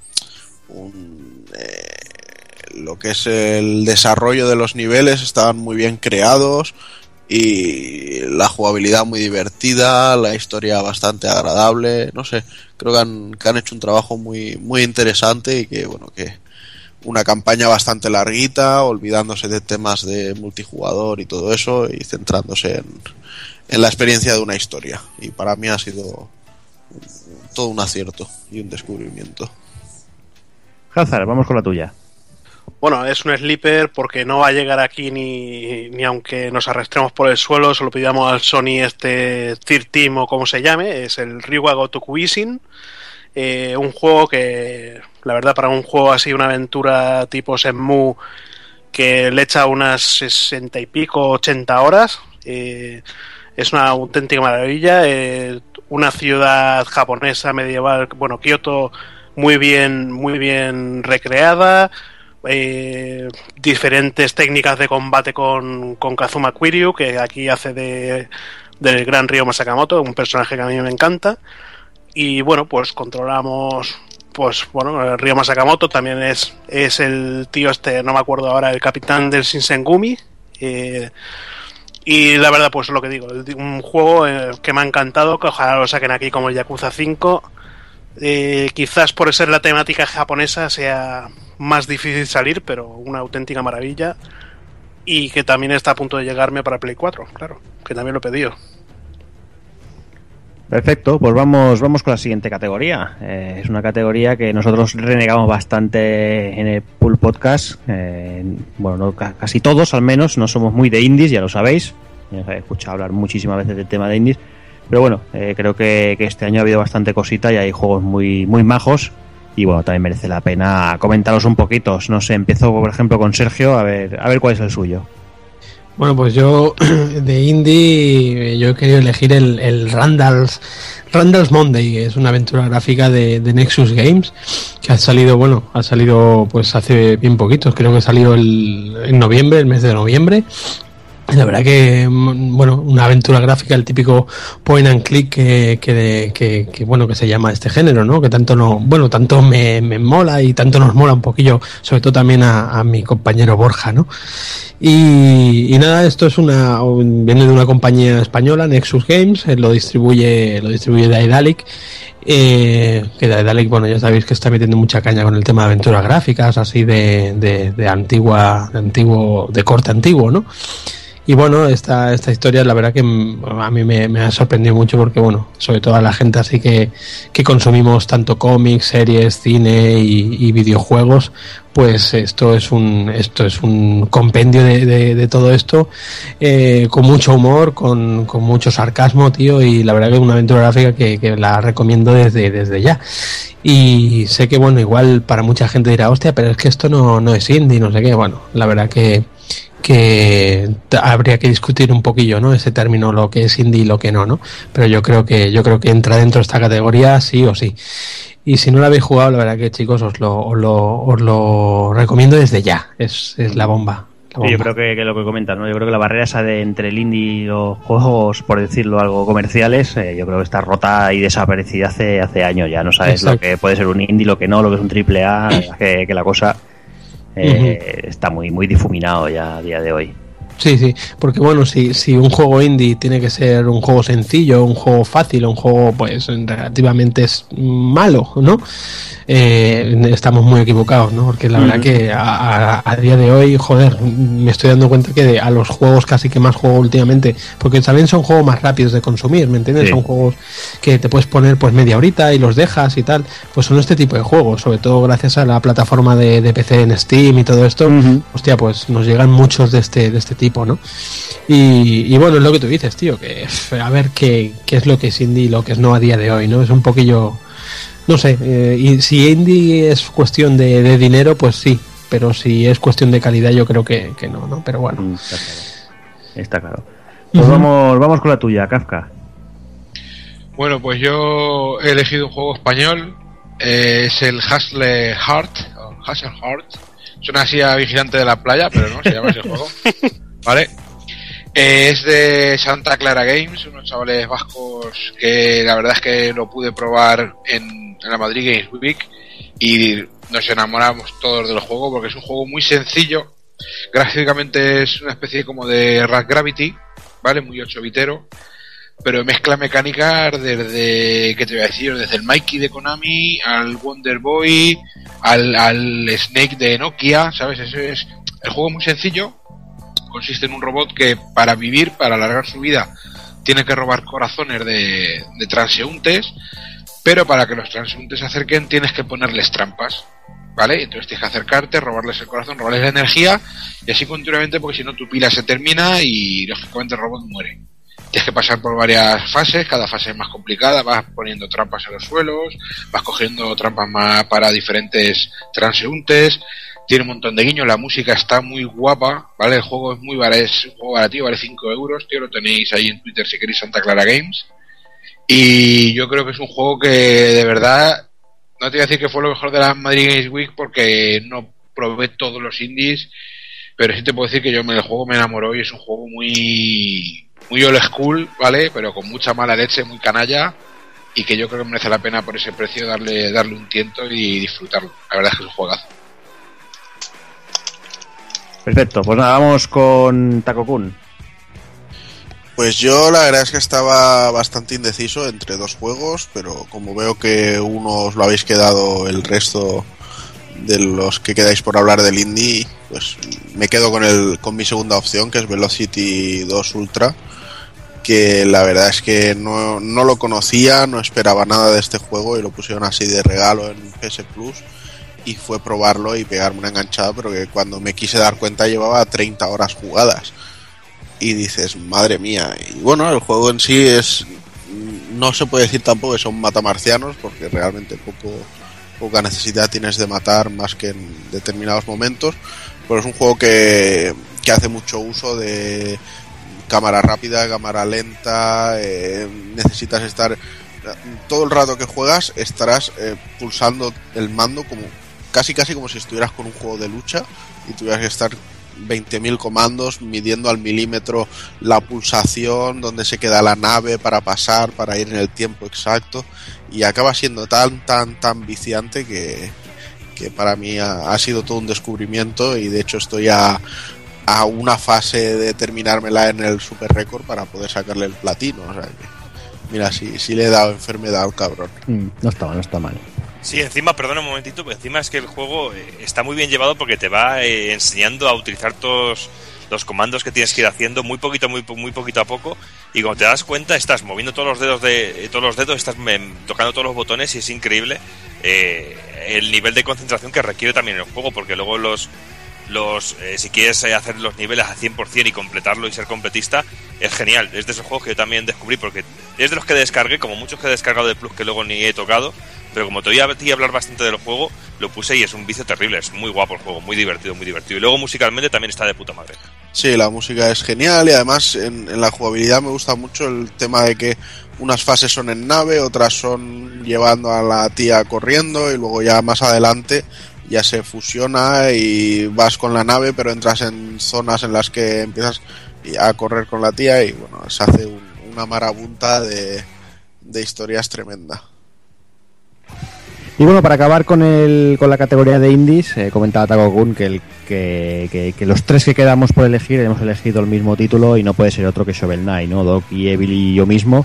un, eh, lo que es el desarrollo de los niveles estaban muy bien creados, y la jugabilidad muy divertida, la historia bastante agradable, no sé, creo que han, que han hecho un trabajo muy, muy interesante y que, bueno, que una campaña bastante larguita, olvidándose de temas de multijugador y todo eso y centrándose en, en la experiencia de una historia. Y para mí ha sido todo un acierto y un descubrimiento. Hazard, vamos con la tuya. Bueno, es un sleeper porque no va a llegar aquí ni, ni aunque nos arrastremos por el suelo, se lo pidamos al Sony este Third Team o como se llame, es el Ryuga Gotoku Isin, eh, un juego que, la verdad, para un juego así, una aventura tipo Shenmue, que le echa unas sesenta y pico, 80 horas, eh, es una auténtica maravilla, eh, una ciudad japonesa medieval, bueno, Kioto, muy bien, muy bien recreada, eh, diferentes técnicas de combate con, con Kazuma Kiryu, que aquí hace de del gran Río Masakamoto, un personaje que a mí me encanta. Y bueno, pues controlamos, pues bueno, Río Masakamoto también es, es el tío este, no me acuerdo ahora, el capitán del Shinsengumi. Eh, y la verdad, pues lo que digo, un juego eh, que me ha encantado, que ojalá lo saquen aquí como el Yakuza 5. Eh, quizás por ser la temática japonesa sea más difícil salir, pero una auténtica maravilla. Y que también está a punto de llegarme para Play 4, claro, que también lo he pedido. Perfecto, pues vamos, vamos con la siguiente categoría. Eh, es una categoría que nosotros renegamos bastante en el Pool Podcast. Eh, bueno, no, casi todos al menos, no somos muy de indies, ya lo sabéis. Ya os he escuchado hablar muchísimas veces del tema de indies. Pero bueno, eh, creo que, que, este año ha habido bastante cosita y hay juegos muy, muy majos. Y bueno, también merece la pena comentaros un poquito. No sé, empiezo por ejemplo con Sergio, a ver, a ver cuál es el suyo. Bueno, pues yo de indie yo he querido elegir el, el Randall's, Randall's Monday, que es una aventura gráfica de, Nexus Games, que ha salido, bueno, ha salido pues hace bien poquito, creo que salió el, en noviembre, el mes de noviembre, la verdad que, bueno, una aventura gráfica, el típico point and click que, que, que, bueno, que se llama este género, ¿no? Que tanto no, bueno, tanto me, me mola y tanto nos mola un poquillo, sobre todo también a, a mi compañero Borja, ¿no? Y, y, nada, esto es una, viene de una compañía española, Nexus Games, lo distribuye, lo distribuye Daedalic. Eh, que Daedalic, bueno, ya sabéis que está metiendo mucha caña con el tema de aventuras gráficas, así de, de, de antigua, de antiguo, de corte antiguo, ¿no? Y bueno, esta, esta historia la verdad que a mí me, ha sorprendido mucho porque, bueno, sobre todo a la gente así que, que consumimos tanto cómics, series, cine y, videojuegos, pues esto es un, esto es un compendio de todo esto, eh, con mucho humor, con, con, mucho sarcasmo, tío, y la verdad que es una aventura gráfica que, que la recomiendo desde, desde ya. Y sé que, bueno, igual para mucha gente dirá, hostia, pero es que esto no, no es indie, no sé qué. Bueno, la verdad que que habría que discutir un poquillo, ¿no? Ese término, lo que es indie y lo que no, ¿no? Pero yo creo que yo creo que entra dentro de esta categoría sí o sí. Y si no lo habéis jugado, la verdad que chicos os lo, os lo, os lo recomiendo desde ya. Es, es la bomba. La bomba. Yo creo que, que, lo que comentas, ¿no? Yo creo que la barrera esa de entre el indie y los juegos, por decirlo algo, comerciales, eh, yo creo que está rota y desaparecida hace, hace años ya. No sabes Exacto. lo que puede ser un indie, lo que no, lo que es un triple A, que, que la cosa eh, está muy, muy difuminado ya a día de hoy. Sí, sí, porque bueno, si, si un juego indie tiene que ser un juego sencillo, un juego fácil, un juego pues relativamente es malo, ¿no? Eh, estamos muy equivocados, ¿no? Porque la verdad que a, a, a, día de hoy, joder, me estoy dando cuenta que de, a los juegos casi que más juego últimamente, porque también son juegos más rápidos de consumir, ¿me entiendes? Sí. Son juegos que te puedes poner pues media horita y los dejas y tal, pues son este tipo de juegos, sobre todo gracias a la plataforma de, de PC en Steam y todo esto, hostia, pues nos llegan muchos de este, de este tipo, ¿no? Y, y, bueno, es lo que tú dices, tío, que a ver qué, qué es lo que es indie y lo que es no a día de hoy, ¿no? Es un poquillo no sé, eh, y si indie es cuestión de, de, dinero, pues sí, pero si es cuestión de calidad, yo creo que, que no, ¿no? Pero bueno. Está claro. Está claro. Pues uh -huh. vamos, vamos con la tuya, Kafka. Bueno, pues yo he elegido un juego español, eh, es el Hustle Heart, o Hustle Heart. Suena así a Vigilante de la Playa, pero no, se llama ese juego. ¿Vale? Eh, es de Santa Clara Games, unos chavales vascos que la verdad es que lo pude probar en la Madrid Games Week y nos enamoramos todos del juego porque es un juego muy sencillo. Gráficamente es una especie como de Rat Gravity, ¿vale? Muy 8 bitero, pero mezcla mecánicas desde, ¿qué te voy a decir? Desde el Mikey de Konami al Wonder Boy, al, al Snake de Nokia, ¿sabes? Eso es, el juego es muy sencillo, consiste en un robot que para vivir, para alargar su vida, tiene que robar corazones de, transeúntes, pero para que los transeúntes se acerquen tienes que ponerles trampas, ¿vale? Entonces tienes que acercarte, robarles el corazón, robarles la energía y así continuamente porque si no tu pila se termina y lógicamente el robot muere. Tienes que pasar por varias fases, cada fase es más complicada, vas poniendo trampas en los suelos, vas cogiendo trampas más para diferentes transeúntes, tiene un montón de guiños, la música está muy guapa, ¿vale? El juego es muy barato, es un barato, vale 5 euros, tío, lo tenéis ahí en Twitter si queréis Santa Clara Games. Y yo creo que es un juego que de verdad, no te voy a decir que fue lo mejor de la Madrid Games Week porque no probé todos los indies, pero sí te puedo decir que yo me el juego me enamoró y es un juego muy muy old school, ¿vale? Pero con mucha mala leche, muy canalla y que yo creo que merece la pena por ese precio darle darle un tiento y disfrutarlo. La verdad es que es un juegazo. Perfecto, pues nada, vamos con Taco Kun. Pues yo la verdad es que estaba bastante indeciso entre dos juegos, pero como veo que uno os lo habéis quedado el resto de los que quedáis por hablar del indie, pues me quedo con el con mi segunda opción, que es Velocity 2 Ultra, que la verdad es que no, no lo conocía, no esperaba nada de este juego y lo pusieron así de regalo en PS Plus y fue probarlo y pegarme una enganchada, pero que cuando me quise dar cuenta llevaba 30 horas jugadas. Y dices, madre mía. Y bueno, el juego en sí es. No se puede decir tampoco que son matamarcianos, porque realmente poco, poca necesidad tienes de matar más que en determinados momentos. Pero es un juego que, que hace mucho uso de cámara rápida, cámara lenta. eh, necesitas estar. Todo el rato que juegas estarás eh, pulsando el mando como casi casi como si estuvieras con un juego de lucha y tuvieras que estar 20.000 comandos midiendo al milímetro la pulsación, donde se queda la nave para pasar, para ir en el tiempo exacto y acaba siendo tan tan tan viciante que, que para mí ha, sido todo un descubrimiento y de hecho estoy a, a una fase de terminármela en el super récord para poder sacarle el platino, mira si, si le he dado enfermedad al cabrón. Mm, no está mal, no está mal. Sí, encima, perdona un momentito, pero encima es que el juego eh, está muy bien llevado porque te va eh, enseñando a utilizar todos los comandos que tienes que ir haciendo muy poquito, muy, muy poquito a poco. Y cuando te das cuenta estás moviendo todos los dedos de eh, todos los dedos, estás mem, tocando todos los botones y es increíble el nivel de concentración que requiere también el juego porque luego los los eh, si quieres eh, hacer los niveles a 100% y completarlo y ser completista es genial. Es de esos juegos que yo también descubrí porque es de los que descargué como muchos que he descargado de plus que luego ni he tocado pero como te voy a hablar bastante del juego lo puse y es un vicio terrible es muy guapo el juego muy divertido muy divertido. Y luego musicalmente también está de puta madre. Sí, la música es genial y además en la jugabilidad me gusta mucho el tema de que unas fases son en nave, otras son llevando a la tía corriendo y luego ya más adelante ya se fusiona y vas con la nave pero entras en zonas en las que empiezas a correr con la tía y bueno, se hace un- una marabunta de, historias tremenda. Y bueno, para acabar con el, con la categoría de indies, eh, comentaba Taco Kun que, el, que, que los tres que quedamos por elegir hemos elegido el mismo título y no puede ser otro que Shovel Knight, ¿no? Doc y Evil y yo mismo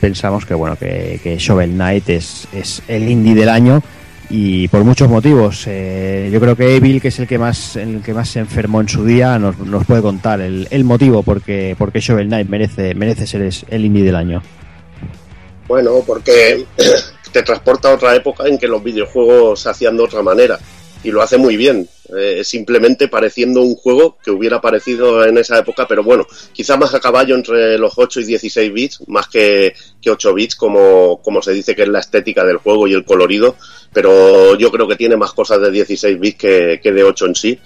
pensamos que bueno que, que Shovel Knight es, es el indie del año y por muchos motivos. Eh, yo creo que Evil, que es el que más el que más se enfermó en su día, nos, nos puede contar el, motivo porque porque Shovel Knight merece merece ser el indie del año. Bueno, porque te transporta a otra época en que los videojuegos se hacían de otra manera y lo hace muy bien, eh, simplemente pareciendo un juego que hubiera parecido en esa época, pero bueno, quizá más a caballo entre los 8 y 16 bits, más que, que 8 bits, como, como se dice que es la estética del juego y el colorido, pero yo creo que tiene más cosas de 16 bits que, que de 8 en sí.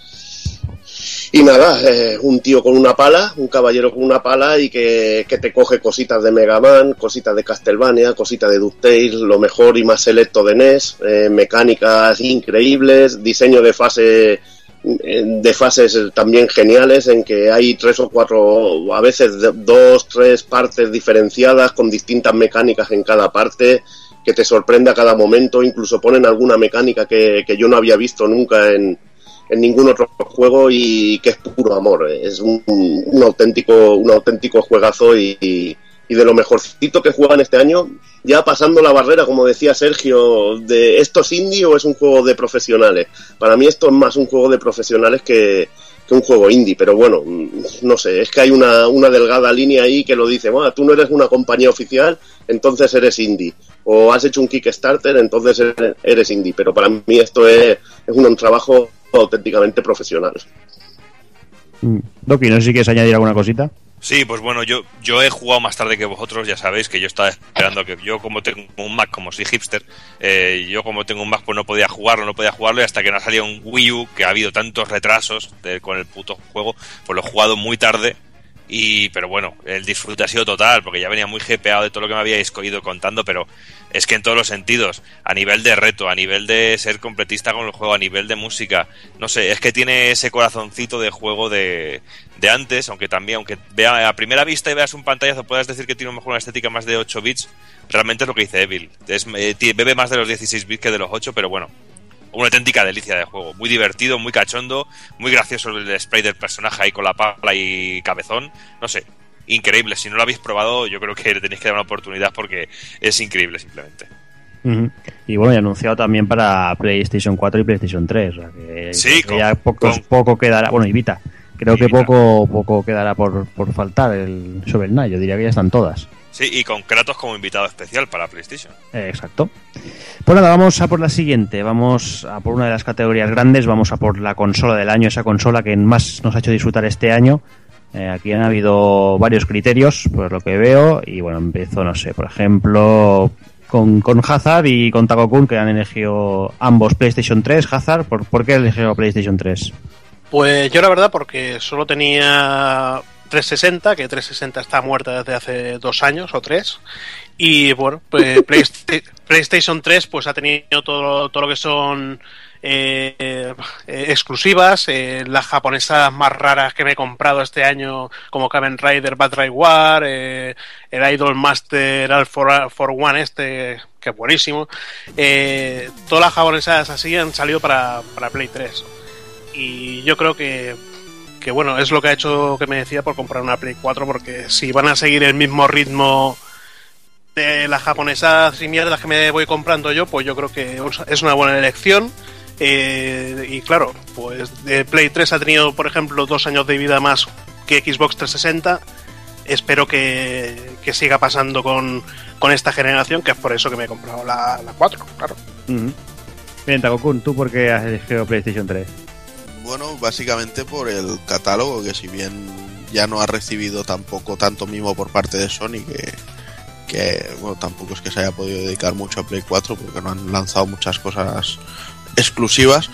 Y nada, eh, un tío con una pala, un caballero con una pala y que, que te coge cositas de Mega Man, cositas de Castlevania, cositas de DuckTales, lo mejor y más selecto de NES, eh, mecánicas increíbles, diseño de fase eh, de fases también geniales en que hay tres o cuatro, a veces dos, tres partes diferenciadas con distintas mecánicas en cada parte que te sorprende a cada momento, incluso ponen alguna mecánica que, que yo no había visto nunca en, en ningún otro juego y que es puro amor. Es un, un auténtico, un auténtico juegazo y, y, de lo mejorcito que juegan este año, ya pasando la barrera, como decía Sergio, de esto es indie o es un juego de profesionales. Para mí esto es más un juego de profesionales que, que un juego indie, pero bueno, no sé, es que hay una, una delgada línea ahí que lo dice, bueno, tú no eres una compañía oficial, entonces eres indie, o has hecho un Kickstarter, entonces eres- indie, pero para mí esto es, es un trabajo auténticamente profesional. Mm. Doki, no sé si quieres añadir alguna cosita. Sí, pues bueno, yo, yo he jugado más tarde que vosotros, ya sabéis que yo estaba esperando que yo como tengo un Mac, como soy hipster, eh, yo como tengo un Mac pues no podía jugarlo, no podía jugarlo y hasta que no salía un Wii U, que ha habido tantos retrasos de- con el puto juego, pues lo he jugado muy tarde y pero bueno, el disfrute ha sido total, porque ya venía muy gepeado de todo lo que me habíais ido contando, pero es que en todos los sentidos, a nivel de reto, a nivel de ser completista con el juego, a nivel de música, no sé, es que tiene ese corazoncito de juego de, de antes, aunque también, aunque vea a primera vista y veas un pantallazo, puedas decir que tiene mejor una estética más de 8 bits, realmente es lo que dice Evil. Es, eh, bebe más de los 16 bits que de los 8, pero bueno, una auténtica delicia de juego. Muy divertido, muy cachondo, muy gracioso el spray del personaje ahí con la pala y cabezón. No sé, increíble. Si no lo habéis probado, yo creo que le tenéis que dar una oportunidad porque es increíble simplemente. Y bueno, y anunciado también para PlayStation 4 y PlayStation 3. o sea que Sí, creo que ya poco, con- poco quedará. Bueno, y Vita. Creo Y que Vita. poco poco quedará por, por faltar el Shovel Knight. Yo diría que ya están todas. Sí, y con Kratos como invitado especial para PlayStation. Eh, exacto. Pues nada, vamos a por la siguiente. Vamos a por una de las categorías grandes. Vamos a por la consola del año, esa consola que más nos ha hecho disfrutar este año. Eh, aquí han habido varios criterios, por lo que veo. Y bueno, empiezo, no sé, por ejemplo, con, con Hazard y con Takokun, que han elegido ambos PlayStation 3. Hazard, ¿por, por qué han elegido PlayStation 3? Pues yo la verdad porque solo tenía 360, que 360 está muerta desde hace dos años o tres. Y bueno, pues Playsta- PlayStation 3 pues ha tenido todo, todo lo que son eh, eh, exclusivas, eh, las japonesas más raras que me he comprado este año, como Kamen Rider, Battle War, eh, el Idol Master All for, for One este, que es buenísimo. Todas las japonesas así han salido para, para Play 3 y yo creo que, que bueno, es lo que ha hecho que me decía por comprar una Play 4, porque si van a seguir el mismo ritmo de las japonesas y mierdas que me voy comprando yo, pues yo creo que es una buena elección. Eh, y claro, pues de Play 3 ha tenido, por ejemplo, dos años de vida más que Xbox 360. Espero que, que siga pasando con, con esta generación, que es por eso que me he comprado la, la 4, claro. Bien, Takokun, ¿tú por qué has elegido PlayStation 3? Bueno, básicamente por el catálogo, que si bien ya no ha recibido tampoco tanto mimo por parte de Sony, que, que bueno, tampoco es que se haya podido dedicar mucho a Play 4 porque no han lanzado muchas cosas exclusivas.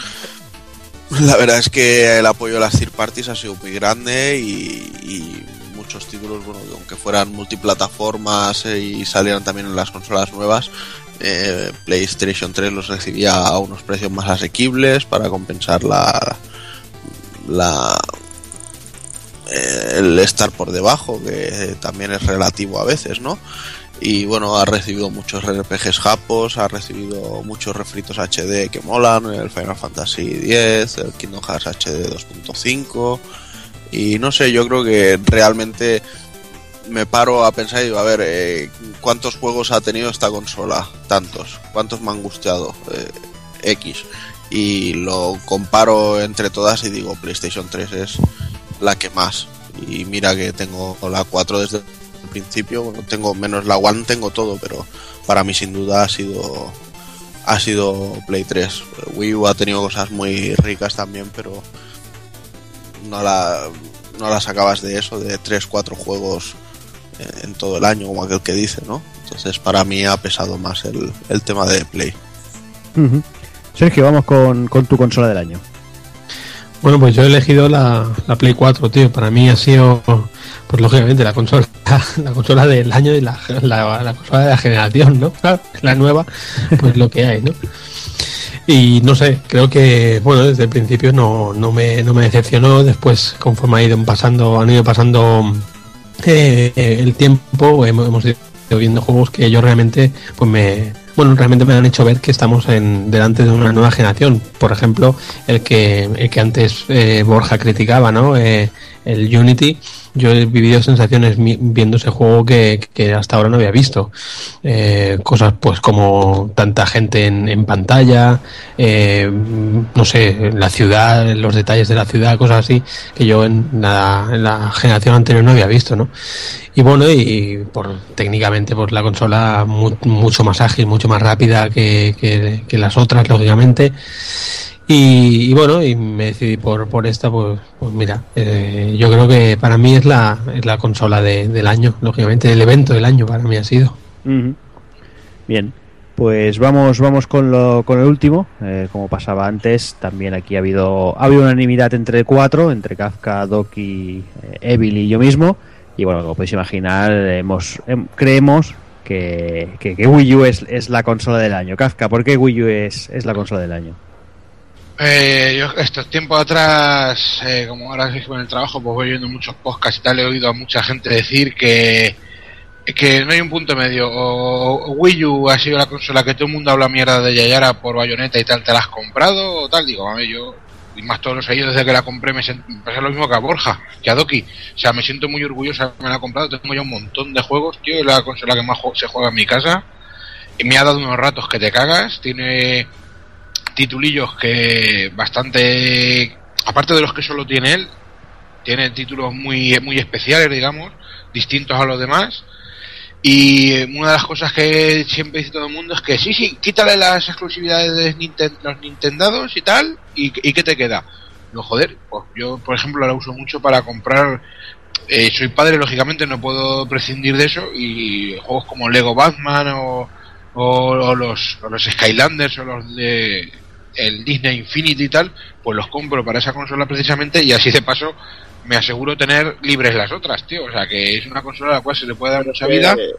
La verdad es que el apoyo a las third parties ha sido muy grande y, muchos títulos, bueno, que aunque fueran multiplataformas eh, y salieran también en las consolas nuevas, eh, PlayStation 3 los recibía a unos precios más asequibles para compensar la, la eh, el estar por debajo que también es relativo a veces no y bueno ha recibido muchos RPGs japos ha recibido muchos refritos HD que molan el Final Fantasy X el Kingdom Hearts HD 2.5 y no sé yo creo que realmente me paro a pensar y digo, a ver, eh, ¿cuántos juegos ha tenido esta consola? Tantos. ¿Cuántos me han gustado? Eh, X. Y lo comparo entre todas y digo, PlayStation 3 es la que más. Y mira que tengo la 4 desde el principio, bueno, tengo menos la One, tengo todo, pero para mí sin duda ha sido ha sido Play 3. Wii U ha tenido cosas muy ricas también, pero no la no las acabas de eso, de 3, 4 juegos eh, en todo el año, como aquel que dice, ¿no? Entonces para mí ha pesado más el, el tema de Play. Sergio, vamos con, con tu consola del año. Bueno, pues yo he elegido la, la Play 4, tío. Para mí ha sido, pues lógicamente, la consola, la consola del año y la, la, la consola de la generación, ¿no? La nueva, pues lo que hay, ¿no? Y no sé, creo que, bueno, desde el principio no, no, me, no me decepcionó. Después, conforme ha ido pasando, han ido pasando eh, el tiempo, hemos, hemos ido viendo juegos que yo realmente pues me, bueno, realmente me han hecho ver que estamos en, delante de una nueva generación. Por ejemplo, el que, el que antes eh, Borja criticaba, ¿no? Eh, el Unity, yo he vivido sensaciones viendo ese juego que, que hasta ahora no había visto. Eh, cosas pues como tanta gente en, en pantalla, eh, no sé, la ciudad, los detalles de la ciudad, cosas así, que yo en la, en la generación anterior no había visto, ¿no? Y bueno, y por técnicamente pues la consola mu- mucho más ágil, mucho más rápida que, que- que las otras, lógicamente. Y, bueno, y me decidí por, por esta, pues, pues mira, eh, yo creo que para mí es la, es la consola de- del año, lógicamente, el evento del año para mí ha sido. Ujú. Bien, pues vamos, vamos con, lo, con el último. Eh, como pasaba antes, también aquí ha habido, ha habido unanimidad entre cuatro, entre Kafka, Doki, eh, Evil y yo mismo. Y bueno, como podéis imaginar, hemos, em- creemos que, que, que Wii U es, es la consola del año. Kafka, ¿por qué Wii U es, es la consola del año? Eh, yo estos tiempos atrás, eh, como ahora estoy con el trabajo, pues voy viendo muchos podcasts y tal, he oído a mucha gente decir que que no hay un punto medio. O, o Wii U ha sido la consola que todo el mundo habla mierda de Yayara por bayoneta y tal, ¿te la has comprado o tal? Digo, yo, y más todos los años desde que la compré, me, pasa lo mismo que a Borja, que a Doki. O sea, me siento muy orgullosa me la he comprado, tengo ya un montón de juegos, tío, es la consola que más se juega en mi casa. Y me ha dado unos ratos que te cagas, tiene titulillos que bastante aparte de los que solo tiene él tiene títulos muy muy especiales digamos distintos a los demás. Y eh, una de las cosas que siempre dice todo el mundo es que sí sí quítale las exclusividades de Ninten- los Nintendados y tal y, y qué te queda no joder pues yo por ejemplo la uso mucho para comprar eh, soy padre lógicamente no puedo prescindir de eso y juegos como Lego Batman o, o, o los, o los Skylanders o los de el Disney Infinity y tal, pues los compro para esa consola precisamente y así de paso me aseguro tener libres las otras, tío. O sea que es una consola a la cual se le puede dar mucha vida. Eh,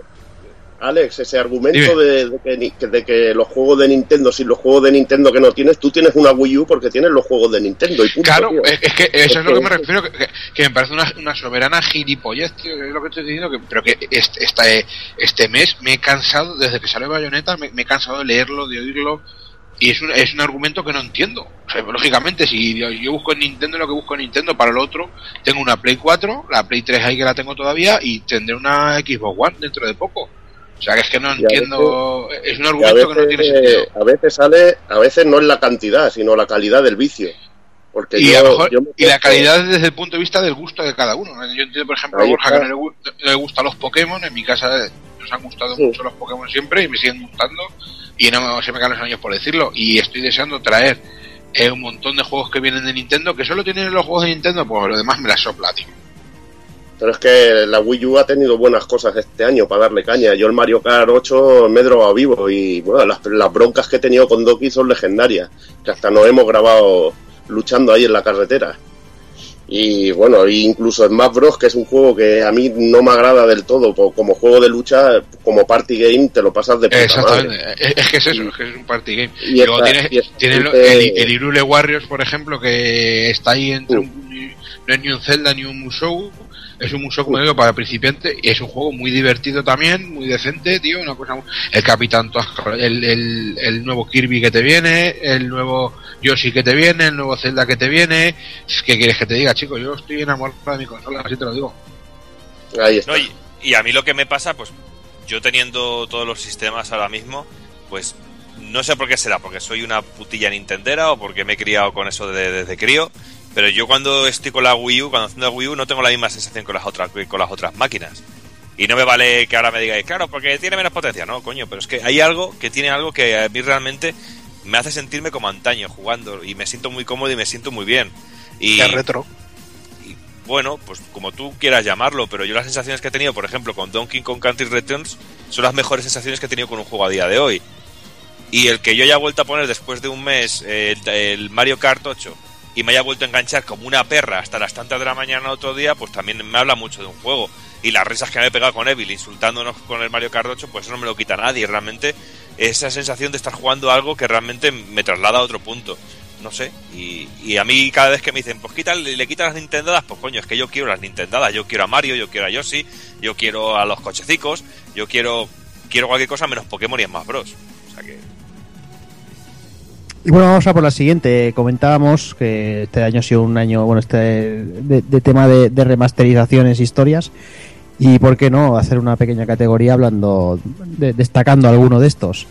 Alex, ese argumento de, de que, ni- que- de que los juegos de Nintendo, sin los juegos de Nintendo que no tienes, tú tienes una Wii U porque tienes los juegos de Nintendo y punto, Claro, tío. es, es que eso es lo que me refiero, que, me parece una, una soberana gilipollez, tío, que es lo que estoy diciendo, que, pero que este, este, este mes me he cansado, desde que salió Bayonetta, me, me he cansado de leerlo, de oírlo, y es un, es un argumento que no entiendo. O sea, lógicamente, si yo, yo busco en Nintendo lo que busco en Nintendo, para lo otro, tengo una Play 4, la Play 3 ahí que la tengo todavía, y tendré una Xbox One dentro de poco. O sea, que es que no entiendo, es un argumento que no tiene sentido. a veces sale, a veces no es la cantidad, sino la calidad del vicio. Porque y, yo, a lo mejor- yo me y la calidad desde el punto de vista del gusto de cada uno. Yo entiendo, por ejemplo, a Borja que no le, no le gustan los Pokémon. En mi casa nos han gustado Sí. mucho los Pokémon siempre y me siguen gustando. Y no se me caen los años por decirlo. Y estoy deseando traer eh, un montón de juegos que vienen de Nintendo, que solo tienen los juegos de Nintendo, pues lo demás me la sopla, tío. Pero es que la Wii U ha tenido buenas cosas este año para darle caña. Yo el Mario Kart 8 me he drogado vivo y bueno, las, las broncas que he tenido con Doki son legendarias. Que hasta nos hemos grabado luchando ahí en la carretera. Y bueno, incluso Smash Bros, que es un juego que a mí no me agrada del todo, como juego de lucha, como party game, te lo pasas de puta Exactamente. madre. Es, que es eso, es que es un party game. Y Y luego esta- tiene, el, el Irule Warriors, por ejemplo, que está ahí entre Uh. un- no es ni un Zelda ni un Musou. Es un Musou, como digo, para principiantes. Y es un juego muy divertido también, muy decente, tío. Una cosa muy- El Capitán el, el, el nuevo Kirby que te viene, el nuevo Yoshi que te viene, el nuevo Zelda que te viene. ¿Qué quieres que te diga, chico? Yo estoy enamorado de mi consola, así te lo digo. Ahí está. No, y, y a mí lo que me pasa, pues yo teniendo todos los sistemas ahora mismo, pues no sé por qué será, porque soy una putilla nintendera o porque me he criado con eso de- desde crío, pero yo cuando estoy con la Wii U, cuando haciendo la Wii U, no tengo la misma sensación con las otras, con las otras máquinas. Y no me vale que ahora me digáis, claro, porque tiene menos potencia, no, coño, pero es que hay algo que tiene algo que a mí realmente me hace sentirme como antaño jugando y me siento muy cómodo y me siento muy bien. Y, Que retro. y, bueno, pues como tú quieras llamarlo, pero yo las sensaciones que he tenido, por ejemplo, con Donkey Kong Country Returns, son las mejores sensaciones que he tenido con un juego a día de hoy. Y el que yo haya vuelto a poner después de un mes eh, el, el Mario Kart 8 y me haya vuelto a enganchar como una perra hasta las tantas de la mañana otro día, pues también me habla mucho de un juego. Y las risas que me he pegado con Evil insultándonos con el Mario Kart 8, pues eso no me lo quita nadie. Realmente esa sensación de estar jugando algo que realmente me traslada a otro punto. No sé. Y, y a mí cada vez que me dicen, pues quita, le quitan las Nintendadas, pues coño, es que yo quiero las Nintendadas. Yo quiero a Mario, yo quiero a Yoshi, yo quiero a los cochecicos, yo quiero quiero cualquier cosa menos Pokémon y Smash Bros. O O sea que. Y bueno, vamos a por la siguiente. Comentábamos que este año ha sido un año, bueno, este de, tema de, remasterizaciones, historias. Y por qué no hacer una pequeña categoría hablando, de- destacando alguno de estos.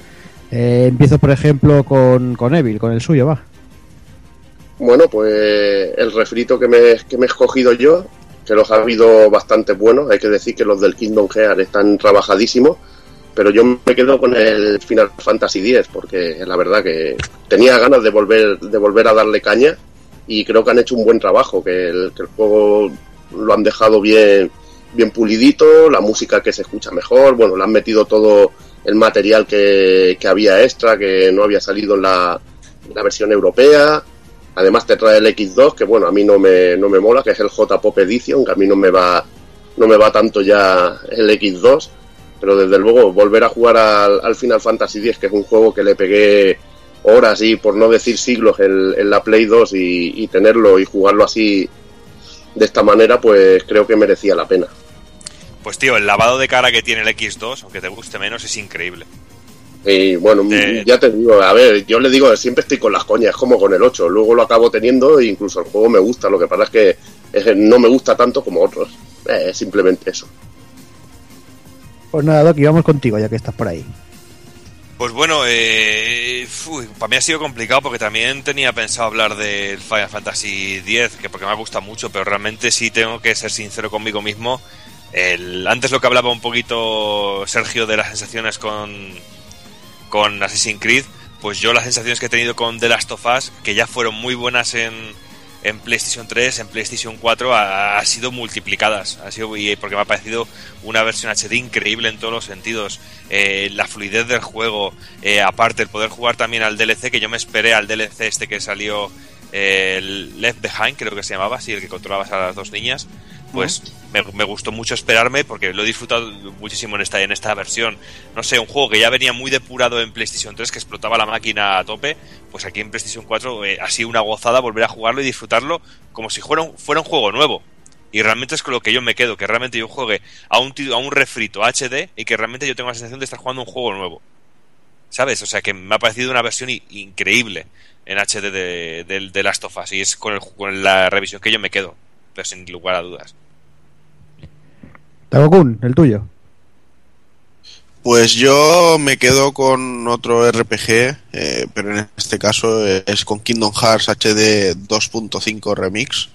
Eh, empiezo, por ejemplo, con, con Evil, con el suyo, va. Bueno, pues el refrito que me, que me he escogido yo, que los ha habido bastante buenos, hay que decir que los del Kingdom Hearts están trabajadísimos, pero yo me quedo con el Final Fantasy X, porque la verdad que tenía ganas de volver, de volver a darle caña y creo que han hecho un buen trabajo, que el, que el juego lo han dejado bien, bien pulidito, la música que se escucha mejor, bueno, le han metido todo el material que, que había extra, que no había salido en la, la versión europea, Además te trae el X2, que bueno, a mí no me, no me mola, que es el J-Pop Edition, que a mí no me va no me va tanto ya el X2, pero desde luego volver a jugar al, al Final Fantasy X, que es un juego que le pegué horas y por no decir siglos en, en la Play 2 y, y tenerlo y jugarlo así de esta manera, pues creo que merecía la pena. Pues tío, el lavado de cara que tiene el X2, aunque te guste menos, es increíble. Y bueno, Eh. ya te digo, a ver, yo le digo, siempre estoy con las coñas, como con el 8. Luego lo acabo teniendo e incluso el juego me gusta. Lo que pasa es que es que no me gusta tanto como otros. Eh, Es simplemente eso. Pues nada, Doki, vamos contigo, ya que estás por ahí. Pues bueno, eh, para mí ha sido complicado porque también tenía pensado hablar del Final Fantasy X, que porque me gusta mucho, pero realmente sí tengo que ser sincero conmigo mismo. Antes lo que hablaba un poquito Sergio de las sensaciones con, con Assassin's Creed, pues yo las sensaciones que he tenido con The Last of Us, que ya fueron muy buenas en, en PlayStation 3, en PlayStation 4, ha, sido multiplicadas. Ha sido, y porque me ha parecido una versión HD increíble en todos los sentidos. Eh, la fluidez del juego, eh, aparte el poder jugar también al DLC, que yo me esperé al DLC este que salió, eh, el Left Behind, creo que se llamaba, sí, el que controlabas a las dos niñas. Pues me, me gustó mucho esperarme porque lo he disfrutado muchísimo en esta, en esta versión. No sé, un juego que ya venía muy depurado en PlayStation 3, que explotaba la máquina a tope, pues aquí en PlayStation 4 eh, ha sido una gozada volver a jugarlo y disfrutarlo como si fuera un, fuera un juego nuevo. Y realmente es con lo que yo me quedo, que realmente yo juegue a un, a un refrito HD y que realmente yo tengo la sensación de estar jugando un juego nuevo. ¿Sabes? O sea que me ha parecido una versión increíble en HD de, de, de Last of Us y es con, el, con la revisión que yo me quedo, pero sin lugar a dudas. Tagokun, el tuyo. Pues yo me quedo con otro RPG, eh, pero en este caso es con Kingdom Hearts HD 2.5 Remix.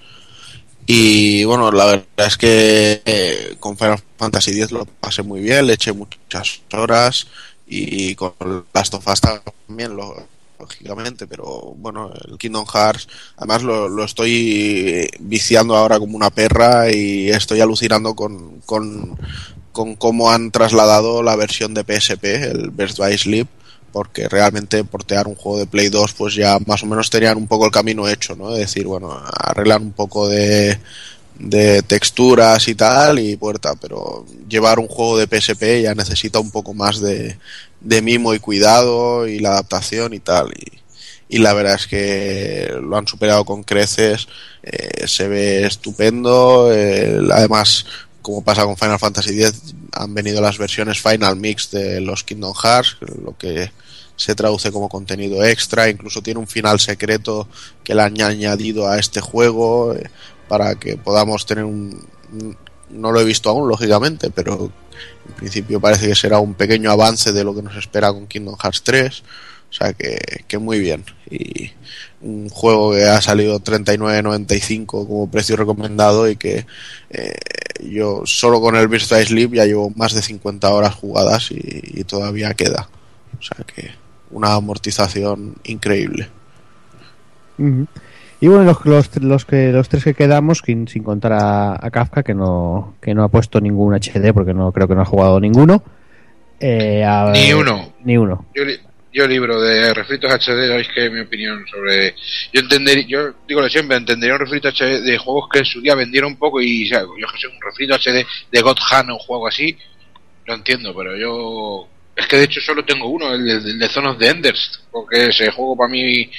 Y bueno, la verdad es que eh, con Final Fantasy X lo pasé muy bien, le eché muchas horas y con Last of Us también, lo- lógicamente, pero bueno, el Kingdom Hearts, además lo, lo estoy viciando ahora como una perra y estoy alucinando con, con, con cómo han trasladado la versión de PSP, el Birth by Sleep, porque realmente portear un juego de Play 2 pues ya más o menos tenían un poco el camino hecho, ¿no? Es decir, bueno, arreglar un poco de, de texturas y tal y puerta, pero llevar un juego de PSP ya necesita un poco más de, de mimo y cuidado y la adaptación y tal. Y, y la verdad es que lo han superado con creces, eh, se ve estupendo, eh, además como pasa con Final Fantasy X han venido las versiones Final Mix de los Kingdom Hearts, lo que se traduce como contenido extra, incluso tiene un final secreto que le han añadido a este juego eh, para que podamos tener un, un- no lo he visto aún lógicamente, pero en principio parece que será un pequeño avance de lo que nos espera con Kingdom Hearts 3, o sea que, que muy bien y un juego que ha salido 39.95 como precio recomendado y que eh, yo solo con el by Sleep ya llevo más de 50 horas jugadas y, todavía queda. O sea que una amortización increíble. Y bueno, los, los, los que, los tres que quedamos, sin, sin contar a, a Kafka, que no, que no ha puesto ningún HD, porque no creo que no ha jugado ninguno. Eh, a- Ni uno. Ni uno. Yo, li- yo libro de refritos HD, sabéis que mi opinión sobre... Yo entendería, yo digo lo siempre, entendería un refrito HD de juegos que en su día vendieron un poco y, o yo que sé, un refrito HD de God Hand, un juego así, lo entiendo, pero yo... Es que de hecho solo tengo uno, el de, el de Zone of the Enders, porque ese juego para mí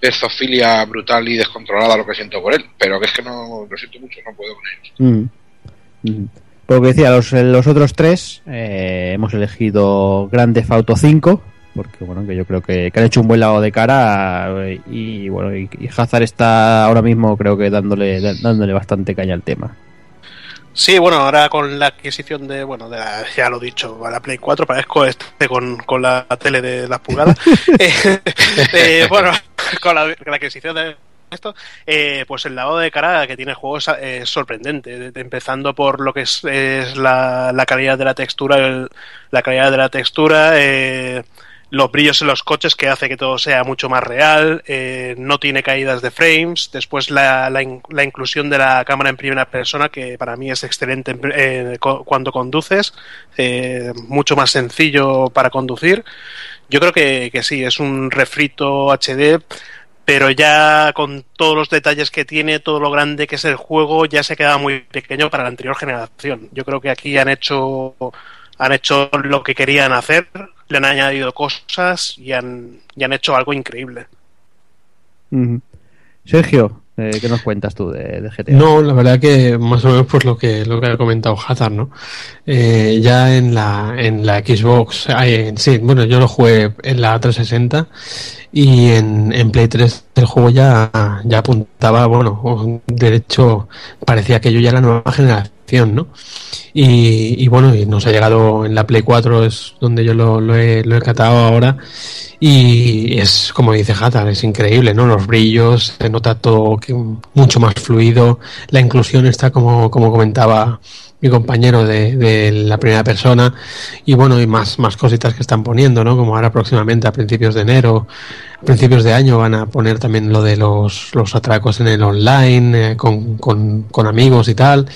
es zoofilia brutal y descontrolada lo que siento por él, pero que es que no, lo siento mucho, no puedo con ellos. Mm. Mm. Por lo que decía, los, los otros tres eh, hemos elegido Grand Theft Auto 5, porque bueno, que yo creo que, que han hecho un buen lado de cara y bueno, y, y Hazard está ahora mismo creo que dándole dándole bastante caña al tema. Sí, bueno, ahora con la adquisición de, bueno, de la- ya lo he dicho, a la Play 4, parezco este con, con la tele de las pulgadas. Eh, eh, bueno, con la, la adquisición de esto, eh, pues el lado de cara que tiene el juego es eh, sorprendente, de- de- empezando por lo que es, la, la calidad de la textura, el- la calidad de la textura, eh, los brillos en los coches que hace que todo sea mucho más real, eh, no tiene caídas de frames, después la, la, la inclusión de la cámara en primera persona que para mí es excelente eh, cuando conduces, mucho más sencillo para conducir. Yo creo que, que sí, es un refrito HD, pero ya con todos los detalles que tiene, todo lo grande que es el juego, ya se queda muy pequeño para la anterior generación. Yo creo que aquí han hecho han hecho lo que querían hacer, le han añadido cosas y han, y han hecho algo increíble. Sergio, eh, ¿qué nos cuentas tú de, de GTA? No, la verdad que más o menos pues lo que lo que ha comentado Hazard, ¿no? Eh, ya en la en la Xbox, sí, bueno, yo lo jugué en la 360 y en, en Play 3 el juego ya ya apuntaba, bueno, de hecho parecía que yo ya la nueva generación, ¿no? Y, bueno, y nos ha llegado en la Play 4 es donde yo lo, lo he, lo he catado ahora y es como dice Hazard, es increíble, ¿no? Los brillos, se nota todo que- mucho más fluido, la inclusión está como, como comentaba mi compañero de, de la primera persona y bueno, y más, más cositas que están poniendo, ¿no? Como ahora próximamente a principios de enero, a principios de año van a poner también lo de los, los atracos en el online, eh, con, con, con amigos y tal.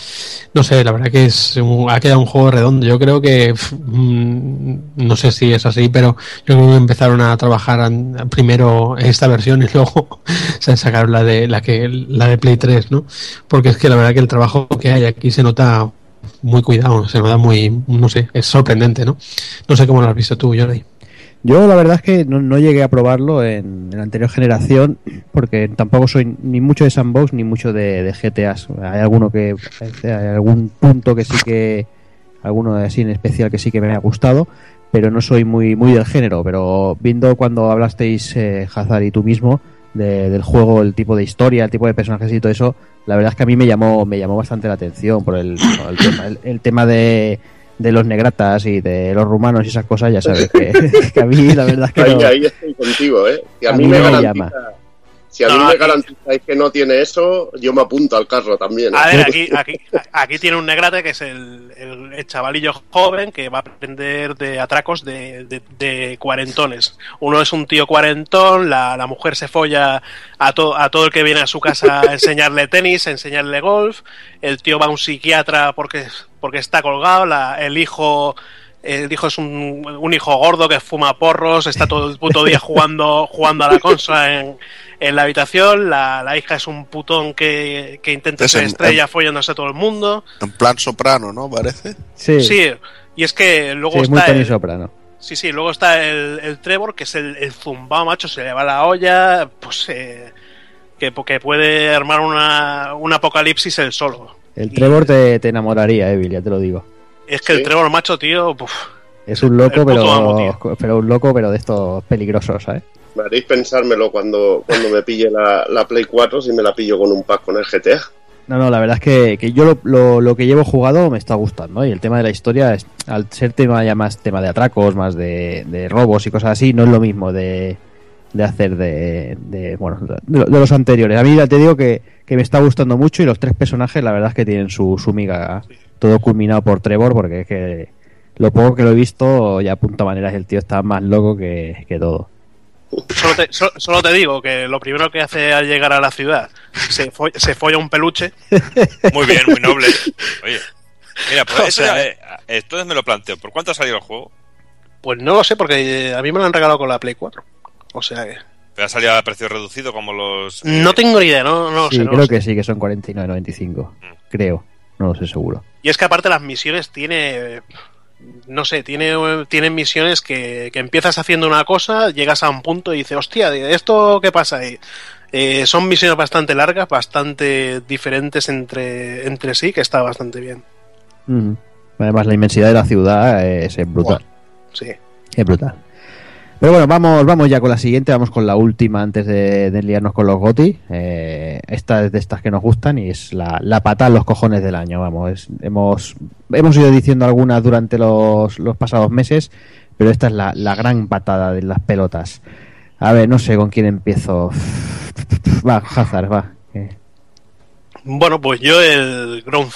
No sé, la verdad que es un- ha quedado un juego redondo. Yo creo que, mm, no sé si es así, pero yo creo que empezaron a trabajar primero esta versión y luego se sacaron la de la que la de Play 3, ¿no? Porque es que la verdad que el trabajo que hay aquí se nota muy cuidado, se nota muy, no sé, es sorprendente, ¿no? No sé cómo lo has visto tú, Jordi. Yo la verdad es que no, no llegué a probarlo en, en la anterior generación porque tampoco soy ni mucho de sandbox ni mucho de, de GTAs. Hay alguno que hay algún punto que sí que alguno así en especial que sí que me ha gustado, pero no soy muy muy del género. Pero viendo cuando hablasteis eh, Hazard y tú mismo de- del juego, el tipo de historia, el tipo de personajes y todo eso, la verdad es que a mí me llamó me llamó bastante la atención por el, por el tema, el- el tema de de los negratas y de los rumanos y esas cosas, ya sabes que, que a mí la verdad es que Ahí, no. ahí estoy contigo, ¿eh? Si a, A mí, mí me me llama. Si a No, mí me aquí- garantizáis que no tiene eso, yo me apunto al carro también. ¿eh? A ver, aquí, aquí, aquí tiene un negrate que es el, el- el chavalillo joven que va a aprender de atracos de, de- de cuarentones. Uno es un tío cuarentón, la, la mujer se folla a, to- a todo el que viene a su casa a enseñarle tenis, a enseñarle golf. El tío va a un psiquiatra porque, porque está colgado. La- el hijo el hijo es un, un hijo gordo que fuma porros, está todo el puto día jugando, jugando a la consola en, en la habitación. La, la hija es un putón que, que intenta Es ser en- estrella follándose a todo el mundo. En plan soprano, ¿no? Parece. Sí, sí, y es que luego está el, Soprano. sí, sí, luego está el, el Trevor, que es el, el zumbao, macho, se le va la olla, pues eh, que, que puede armar una, un apocalipsis él solo. El Y- Trevor te, te enamoraría, Evil, ya te lo digo. Es que el. Trevor, macho, tío, puf, Es un loco, amo, pero, pero un loco, pero de estos peligrosos, ¿sabes? Me haréis pensármelo cuando, cuando me pille la, la Play 4 si me la pillo con un pack con el GTA. No, no, la verdad es que, que yo lo, lo, lo que llevo jugado me está gustando. ¿eh? Y el tema de la historia, es, al ser tema ya más tema de atracos, más de, de robos y cosas así, no es lo mismo de, de hacer de, de, bueno, de, de los anteriores. A mí ya te digo que, que me está gustando mucho y los tres personajes, la verdad es que tienen su, su miga. Todo culminado por Trevor, porque es que lo poco que lo he visto, ya a punta maneras, el tío está más loco que, que todo. Solo te, so- solo te digo que lo primero que hace al llegar a la ciudad se, fo- se folla un peluche. Muy bien, muy noble. Oye, mira, pues O eso sea- ya, eh, entonces me lo planteo. ¿Por cuánto ha salido el juego? Pues no lo sé, porque a mí me lo han regalado con la Play 4. O sea que. ¿Pero ha salido a precio reducido como los... No tengo ni idea, no, no lo sí, sé. no creo lo sé. que sí, que son 49.95. Creo, no lo sé seguro. Y es que aparte las misiones tiene. No sé, tiene, tienen misiones que, que empiezas haciendo una cosa, llegas a un punto y dices, hostia, ¿esto qué pasa ahí? Eh, son misiones bastante largas, bastante diferentes entre, entre sí, que está bastante bien. Además, la inmensidad de la ciudad es, es brutal. Sí. Es brutal. Pero bueno, vamos, vamos ya con la siguiente, vamos con la última antes de, de liarnos con los GOTI. Eh, esta es de estas que nos gustan y es la, la patada en los cojones del año. Vamos, hemos, hemos ido diciendo algunas durante los, los pasados meses, pero esta es la, la gran patada de las pelotas. A ver, no sé con quién empiezo. Va, Hazard, va. Bueno, pues yo el Ground.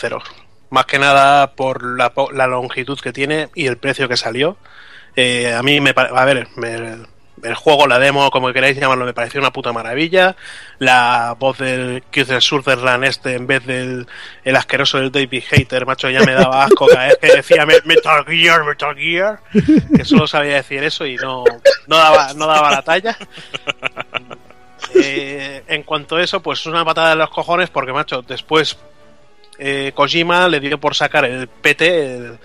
Más que nada por la, la longitud que tiene y el precio que salió. Eh, a mí me a ver, me- el juego, la demo, como queráis llamarlo, me pareció una puta maravilla. La voz del Kiefer Sutherland este, en vez del el asqueroso del David Hater, macho, ya me daba asco cada vez que decía "Me- Metal Gear, Metal Gear, que solo sabía decir eso y no, no, daba, no daba la talla. Eh, en cuanto a eso, pues es una patada de los cojones porque, macho, después eh, Kojima le dio por sacar el PT, el,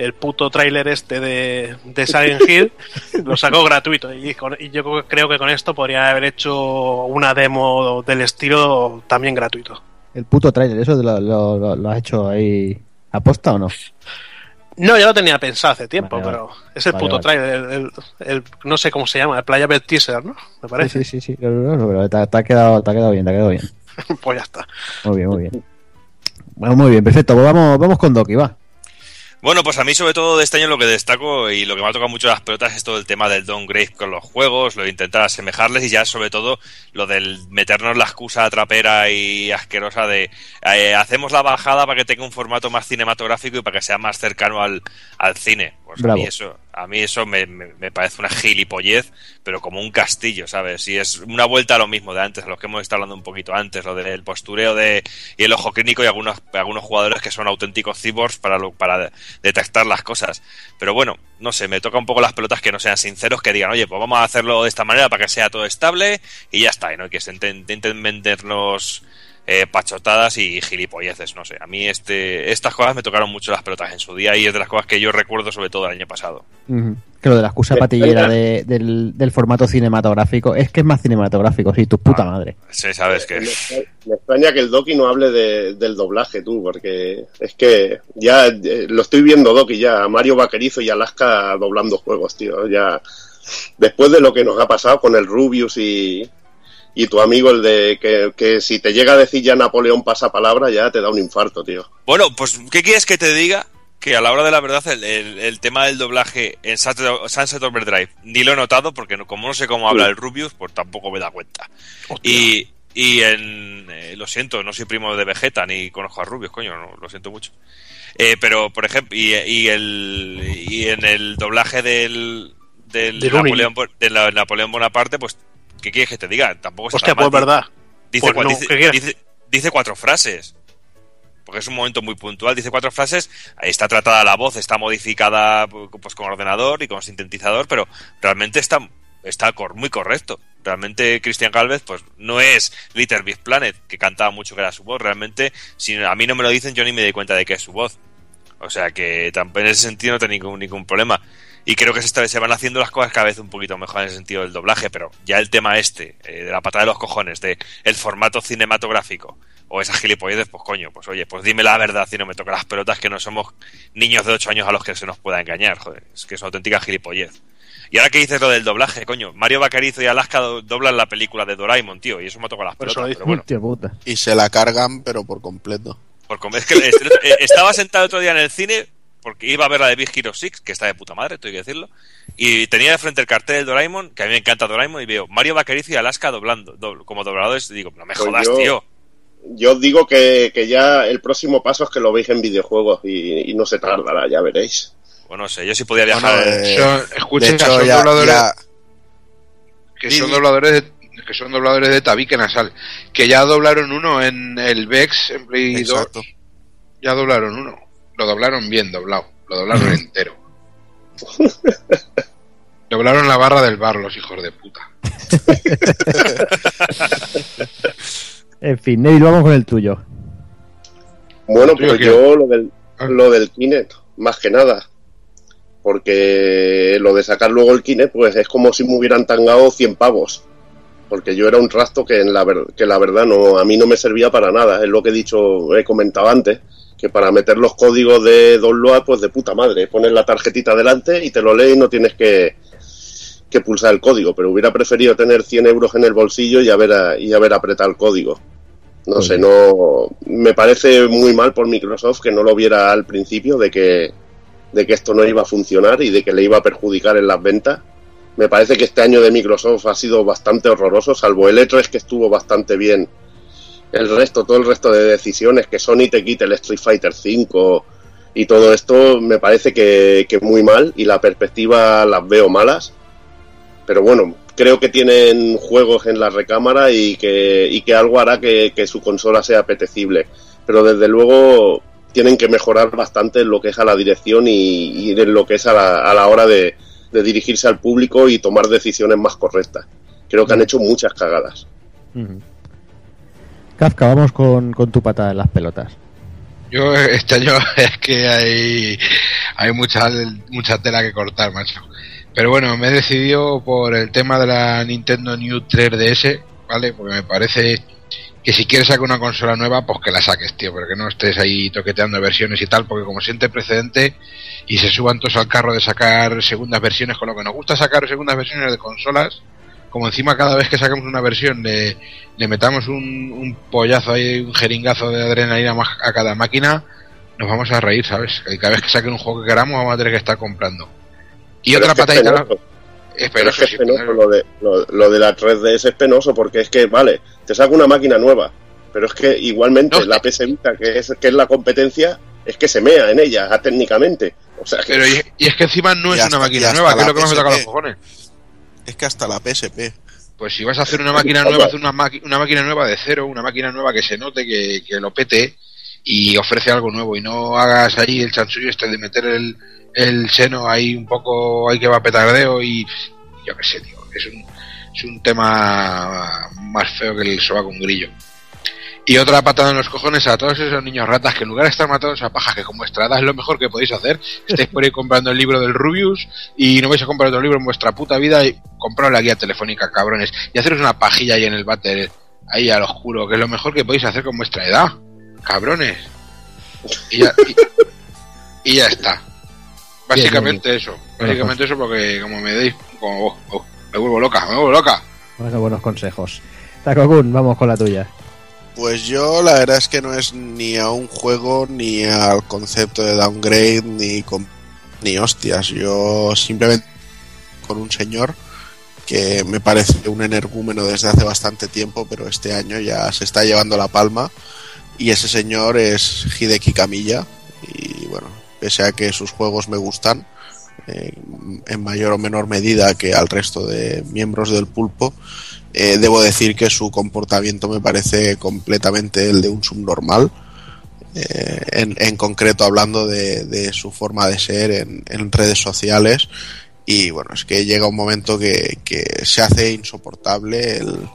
el puto tráiler este de, de Silent Hill, lo sacó gratuito. Y, con- y yo creo que con esto podría haber hecho una demo del estilo también gratuito. el puto trailer, ¿eso lo, lo- lo- lo has hecho ahí aposta o no? No, ya lo tenía pensado hace tiempo, Vale, pero es el Vale, puto vale. tráiler, el, el- el- no sé cómo se llama, el Playa Bell Teaser, ¿no? Me parece. Sí, sí, sí, pero te, ha- te ha quedado, te ha quedado bien, te ha quedado bien. pues ya está. Muy bien, muy bien. Bueno, muy bien, perfecto. Pues vamos, vamos con Doki, va. Bueno, pues a mí sobre todo de este año lo que destaco y lo que me ha tocado mucho las pelotas es todo el tema del downgrade con los juegos, lo de intentar asemejarles y ya sobre todo lo del meternos la excusa trapera y asquerosa de eh, hacemos la bajada para que tenga un formato más cinematográfico y para que sea más cercano al, al cine. Pues a mí eso, a mí eso me, me- me parece una gilipollez, pero como un castillo, ¿sabes? Y es una vuelta a lo mismo de antes, a lo que hemos estado hablando un poquito antes, lo del postureo de, y el ojo clínico y algunos, algunos jugadores que son auténticos cyborgs para, lo- para detectar las cosas. Pero bueno, no sé, me toca un poco las pelotas que no sean sinceros, que digan, oye, pues vamos a hacerlo de esta manera para que sea todo estable y ya está, y no y que se inten- intenten vendernos eh, pachotadas y gilipolleces, no sé. A mí este, estas cosas me tocaron mucho las pelotas en su día y es de las cosas que yo recuerdo sobre todo el año pasado. Que lo de la excusa patillera de- del, del formato cinematográfico es que es más cinematográfico, sí, tu puta madre. Sí, sabes que... Me, extra- me extraña que el Doki no hable de- del doblaje, tú, porque es que ya eh, lo estoy viendo, Doki, ya Mario Vaquerizo y Alaska doblando juegos, tío. Ya después de lo que nos ha pasado con el Rubius y, y tu amigo, el de que, que si te llega a decir ya Napoleón pasa palabra, ya te da un infarto, tío. Bueno, pues, ¿qué quieres que te diga? Que a la hora de la verdad, el, el- el tema del doblaje en Sunset, Overdrive ni lo he notado, porque no- como no sé cómo habla el Rubius, pues tampoco me da cuenta. Y, y en. eh, lo siento, no soy primo de Vegeta ni conozco a Rubius, coño, no, lo siento mucho. Eh, pero, por ejemplo, y, y el, y en el doblaje del, del De Rooney. Napoleón, Bo- de la- Napoleón Bonaparte, pues, ¿qué quieres que te diga? Tampoco está Hostia, tan pues mal. verdad. Dice, Pues cua- no, dice- ¿qué quieres? dice- dice cuatro frases. Porque es un momento muy puntual. Dice cuatro frases. Ahí está tratada la voz, está modificada pues con ordenador y con sintetizador, pero realmente está, está muy correcto. Realmente Christian Galvez, pues no es Little Big Planet, que cantaba mucho que era su voz. Realmente, si a mí no me lo dicen, yo ni me doy cuenta de que es su voz. O sea que tampoco en ese sentido no tengo ningún, ningún problema. Y creo que se, se van haciendo las cosas cada vez un poquito mejor en el sentido del doblaje, pero ya el tema este, eh, de la patada de los cojones, de el formato cinematográfico, o esas gilipolleces, pues coño, pues oye, pues dime la verdad si no me toca las pelotas que no somos niños de 8 años a los que se nos pueda engañar, joder, es que es una auténtica gilipollez. Y ahora que dices lo del doblaje, coño, Mario Bacarizo y Alaska do- doblan la película de Doraemon, tío, y eso me toca las pelotas, pero bueno. Puta. Y se la cargan, pero por completo. Por comer. Es que eh, estaba sentado otro día en el cine porque iba a ver la de Big Hero 6, que está de puta madre, tengo que decirlo. Y tenía de frente el cartel del Doraemon, que a mí me encanta Doraemon, y veo Mario Bacarizo y Alaska doblando, dobl- como dobladores. Y digo, no me Pues jodas, yo- tío. Yo os digo que, que ya el próximo paso es que lo veis en videojuegos y, y no se tardará, ya veréis. Bueno, no sé, yo sí podía viajar. Bueno, eh, Son- escucha, de hecho, son ya, dobladores ya- que son sí. dobladores de, que son dobladores de tabique nasal, que ya doblaron uno en el Vex en Play 2, Exacto. ya doblaron uno. Lo doblaron bien doblado, lo doblaron entero. doblaron la barra del bar los hijos de puta. En fin, Neville, vamos con el tuyo. Bueno, pues yo lo del, Ah. lo del Kinect, más que nada. Porque lo de sacar luego el Kinect, pues es como si me hubieran tangado 100 pavos. Porque yo era un rasto que, en la, ver- que la verdad no, a mí no me servía para nada. Es lo que he dicho, he comentado antes. Que para meter los códigos de download, pues de puta madre. Pones la tarjetita delante y te lo lees y no tienes que, que pulsar el código, pero hubiera preferido tener 100 euros en el bolsillo y haber, a- y haber apretado el código. No Pues sé, no me parece muy mal por Microsoft que no lo viera al principio de que de que esto no iba a funcionar y de que le iba a perjudicar en las ventas. Me parece que este año de Microsoft ha sido bastante horroroso, salvo el E3 que estuvo bastante bien. El resto, todo el resto de decisiones, que Sony te quite el Street Fighter V y todo esto, me parece que, que muy mal y la perspectiva las veo malas. Pero bueno, creo que tienen juegos en la recámara y que, y que algo hará que, que su consola sea apetecible. Pero desde luego tienen que mejorar bastante en lo que es a la dirección y, y en lo que es a la, a la hora de, de dirigirse al público y tomar decisiones más correctas. Creo que han hecho muchas cagadas. Kafka, vamos con, con tu patada en las pelotas. Yo este año es que hay, hay mucha, mucha tela que cortar, macho. Pero bueno, me he decidido por el tema de la Nintendo New 3DS, ¿vale? Porque me parece que si quieres sacar una consola nueva, pues que la saques, tío, pero que no estés ahí toqueteando versiones y tal, porque como siente precedente y se suban todos al carro de sacar segundas versiones, con lo que nos gusta sacar segundas versiones de consolas, como encima cada vez que sacamos una versión le, le metamos un, un pollazo ahí, un jeringazo de adrenalina más a cada máquina, nos vamos a reír, ¿sabes? Cada vez que saquen un juego que queramos vamos a tener que estar comprando. Y Pero otra es que es patadita... penoso. Es Pero es que penoso, es penoso lo de, lo, lo de la 3DS es penoso porque es que, vale, te saca una máquina nueva, pero es que igualmente No, la PS Vita, que es, que es la competencia, es que se mea en ella ah, técnicamente. O sea, que Pero y, y es que encima no Y es hasta- una máquina nueva, que es lo que más me toca los cojones. Es que hasta la PSP. Pues si vas a hacer una máquina nueva, una, una máquina nueva de cero, una máquina nueva que se note, que, que lo pete y ofrece algo nuevo y no hagas ahí el chanchullo este de meter el, el seno ahí un poco, ahí que va petardeo y yo qué sé, tío, es un, es un tema más feo que el soba con grillo. Y otra patada en los cojones a todos esos niños ratas que en lugar de estar matando a paja, que como estrada es lo mejor que podéis hacer, estáis por ahí comprando el libro del Rubius y no vais a comprar otro libro en vuestra puta vida y compraros la guía telefónica, cabrones, y haceros una pajilla ahí en el váter, ahí al oscuro, que es lo mejor que podéis hacer con vuestra edad, cabrones. Y ya, y, y ya está. Básicamente eso, básicamente eso porque como me deis, como, oh, oh, me vuelvo loca, me vuelvo loca. Bueno, buenos consejos. Takokun, vamos con la tuya. Pues yo la verdad es que no es ni a un juego ni al concepto de downgrade ni ni hostias. Yo simplemente con un señor que me parece un energúmeno desde hace bastante tiempo, pero este año ya se está llevando la palma y ese señor es Hideki Kamiya y bueno, pese a que sus juegos me gustan eh, en mayor o menor medida que al resto de miembros del pulpo, eh, debo decir que su comportamiento me parece completamente el de un subnormal. Eh, en, en concreto hablando de, de su forma de ser en, en redes sociales y bueno, es que llega un momento que, que se hace insoportable el,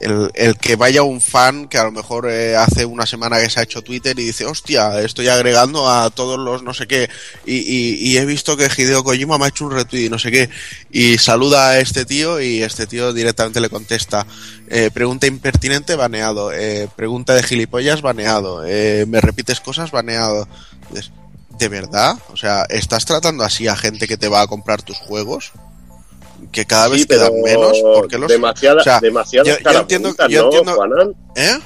el, el que vaya un fan que a lo mejor eh, hace una semana que se ha hecho Twitter y dice, hostia, estoy agregando a todos los no sé qué y, he visto que Hideo Kojima me ha hecho un retweet y no sé qué y saluda a este tío y este tío directamente le contesta, eh, pregunta impertinente, baneado, eh, pregunta de gilipollas, baneado, me repites cosas, baneado. ¿De verdad? O sea, ¿estás tratando así a gente que te va a comprar tus juegos? Que cada vez sí, quedan menos. porque los, demasiada, o sea, demasiadas yo- entiendo- yo ¿no, entiendo-? ¿Eh?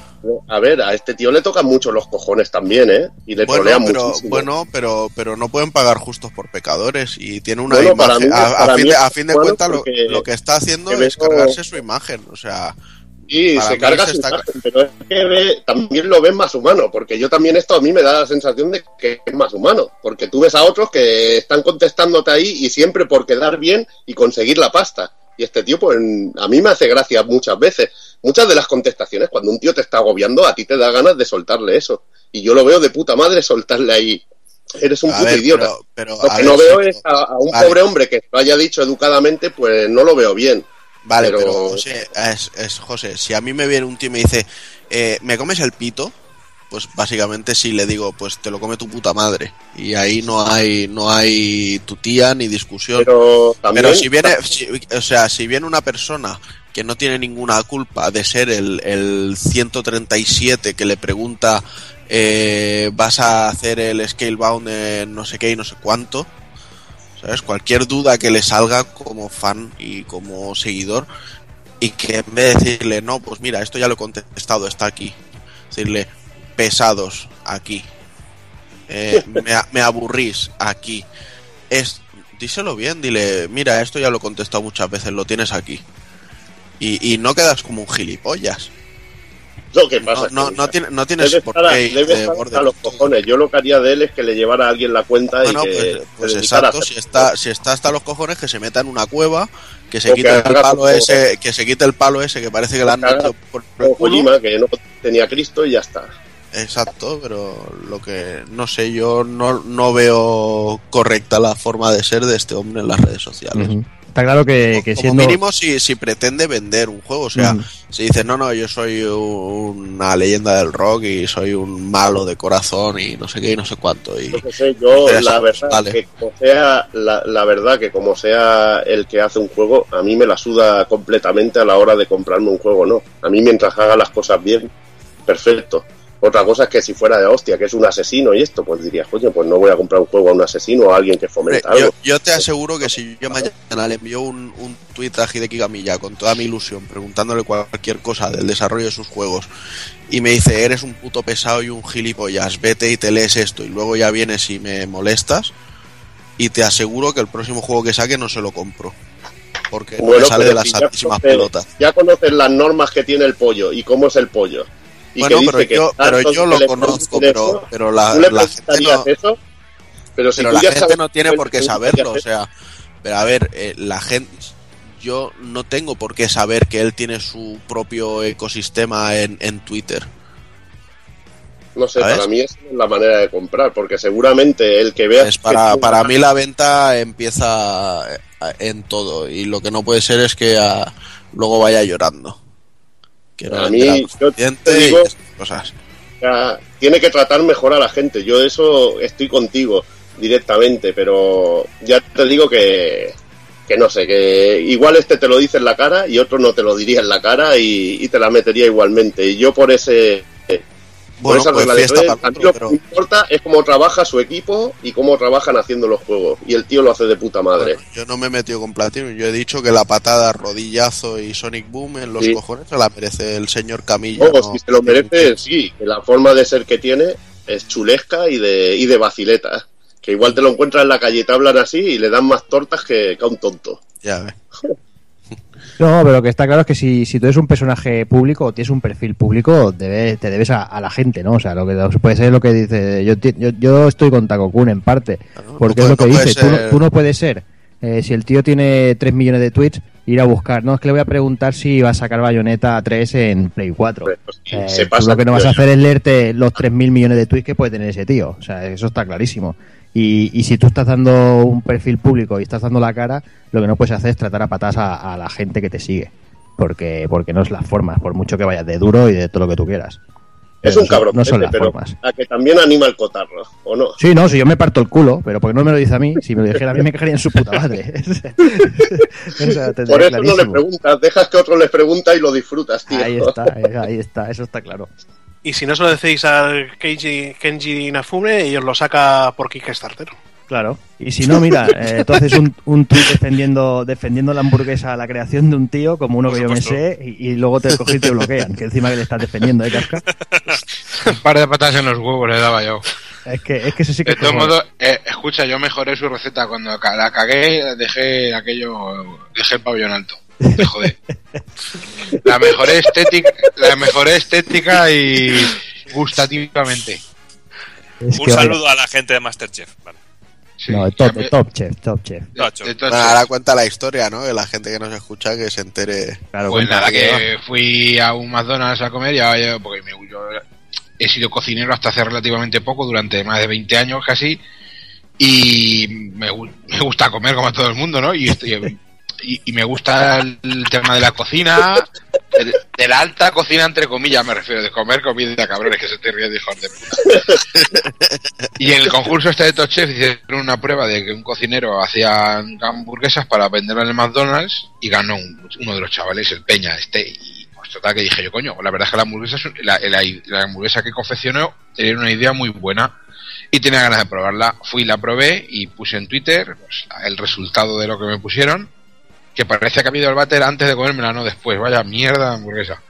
A ver, a este tío le tocan mucho los cojones también, ¿eh? Y le Bueno, trolean pero, muchísimo. bueno, pero, pero no pueden pagar justos por pecadores y tiene una Bueno, imagen. mí- a, fin de, a fin de bueno cuentas, lo, que está haciendo es cargarse su imagen. O sea, Y Para se carga su está- imagen, pero es que ve- también lo ven más humano, porque yo también esto a mí me da la sensación de que es más humano, porque tú ves a otros que están contestándote ahí y siempre por quedar bien y conseguir la pasta. Y este tío, pues a mí me hace gracia muchas veces. Muchas de las contestaciones, cuando un tío te está agobiando, a ti te da ganas de soltarle eso. Y yo lo veo de puta madre soltarle ahí. Eres un a puto ver, idiota. pero, pero, Lo que ver, no veo sí, es a, a un Vale. pobre hombre que lo haya dicho educadamente, pues no lo veo bien. Vale, Pero- pero, José, es, es- José, si a mí me viene un tío y me dice, eh, ¿me comes el pito? Pues básicamente sí le digo, pues te lo come tu puta madre. Y ahí no hay, no hay tu tía ni discusión. Pero también. Pero si viene, si- o sea, si viene una persona que no tiene ninguna culpa de ser el, el 137 que le pregunta, eh, vas a hacer el Scalebound en no sé qué y no sé cuánto. Cualquier duda que le salga como fan y como seguidor y que en vez de decirle, no, pues mira, esto ya lo he contestado, está aquí. Decirle, pesados, aquí. Eh, me aburrís, aquí. Es, díselo bien, dile, mira, esto ya lo he contestado muchas veces, lo tienes aquí. Y, y no quedas como un gilipollas. Lo que pasa No, no, que no, tiene- no tienes debe por estar, a- qué ir debe de estar borde a los cojones. Yo lo que haría de él es que le llevara a alguien la cuenta Bueno, y que pues, pues exacto, si está, si está hasta los cojones, que se meta en una cueva, que se O quite que el palo ese, que se quite el palo ese que parece que le han metido por el. Kojima, que no tenía Cristo y ya está. Exacto, pero lo que no sé, yo no, no veo correcta la forma de ser de este hombre en las redes sociales. Está claro que, que Como siendo... mínimo si, si pretende vender un juego, o sea, Ujú. si dice no, no, yo soy una leyenda del rock y soy un malo de corazón y no sé qué y no sé cuánto. Y, Yo qué sé, yo la eso, verdad vale. que como sea la, la verdad que como sea el que hace un juego, a mí me la suda completamente a la hora de comprarme un juego, no. A mí mientras haga las cosas bien, perfecto. Otra cosa es que si fuera de hostia, que es un asesino y esto, pues diría, coño, pues no voy a comprar un juego a un asesino o a alguien que fomenta yo, algo. yo te aseguro que si yo mañana le envío un, un tweet a Hideki Kamiya con toda mi ilusión, preguntándole cualquier cosa del desarrollo de sus juegos, y me dice, eres un puto pesado y un gilipollas, vete y te lees esto, y luego ya vienes y me molestas, y te aseguro que el próximo juego que saque no se lo compro. Porque no Bueno, me sale de las santísimas pelotas. Ya conoces las normas que tiene el pollo y cómo es el pollo. Y Bueno, que pero dice que yo, pero yo que lo conozco, pero, pero la, ¿Tú le la gente no... eso? Pero si pero tú la ya gente sabes no tiene que por qué saberlo, o sea, pero a ver, eh, la gente, yo no tengo por qué saber que él tiene su propio ecosistema en, en Twitter. No sé, ¿Sabes? para mí es la manera de comprar, porque seguramente el que vea... Es para, para mí la venta empieza eh, en todo y lo que no puede ser es que ah, luego vaya llorando. A mí, yo te digo- cosas. tiene que tratar mejor a la gente. Yo eso estoy contigo directamente, pero ya te digo que, que no sé, que igual este te lo dice en la cara y otro no te lo diría en la cara y, y te la metería igualmente. Y yo por ese... por Bueno, esa pues de para lo que importa es cómo trabaja su equipo y cómo trabajan haciendo los juegos. Y el tío lo hace de puta madre. Bueno, yo no me he metido con Platino, yo he dicho que la patada, rodillazo y Sonic Boom en los Sí. cojones se la merece el señor Camilla. Luego, no- si se lo merece, sí, que la forma de ser que tiene es chulesca y de, y de vacileta. Que igual te lo encuentras en la calle y te hablan así y le dan más tortas que, que a un tonto. Ya ves. No, pero lo que está claro es que si, si tú eres un personaje público o tienes un perfil público, debe- te debes a, a la gente, ¿no? O sea, lo que puede ser lo que dice. Yo, yo, yo estoy con Takokun en parte, porque no es lo que no dice. Tú, tú no puedes ser. eh, si el tío tiene 3 millones de tweets, ir a buscar. No, es que le voy a preguntar si va a sacar Bayonetta 3 en Play 4. Pues, Eh, se pasa, lo que no vas a hacer es leerte los 3.000 millones de tweets que puede tener ese tío. O sea, eso está clarísimo. Y, y si tú estás dando un perfil público y estás dando la cara, lo que no puedes hacer es tratar a patas a, a la gente que te sigue. Porque, porque no es las formas, por mucho que vayas de duro y de todo lo que tú quieras. Es un cabrón, No son las pero formas. a que también anima el cotarro, ¿o no? Sí, no, si yo me parto el culo, pero porque no me lo dice a mí, si me lo dijera a mí me caería en su puta madre. O sea, tendría Por eso no le preguntas, dejas que otro les pregunta y lo disfrutas, tío. Ahí está, ahí está, eso está claro. Y si no se lo decís al Keiji, Kenji Nafume, y os lo saca por Kickstarter. Claro. Y si no, mira, eh, tú haces un, un tuit defendiendo, defendiendo la hamburguesa, la creación de un tío, como uno que yo me sé, y, y luego te coges y te bloquean, que encima que le estás defendiendo, ¿eh, Casca? Un par de patas en los huevos le daba yo. Es que, es que eso sí que De todos modos, eh, escucha, yo mejoré su receta. Cuando la cagué, dejé aquello, dejé el pabellón alto. La mejoré estética, la mejoré estética y gustativamente. es Un vaya, saludo a la gente de Masterchef. Vale. Sí, No, top, top chef, top chef. Bueno, ahora cuenta la historia, ¿no? Que la gente que nos escucha que se entere. Claro, Pues nada, que fui a un McDonald's a comer, ya, ya- porque me, yo he sido cocinero hasta hace relativamente poco, durante más de 20 años casi, y me, me gusta comer como a todo el mundo, ¿no? Y, estoy- y, me gusta el, tema de la cocina, de, la alta cocina, entre comillas, me refiero, de comer comida, cabrones, que se te ríen hijos de puta. Y en el concurso este de Top Chef hicieron una prueba de que un cocinero hacía hamburguesas para venderlo en el McDonald's y ganó un- uno de los chavales, el Peña, este. Y pues total que dije yo, coño, la verdad es que la hamburguesa, la, la- hamburguesa que confeccionó tenía una idea muy buena. y tenía ganas de probarla. Fui, la probé y puse en Twitter pues, el resultado de lo que me pusieron, que parecía que había ido al váter antes de comérmela, no después. Vaya mierda de hamburguesa.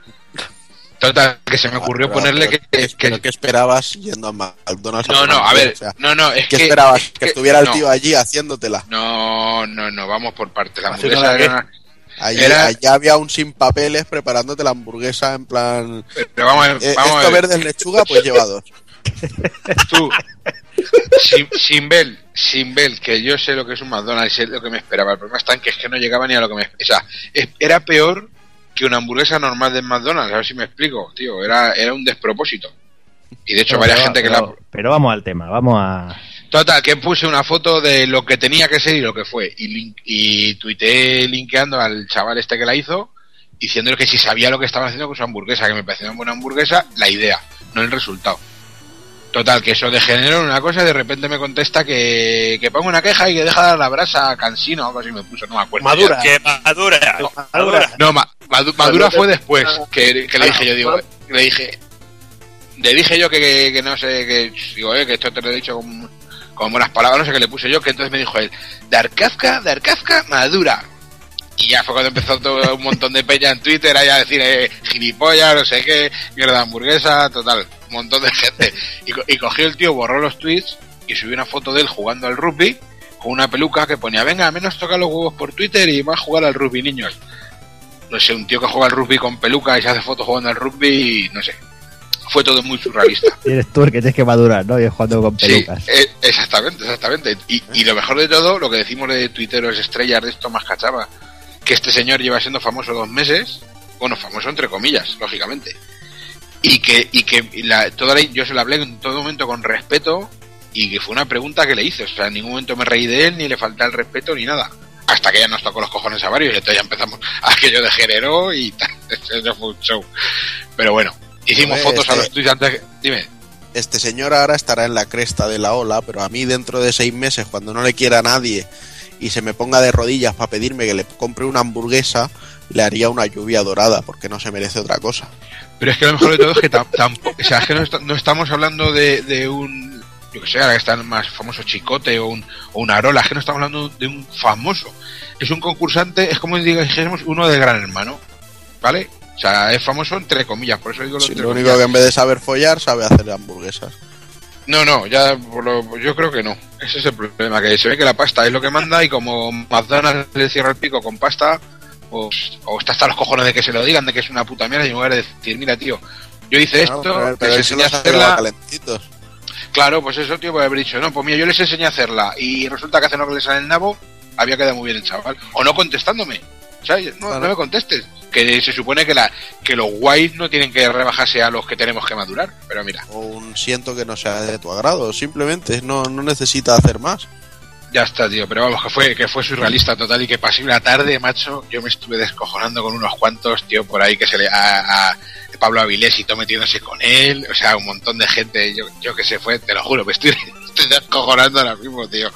Total, que se me ocurrió Ah, Pero- ponerle pero- que... que- ¿qué esperabas yendo a McDonald's? no, comer no, a ver, no, no, es ¿Qué que... esperabas? es Que estuviera el no, tío allí haciéndotela. No, no, no, vamos por partes. La hamburguesa era una- Allí, Era- allí había un sin papeles preparándote la hamburguesa en plan... Pero vamos, a ver, eh, vamos a esto ver. verde es lechuga, pues lleva dos. tú, sin, sin ver, sin ver que yo sé lo que es un McDonald's, sé lo que me esperaba. El problema está en que es que no llegaba ni a lo que me O sea, era peor que una hamburguesa normal de McDonald's, a ver si me explico, tío. Era, era un despropósito. Y de hecho, Pero- varias pero- gente que pero, la. pero vamos al tema, vamos a... Total, que puse una foto de lo que tenía que ser y lo que fue. Y, link- y tuiteé linkeando al chaval este que la hizo, diciéndole que si sabía lo que estaba haciendo con su hamburguesa, que me parecía una buena hamburguesa, la idea, no el resultado. Total, que eso degeneró en una cosa y de repente me contesta que, que pongo una queja y que deja la brasa a cansino o algo así me puso, no me acuerdo. Madura. Que madura. Madura. No, ma- madu- Madura no te- fue después, que, que le dije yo, digo, le dije, le dije yo que, que, que no sé, que digo, eh, que esto te lo he dicho con, con buenas palabras, no sé qué le puse yo, que entonces me dijo él, Darkazka, Darkazka, Madura. Y ya fue cuando empezó todo un montón de peña en Twitter ahí a decir, eh, gilipollas, no sé qué, mierda de hamburguesa, total, montón de gente. Y, co- y cogió el tío, borró los tweets y subió una foto de él jugando al rugby con una peluca que ponía, venga, menos toca los huevos por Twitter y a jugar al rugby, niños. No sé, un tío que juega al rugby con peluca y se hace fotos jugando al rugby, y no sé. Fue todo muy surrealista. Eres tú el que tienes que madurar, ¿no? Y jugando con Sí, pelucas. eh, exactamente, exactamente. Y, y lo mejor de todo, lo que decimos de tuiteros estrellas de esto más cachaba, que este señor lleva siendo famoso dos meses, bueno, famoso entre comillas, lógicamente. Y que, y que la, toda la- yo se lo hablé en todo momento con respeto y que fue una pregunta que le hice. O sea, en ningún momento me reí de él, ni le falté el respeto, ni nada. Hasta que ya nos tocó los cojones a varios y entonces ya empezamos aquello de género y tal. Eso fue un show. Pero bueno, hicimos fotos a este- los tweets antes. que- Dime. Este señor ahora estará en la cresta de la ola, pero a mí dentro de seis meses, cuando no le quiera a nadie y se me ponga de rodillas para pedirme que le compre una hamburguesa, le haría una lluvia dorada, porque no se merece otra cosa. Pero es que lo mejor de todo es que tam- tampoco, o sea, es que no, est- no estamos hablando de, de un, yo que sé, ahora que está el más famoso Chicote o un, o un Arola, es que no estamos hablando de un famoso. Es un concursante, es como si dijésemos uno de Gran Hermano, ¿vale? O sea, es famoso entre comillas, por eso digo lo Sí, lo único que en vez de saber follar, sabe hacer hamburguesas. No, no, ya por lo- yo creo que no. Ese es el problema, que se ve que la pasta es lo que manda y como McDonald's le cierra el pico con pasta, o está hasta los cojones de que se lo digan, de que es una puta mierda y en lugar de decir, mira tío, yo hice esto, pero- pero se enseñé a hacerla hacerla, calentitos. Claro, pues eso, tío, puede haber dicho, no, pues mira, yo les enseñé a hacerla y resulta que hacen lo que les sale el nabo, había quedado muy bien el chaval. O no contestándome, ¿sabes? No, Claro. no me contestes. Que se supone que, la, que los guays no tienen que rebajarse a los que tenemos que madurar. Pero mira, O un siento que no sea de tu agrado, simplemente no, no necesita hacer más. Ya está, tío. Pero vamos, que fue, que fue surrealista total y que pasé una tarde, macho, yo me estuve descojonando con unos cuantos, tío, por ahí que se le... A, a Pablo Avilés y todo metiéndose con él, o sea, un montón de gente, yo, yo que sé, fue, te lo juro, me estoy, estoy descojonando ahora mismo, tío.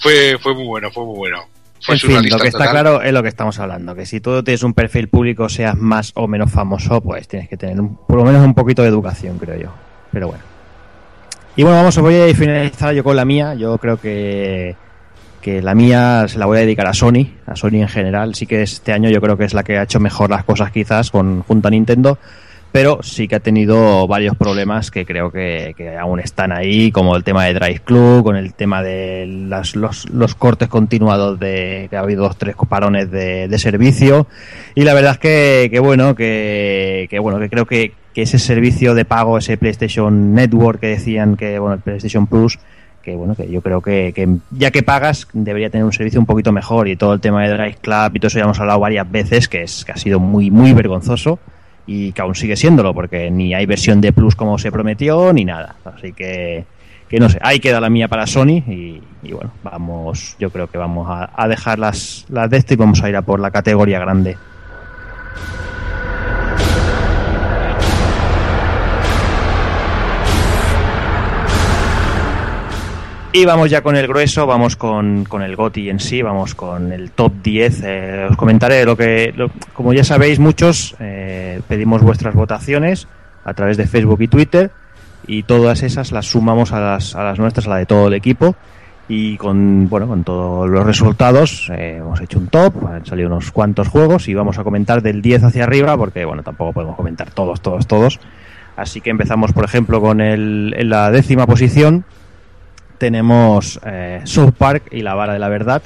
Fue, fue muy bueno, fue muy bueno. Fue En fin, lo que está claro es lo que estamos hablando, que si tú tienes un perfil público, seas más o menos famoso, pues tienes que tener un- por lo menos un poquito de educación, creo yo. Pero bueno. Y bueno, vamos, voy a finalizar yo con la mía. Yo creo que, que la mía se la voy a dedicar a Sony, a Sony en general. Sí que este año yo creo que es la que ha hecho mejor las cosas quizás con, junto a Nintendo. Pero sí que ha tenido varios problemas que creo que, que aún están ahí, como el tema de Drive Club, con el tema de las- los, los cortes continuados de que ha habido dos tres parones de, de servicio. Y la verdad es que, que bueno, que, que bueno, que creo que, ese servicio de pago, ese PlayStation Network que decían que, bueno, el PlayStation Plus, que bueno, que yo creo que, ya que pagas debería tener un servicio un poquito mejor. Y todo el tema de Drive Club y todo eso ya hemos hablado varias veces que es que ha sido muy muy vergonzoso y que aún sigue siéndolo porque ni hay versión de Plus como se prometió ni nada. Así que que no sé ahí queda la mía para Sony y, bueno vamos yo creo que vamos a, a dejar las las de esto y vamos a ir a por la categoría grande Y vamos ya con el grueso, vamos con, con el GOTI en sí, vamos con el top 10. Eh, os comentaré lo que, lo- como ya sabéis muchos, eh, pedimos vuestras votaciones a través de Facebook y Twitter y todas esas las sumamos a las, a las nuestras, a la de todo el equipo y con bueno con todos los resultados eh, hemos hecho un top, han salido unos cuantos juegos y vamos a comentar del 10 hacia arriba porque bueno tampoco podemos comentar todos, todos, todos. Así que empezamos por ejemplo con el, en la décima posición tenemos eh, South Park y la vara de la verdad,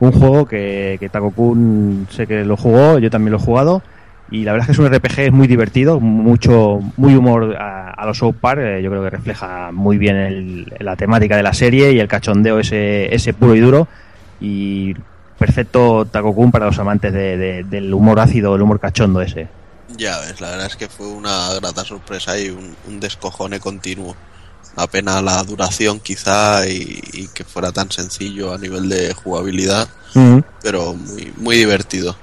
un juego que, que Takokun sé que lo jugó, yo también lo he jugado y la verdad es que es un RPG muy divertido, mucho muy humor a, a los South Park, eh, yo creo que refleja muy bien el- la temática de la serie y el cachondeo ese, ese puro y duro y perfecto Takokun para los amantes de- de- del humor ácido, el humor cachondo ese. Ya ves, la verdad es que fue una grata sorpresa y un descojone continuo. Una pena la duración quizá y, y que fuera tan sencillo a nivel de jugabilidad, pero muy, muy divertido.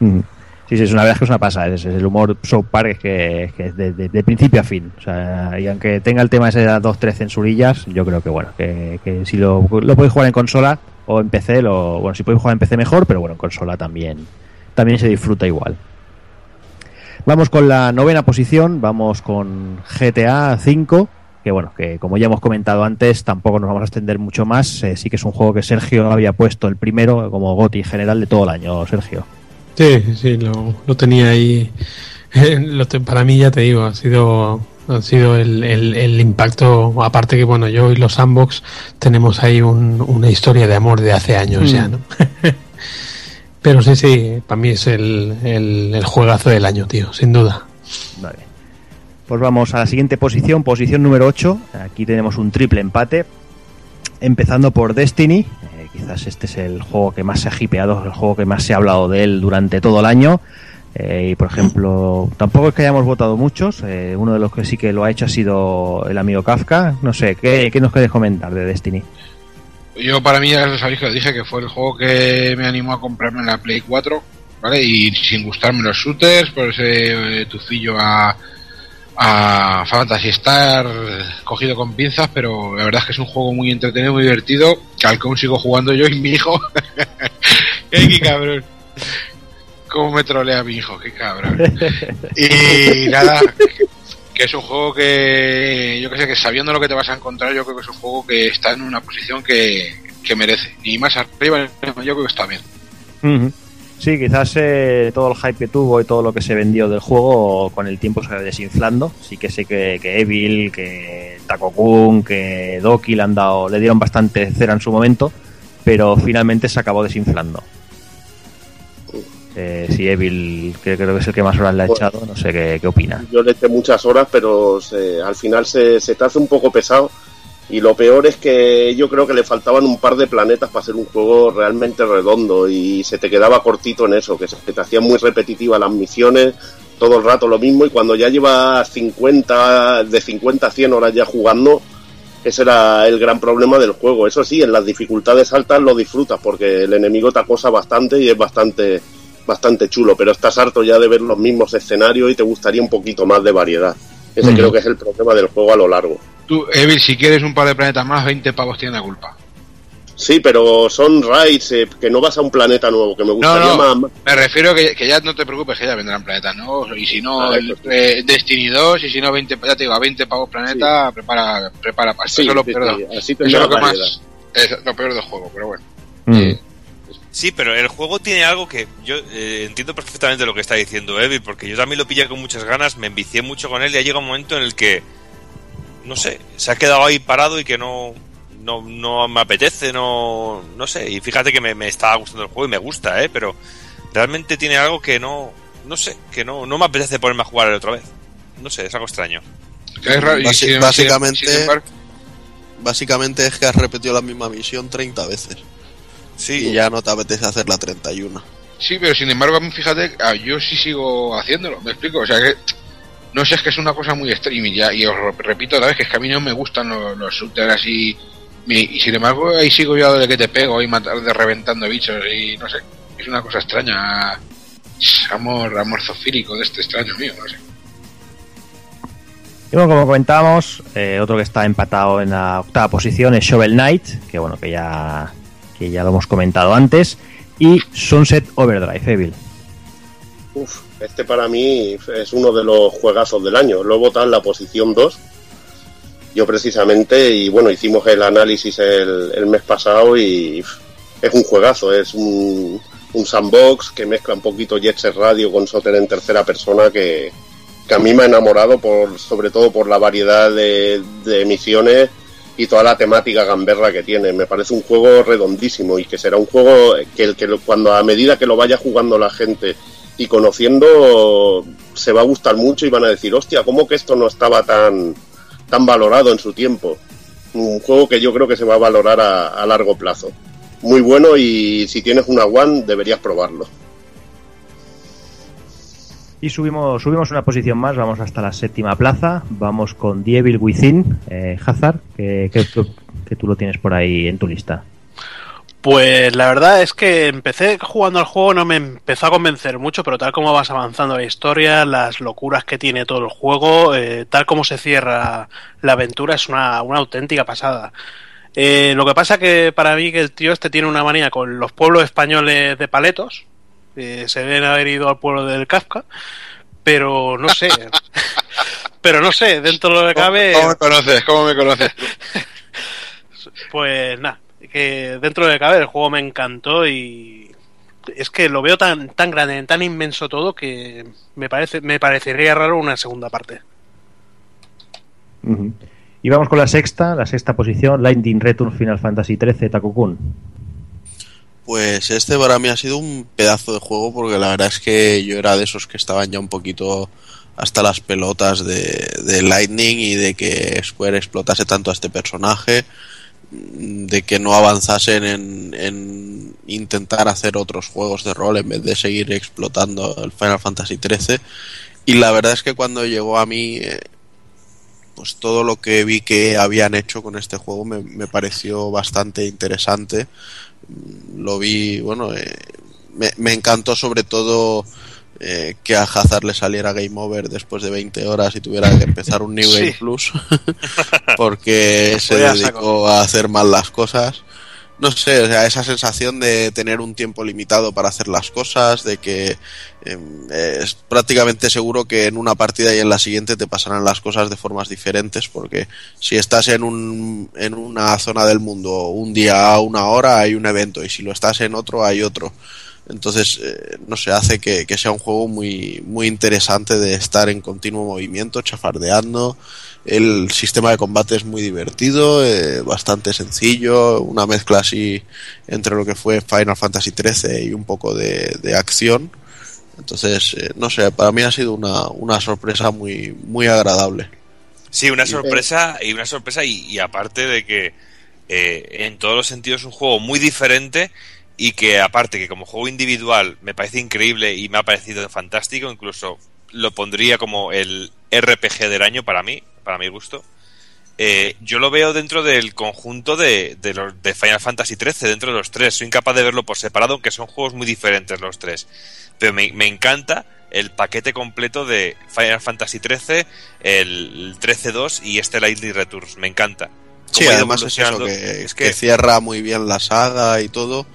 Ujú. Sí, sí, es una verdad que es una pasada. Es, es el humor South Park es que, es que es de, de- de principio a fin. O sea, y aunque tenga el tema ese de las dos, tres censurillas, yo creo que bueno, que, que si lo, lo podéis jugar en consola o en PC, lo, bueno, si podéis jugar en PC mejor, pero bueno, en consola también, también se disfruta igual. Vamos con la novena posición, vamos con GTA 5, que bueno, que como ya hemos comentado antes, tampoco nos vamos a extender mucho más. Eh, sí que es un juego que Sergio había puesto el primero como GOTI general de todo el año, Sergio. Sí, sí, lo, lo tenía ahí. Lo te- para mí, ya te digo, ha sido, ha sido el, el- el impacto. Aparte que, bueno, yo y los Sandbox tenemos ahí un- una historia de amor de hace años Mm. ya, ¿no? Pero sí, sí, para mí es el, el, el juegazo del año, tío, sin duda. Vale. Pues vamos a la siguiente posición, posición número 8. Aquí tenemos un triple empate. Empezando por Destiny. Eh, quizás este es el juego que más se ha hipeado, el juego que más se ha hablado de él durante todo el año. Eh, y por ejemplo, tampoco es que hayamos votado muchos. eh, uno de los que sí que lo ha hecho ha sido el amigo Kafka. No sé, ¿qué, nos quieres comentar de Destiny? Yo para mí ya sabéis que dije que fue el juego que me animó a comprarme la Play 4, ¿vale? Y sin gustarme los shooters, por ese eh, tufillo a, a Fantasy Star cogido con pinzas, pero la verdad es que es un juego muy entretenido, muy divertido, que al que sigo jugando yo y mi hijo. ¡Ay, qué cabrón! ¿Cómo me trolea mi hijo? ¡Qué cabrón! Y nada, que es un juego que yo que sé que sabiendo lo que te vas a encontrar yo creo que es un juego que está en una posición que, que merece ni más arriba yo creo que está bien. Sí, quizás eh, todo el hype que tuvo y todo lo que se vendió del juego con el tiempo se va desinflando. Sí que sé que, que Evil, que Takokun, que Doki le han dado, le dieron bastante cera en su momento, pero finalmente se acabó desinflando. Eh, si Evil, que creo que es el que más horas le ha Pues- echado, no sé qué, qué opina. Yo le eché muchas horas, pero se- al final se, se te hace un poco pesado. Y lo peor es que yo creo que le faltaban un par de planetas para hacer un juego realmente redondo y se te quedaba cortito en eso, que se te hacían muy repetitivas las misiones, todo el rato lo mismo y cuando ya llevas 50, de 50 a 100 horas ya jugando, ese era el gran problema del juego. Eso sí, en las dificultades altas lo disfrutas porque el enemigo te acosa bastante y es bastante bastante chulo, pero estás harto ya de ver los mismos escenarios y te gustaría un poquito más de variedad. Ese creo que es el problema del juego a lo largo. Tú Evil si quieres un par de planetas más 20 pavos tienen la culpa. Sí, pero son raids eh, que no vas a un planeta nuevo, que me gustaría no, más. me refiero que, que ya no te preocupes que ya vendrán planetas nuevos y si no Ah, el, eh, Destiny 2 y si no 20 ya te digo a 20 pavos planeta prepara prepara pasta Sí, eso sí, así eso es lo que más es lo peor del juego pero bueno. Mm. Sí, pero el juego tiene algo que yo eh, entiendo perfectamente lo que está diciendo Evil, porque yo también lo pillé con muchas ganas, me envicié mucho con él y ha llegado un momento en el que, no sé, se ha quedado ahí parado y que no, no, no me apetece, no, no sé. Y fíjate que me, me estaba gustando el juego y me gusta, ¿eh? Pero realmente tiene algo que no, no sé, que no, no me apetece ponerme a jugar otra vez. No sé, es algo extraño. Que es raro, y Basi- sin- básicamente- Básicamente es que has repetido la misma misión 30 veces Sí, y ya no te apetece hacer la 31. Sí, pero sin embargo, fíjate, ah, yo sí sigo haciéndolo, me explico, o sea que no sé, es que es una cosa muy extreme y, ya, y os repito otra vez, que es que a mí no me gustan los, los shooters así, y, y sin embargo ahí sigo yo de que te pego y matar de reventando bichos y no sé, es una cosa extraña, amor, amor zofílico de este extraño mío, no sé. Y bueno, como comentábamos, eh, otro que está empatado en la octava posición es Shovel Knight, que bueno, que ya, que ya lo hemos comentado antes, y Sunset Overdrive, Evil. Uf, este para mí es uno de los juegazos del año. Lo en la posición 2 Yo precisamente, y bueno, hicimos el análisis el, mes pasado y es un juegazo, es un, sandbox que mezcla un poquito Jet Set Radio con Soter en tercera persona que, a mí me ha enamorado por, sobre todo por la variedad de, de misiones y toda la temática gamberra que tiene. Me parece un juego redondísimo y que será un juego que, el que cuando a medida que lo vaya jugando la gente y conociendo se va a gustar mucho y van a decir, hostia, ¿cómo que esto no estaba tan, tan valorado en su tiempo? Un juego que yo creo que se va a valorar a, largo plazo. Muy bueno y si tienes una One deberías probarlo. Y subimos, subimos una posición más, vamos hasta la séptima plaza, vamos con The Evil Within, eh, que, que tú lo tienes por ahí en tu lista. Pues la verdad es que empecé jugando al juego, no me empezó a convencer mucho, pero tal como vas avanzando la historia, las locuras que tiene todo el juego, eh, tal como se cierra la aventura, es una, una auténtica pasada. Eh, lo que pasa que para mí que el tío este tiene una manía con los pueblos españoles de paletos, eh, se deben haber ido al pueblo del Kafka, pero no sé, pero no sé, dentro de lo que cabe... ¿Cómo me conoces? ¿Cómo me conoces? Pues nada, que dentro de cabe el juego me encantó y es que lo veo tan tan grande, tan inmenso todo que me parece me parecería raro una segunda parte. Y vamos con la sexta, la sexta posición, Lightning Return Final Fantasy XIII Takukun. Pues este para mí ha sido un pedazo de juego porque la verdad es que yo era de esos que estaban ya un poquito hasta las pelotas de, de Lightning y de que Square explotase tanto a este personaje, de que no avanzasen en, en intentar hacer otros juegos de rol en vez de seguir explotando el Final Fantasy XIII. Y la verdad es que cuando llegó a mí, eh, pues todo lo que vi que habían hecho con este juego me, me pareció bastante interesante lo vi, bueno, eh, me, me encantó sobre todo eh, que a Hazard le saliera Game Over después de 20 horas y tuviera que empezar un New Sí. Game Plus porque se Voy a dedicó a hacer mal las cosas. No sé, o sea, esa sensación de tener un tiempo limitado para hacer las cosas, de que em, es prácticamente seguro que en una partida y en la siguiente te pasarán las cosas de formas diferentes, porque si estás en, un, en una zona del mundo un día a una hora hay un evento y si lo estás en otro hay otro. Entonces, eh, no sé, hace que, que sea un juego muy, muy interesante de estar en continuo movimiento, chafardeando. El sistema de combate es muy divertido, eh, bastante sencillo, una mezcla así entre lo que fue Final Fantasy XIII y un poco de, de acción. Entonces, eh, no sé, para mí ha sido una, una sorpresa muy, muy agradable. Sí, una sorpresa y una sorpresa y, y aparte de que eh, en todos los sentidos es un juego muy diferente y que aparte que como juego individual me parece increíble y me ha parecido fantástico, incluso lo pondría como el RPG del año para mí, para mi gusto. Eh, yo lo veo dentro del conjunto de, de, los, de Final Fantasy XIII, dentro de los tres. Soy incapaz de verlo por separado, aunque son juegos muy diferentes los tres. Pero me, me encanta el paquete completo de Final Fantasy XIII, el 13-2 y este Lightning Returns. Me encanta. Sí, además es eso, evolucionando. que, Es que que- cierra muy bien la saga y todo,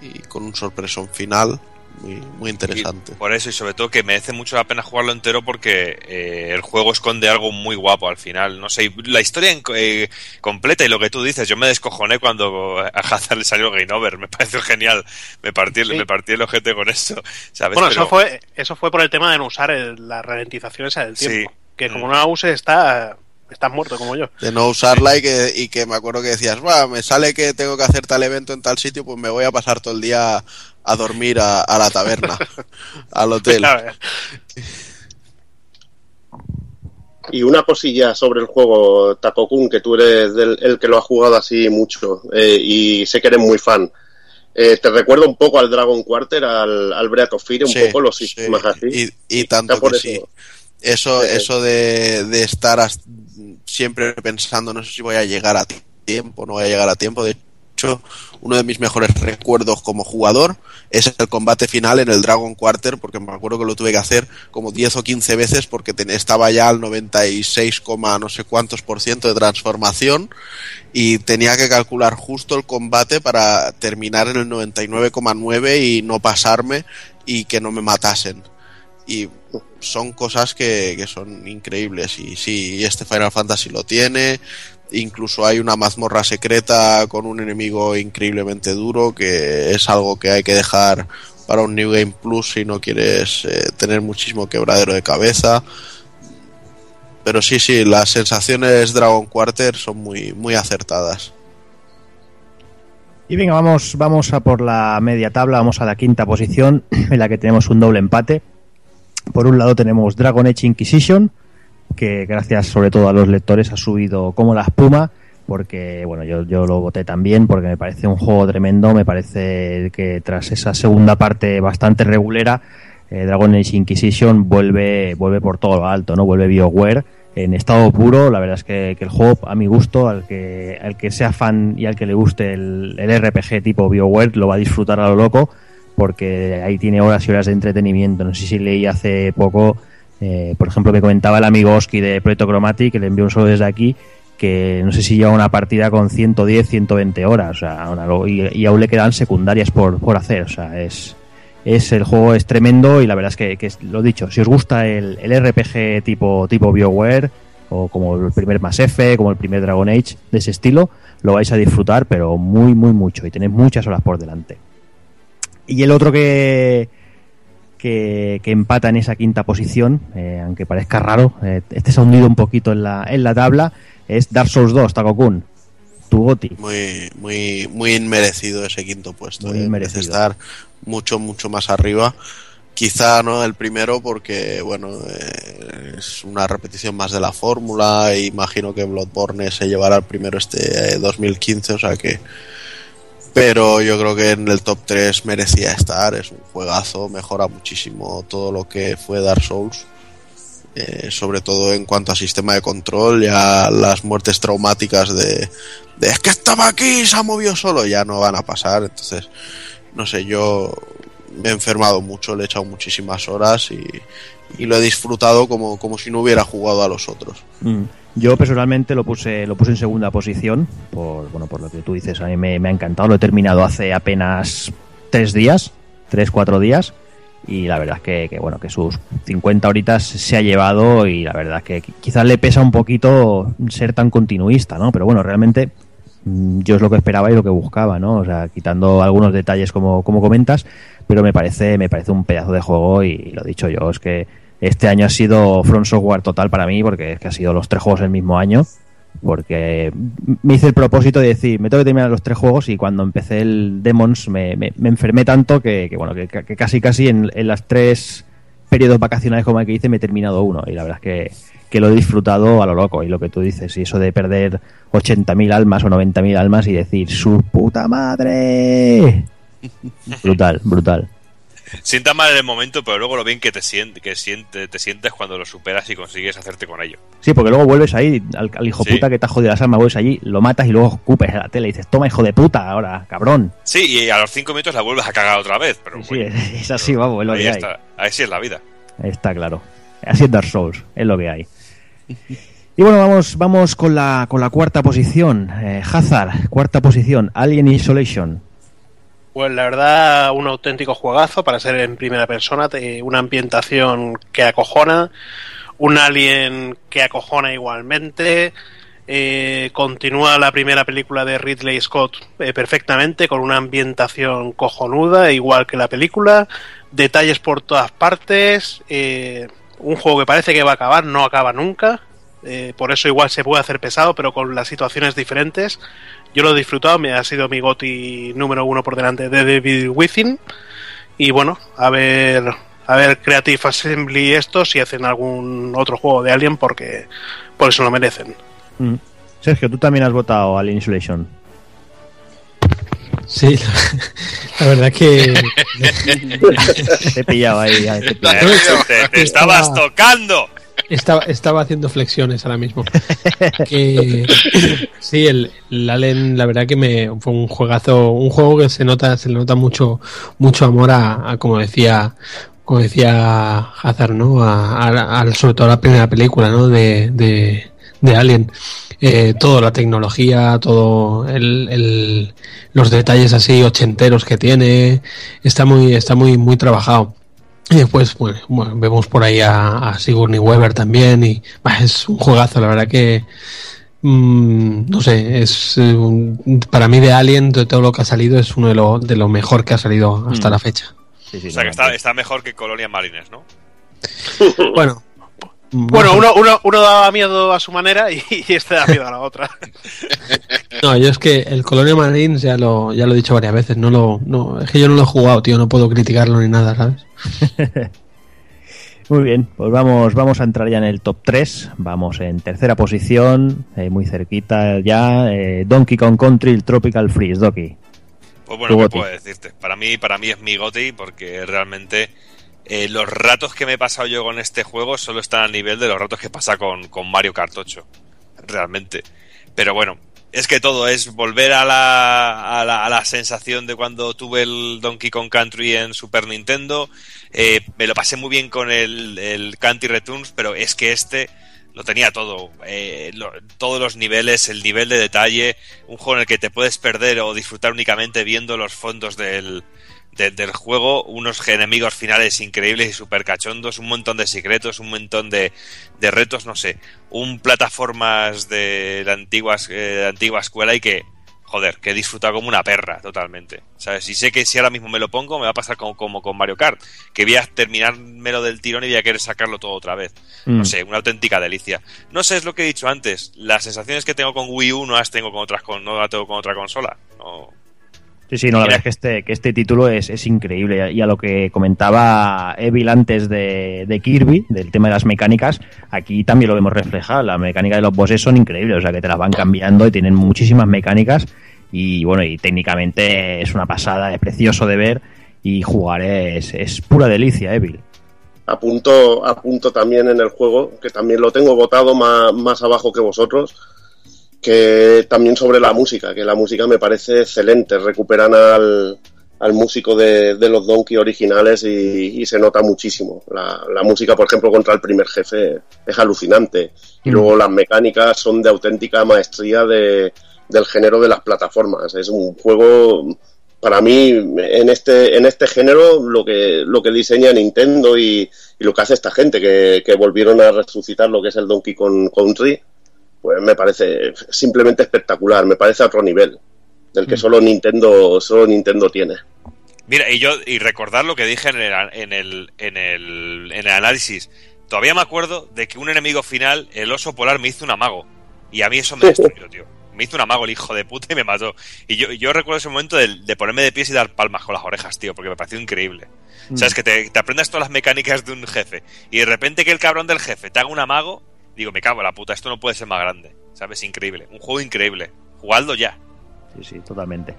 y con un sorpresón final muy, muy interesante. Y por eso, y sobre todo que merece mucho la pena jugarlo entero porque eh, el juego esconde algo muy guapo al final. No sé, y la historia en- eh, completa y lo que tú dices, yo me descojoné cuando a Hazard le salió Game Over. Me pareció genial. Me partí, el- Sí. me partí el ojete con eso. ¿sabes? Bueno, Pero- eso fue eso fue por el tema de no usar el- la ralentización esa del tiempo, Sí. que como Mm. no la uses está estás muerto como yo. De no usarla y que, y que me acuerdo que decías, "Buah, me sale que tengo que hacer tal evento en tal sitio, pues me voy a pasar todo el día a dormir a, a la taberna, al hotel. Y una cosilla sobre el juego Takokun, que tú eres del- el que lo ha jugado así mucho eh, y sé que eres muy fan. Eh, te recuerda un poco al Dragon Quarter, al, al Breath of Fire, un Sí, poco los sí, sistemas así. Y, y tanto que eso. sí. Eso, Sí. eso de, de estar siempre pensando, no sé si voy a llegar a tiempo, no voy a llegar a tiempo. De hecho, uno de mis mejores recuerdos como jugador es el combate final en el Dragon Quarter, porque me acuerdo que lo tuve que hacer como 10 o 15 veces porque estaba ya al 96, coma no sé cuántos por ciento de transformación y tenía que calcular justo el combate para terminar en el 99,9 y no pasarme y que no me matasen. Y son cosas que, que son increíbles. Y sí, este Final Fantasy lo tiene. Incluso hay una mazmorra secreta con un enemigo increíblemente duro, que es algo que hay que dejar para un New Game Plus si no quieres eh, tener muchísimo quebradero de cabeza. Pero sí, sí, las sensaciones Dragon Quarter son muy, muy acertadas. Y venga, vamos, vamos a por la media tabla, vamos a la quinta posición, en la que tenemos un doble empate. Por un lado tenemos Dragon Age Inquisition, que gracias sobre todo a los lectores ha subido como la espuma, porque bueno, yo, yo lo voté también, porque me parece un juego tremendo, me parece que tras esa segunda parte bastante regulera, eh, Dragon Age Inquisition vuelve, vuelve por todo lo alto, ¿no? Vuelve BioWare en estado puro, la verdad es que, que el juego a mi gusto, al que, al que sea fan y al que le guste el, el RPG tipo BioWare, lo va a disfrutar a lo loco, porque ahí tiene horas y horas de entretenimiento. No sé si leí hace poco, eh, por ejemplo, me comentaba el amigo Oski de Proyecto Chromatic, que le envió un solo desde aquí, que no sé si lleva una partida con 110, 120 horas, o sea, una y, y aún le quedan secundarias por, por hacer, o sea, es, es el juego es tremendo y la verdad es que, lo dicho, si os gusta el, el RPG tipo, tipo BioWare, o como el primer Mass Effect, como el primer Dragon Age, de ese estilo, lo vais a disfrutar, pero muy, muy mucho, y tenéis muchas horas por delante. Y el otro que, que, que empata en esa quinta posición, eh, aunque parezca raro, eh, este se ha hundido un poquito en la, en la tabla, es Dark Souls 2, Takokun. Tu goti. Muy, muy, muy inmerecido ese quinto puesto. Muy eh, inmerecido. estar mucho, mucho más arriba. Quizá no el primero porque, bueno, eh, es una repetición más de la fórmula. e imagino que Bloodborne se llevará el primero este eh, 2015, o sea que... Pero yo creo que en el top 3 merecía estar, es un juegazo, mejora muchísimo todo lo que fue Dark Souls. eh, sobre todo en cuanto a sistema de control, ya las muertes traumáticas de, es que estaba aquí se ha movido solo, ya no van a pasar. Entonces, no sé, yo me he enfermado mucho, le he echado muchísimas horas y, y lo he disfrutado como, como si no hubiera jugado a los otros. Mm. Yo personalmente lo puse, lo puse en segunda posición, por, bueno, por lo que tú dices, a mí me, ha encantado, lo he terminado hace apenas tres días, tres, cuatro días, y la verdad es que, que, bueno, que sus 50 horitas se ha llevado y la verdad es que quizás le pesa un poquito ser tan continuista, ¿no? Pero bueno, realmente mm, yo es lo que esperaba y lo que buscaba, ¿no? O sea, quitando algunos detalles como, como comentas, pero me parece, me parece un pedazo de juego y, lo dicho yo, es que este año ha sido Front Software total para mí, porque es que ha sido los tres juegos el mismo año. Porque me hice el propósito de decir, me tengo que terminar los tres juegos y cuando empecé el Demons me, me- me enfermé tanto que, que, bueno, que, que casi casi en, en las tres periodos vacacionales como el que hice me he terminado uno. Y la verdad es que, que lo he disfrutado a lo loco. Y lo que tú dices, y eso de perder 80.000 almas o 90.000 almas y decir, ¡su puta madre! Brutal, brutal. Sienta mal en el momento, pero luego lo bien que te siente, que siente, te sientes cuando lo superas y consigues hacerte con ello. Sí, porque luego vuelves ahí, al, al hijo Sí. puta que te ha jodido las almas, vuelves allí, lo matas y luego escupes a la tele y dices, toma hijo de puta, ahora, cabrón. Sí, y a los cinco minutos la vuelves a cagar otra vez, pero Sí, bueno, es, es así, vamos, es lo ahí que hay. está, ahí sí es la vida. Está claro. Así es Dark Souls, es lo que hay. Y bueno, vamos, vamos con la, con la cuarta posición. Eh, Hazard, cuarta posición, Alien Isolation. Pues la verdad, un auténtico juegazo para ser en primera persona, una ambientación que acojona, un alien que acojona igualmente. eh, continúa la primera película de Ridley Scott eh, perfectamente, con una ambientación cojonuda, igual que la película, detalles por todas partes, eh, un juego que parece que va a acabar, no acaba nunca, eh, por eso igual se puede hacer pesado, pero con las situaciones diferentes. Yo lo he disfrutado, me ha sido mi goti número uno por delante de David Within. Y bueno, a ver, a ver Creative Assembly esto si hacen algún otro juego de Alien porque por eso lo merecen. Mm. Sergio, tú también has votado Alien Isolation. Sí, la, la verdad que Te he pillado ahí. te he pillado. Te, te estabas tocando. Estaba, estaba haciendo flexiones ahora mismo. Que, sí, el, el Alien, la verdad que me fue un juegazo, un juego que se nota, se le nota mucho, mucho amor a, a, como decía, como decía Hazard, ¿no? A, a- a- sobre todo a la primera película, ¿no? De, de, de Alien. Eh, toda la tecnología, todo el, el- los detalles así ochenteros que tiene, está muy, está muy, muy trabajado. Y después pues, bueno, vemos por ahí a, a Sigourney Weaver también y bah, es un juegazo, la verdad que mm, no sé, es eh, un- para mí de Alien, de todo lo que ha salido, es uno de lo, de lo mejor que ha salido hasta Mm. la fecha. Sí, sí, O sea que está, está mejor que Colonia Marines, ¿no? Bueno, Bueno, uno, uno, uno daba miedo a su manera y, y este da miedo a la otra. No, yo es que el Colonial Marines ya lo, ya lo he dicho varias veces, no lo, no, es que yo no lo he jugado, tío, no puedo criticarlo ni nada, ¿sabes? Muy bien, pues vamos, vamos a entrar ya en el top 3. Vamos en tercera posición, eh, muy cerquita ya. eh, Donkey Kong Country, el Tropical Freeze, Doki. Pues bueno, ¿qué goti. puedo decirte? Para mí, para mí es mi goti porque realmente eh, los ratos que me he pasado yo con este juego solo están al nivel de los ratos que pasa con, con Mario Kart 8. Realmente. Pero bueno, es que todo es volver a la, a la, a la sensación de cuando tuve el Donkey Kong Country en Super Nintendo. Eh, me lo pasé muy bien con el, el Country Returns, pero es que este lo tenía todo. Eh, lo- todos los niveles, el nivel de detalle, un juego en el que te puedes perder o disfrutar únicamente viendo los fondos del, de- del juego, unos enemigos finales increíbles y super cachondos, un montón de secretos, un montón de, de retos, no sé, un plataformas de la antigua, eh, antigua escuela y que, joder, que he disfrutado como una perra totalmente. ¿Sabes? Y sé que si ahora mismo me lo pongo, me va a pasar como, como con Mario Kart, que voy a terminármelo del tirón y voy a querer sacarlo todo otra vez. No Mm. sé, una auténtica delicia. No sé, es lo que he dicho antes. Las sensaciones que tengo con Wii U no las tengo con otras con, no las tengo con otra consola. No. Sí, sí, no, la verdad es que este, que este título es, es increíble. Y a lo que comentaba Evil antes de, de Kirby, del tema de las mecánicas, aquí también lo vemos reflejado. Las mecánicas de los bosses son increíbles, o sea que te las van cambiando y tienen muchísimas mecánicas. Y bueno, y técnicamente es una pasada, es precioso de ver. Y jugar es, es pura delicia, Evil. Apunto, apunto también en el juego, que también lo tengo votado más, más abajo que vosotros, que también sobre la música, que la música me parece excelente. Recuperan al, al músico de, de los Donkey originales y, y se nota muchísimo. La, la música, por ejemplo, contra el primer jefe es alucinante. Y Mm. luego las mecánicas son de auténtica maestría de, del género de las plataformas. Es un juego, para mí, en este, en este género, lo que, lo que diseña Nintendo y, y lo que hace esta gente, que, que volvieron a resucitar lo que es el Donkey Kong Country, pues me parece simplemente espectacular, me parece a otro nivel, del que solo Nintendo, solo Nintendo tiene. Mira, y yo, y recordar lo que dije en el, en el, en el, en el análisis. Todavía me acuerdo de que un enemigo final, el oso polar, me hizo un amago. Y a mí eso me destruyó, tío. Me hizo un amago el hijo de puta y me mató. Y yo, yo recuerdo ese momento de, de ponerme de pies y dar palmas con las orejas, tío, porque me pareció increíble. Sabes que te, te aprendas todas las mecánicas de un jefe y de repente que el cabrón del jefe te haga un amago, digo, me cago en la puta, esto no puede ser más grande. ¿Sabes? Increíble. Un juego increíble. Jugadlo ya. Sí, sí, totalmente.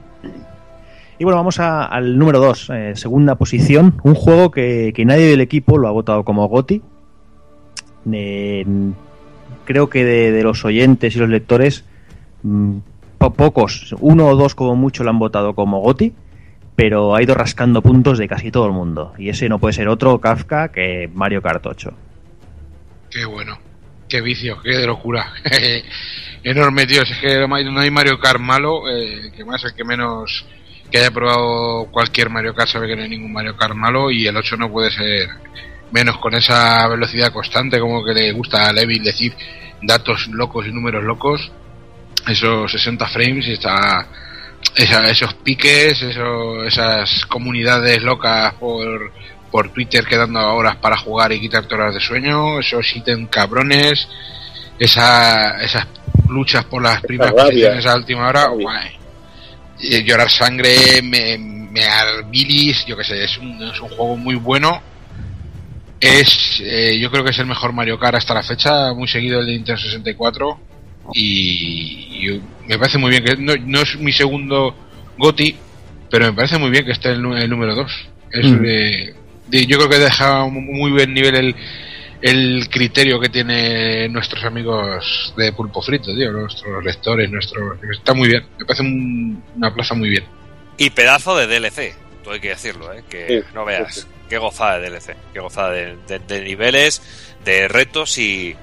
Y bueno, vamos a- al número 2, segunda posición. Un juego que, que nadie del equipo lo ha votado como GOTI. Eh, creo que de, de los oyentes y los lectores, mm, po- pocos, uno o dos como mucho lo han votado como GOTI, pero ha ido rascando puntos de casi todo el mundo. Y ese no puede ser otro Kafka que Mario Kart 8. Qué bueno. Qué vicio, qué locura. Enorme, tío. Es que no hay Mario Kart malo, eh, que más el que menos que haya probado cualquier Mario Kart sabe que no hay ningún Mario Kart malo y el 8 no puede ser menos con esa velocidad constante como que le gusta a Levin decir datos locos y números locos. Esos 60 frames y está esa- esos piques, eso, esas comunidades locas por, por Twitter quedando horas para jugar y quitarte horas de sueño, esos ítems cabrones, esa, esas luchas por las primeras rabia. posiciones a última hora, guay. Y llorar sangre, me, me yo que sé, es un, es un juego muy bueno. Es, eh, yo creo que es el mejor Mario Kart hasta la fecha, muy seguido el de Nintendo 64 y, y me parece muy bien que no, no es mi segundo Goti, pero me parece muy bien que esté el, el número 2. Es, Mm. eh, de- yo creo que deja un muy buen nivel el, el criterio que tienen nuestros amigos de Pulpo Frito, tío, nuestros lectores, nuestros está muy bien. Me parece un- una plaza muy bien. Y pedazo de DLC, todo hay que decirlo, ¿eh? que Sí, no veas. sí. Qué gozada de DLC, qué gozada de, de- de niveles, de retos y,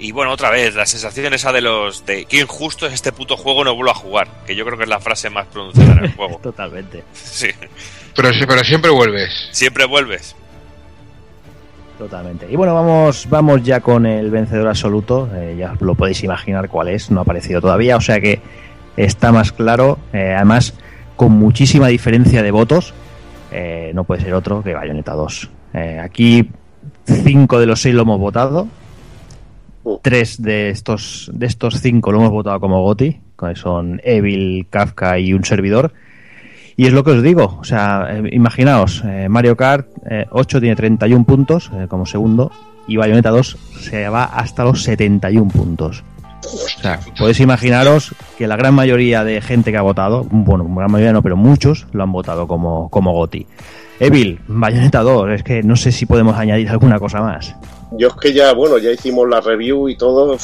y bueno, otra vez, la sensación esa de los de qué injusto es este puto juego, no vuelvo a jugar, que yo creo que es la frase más pronunciada en el juego. Totalmente. Sí, Pero, siempre vuelves. siempre vuelves. Totalmente. Y bueno, vamos, vamos ya con el vencedor absoluto. Eh, ya lo podéis imaginar cuál es, no ha aparecido todavía, o sea que está más claro. Eh, además, con muchísima diferencia de votos, eh, no puede ser otro que Bayonetta 2. Eh, aquí, cinco de los seis lo hemos votado. Tres de estos, de estos cinco lo hemos votado como Goti, que son Evil, Kafka y un servidor. Y es lo que os digo, o sea, eh, imaginaos, eh, Mario Kart eh, 8 tiene 31 puntos eh, como segundo y Bayonetta 2 se va hasta los 71 puntos. O sea, podéis imaginaros que la gran mayoría de gente que ha votado, bueno, gran mayoría no, pero muchos lo han votado como, como Goti. Evil, Bayonetta 2, es que no sé si podemos añadir alguna cosa más. Yo es que ya, bueno, ya hicimos la review y todo. eh,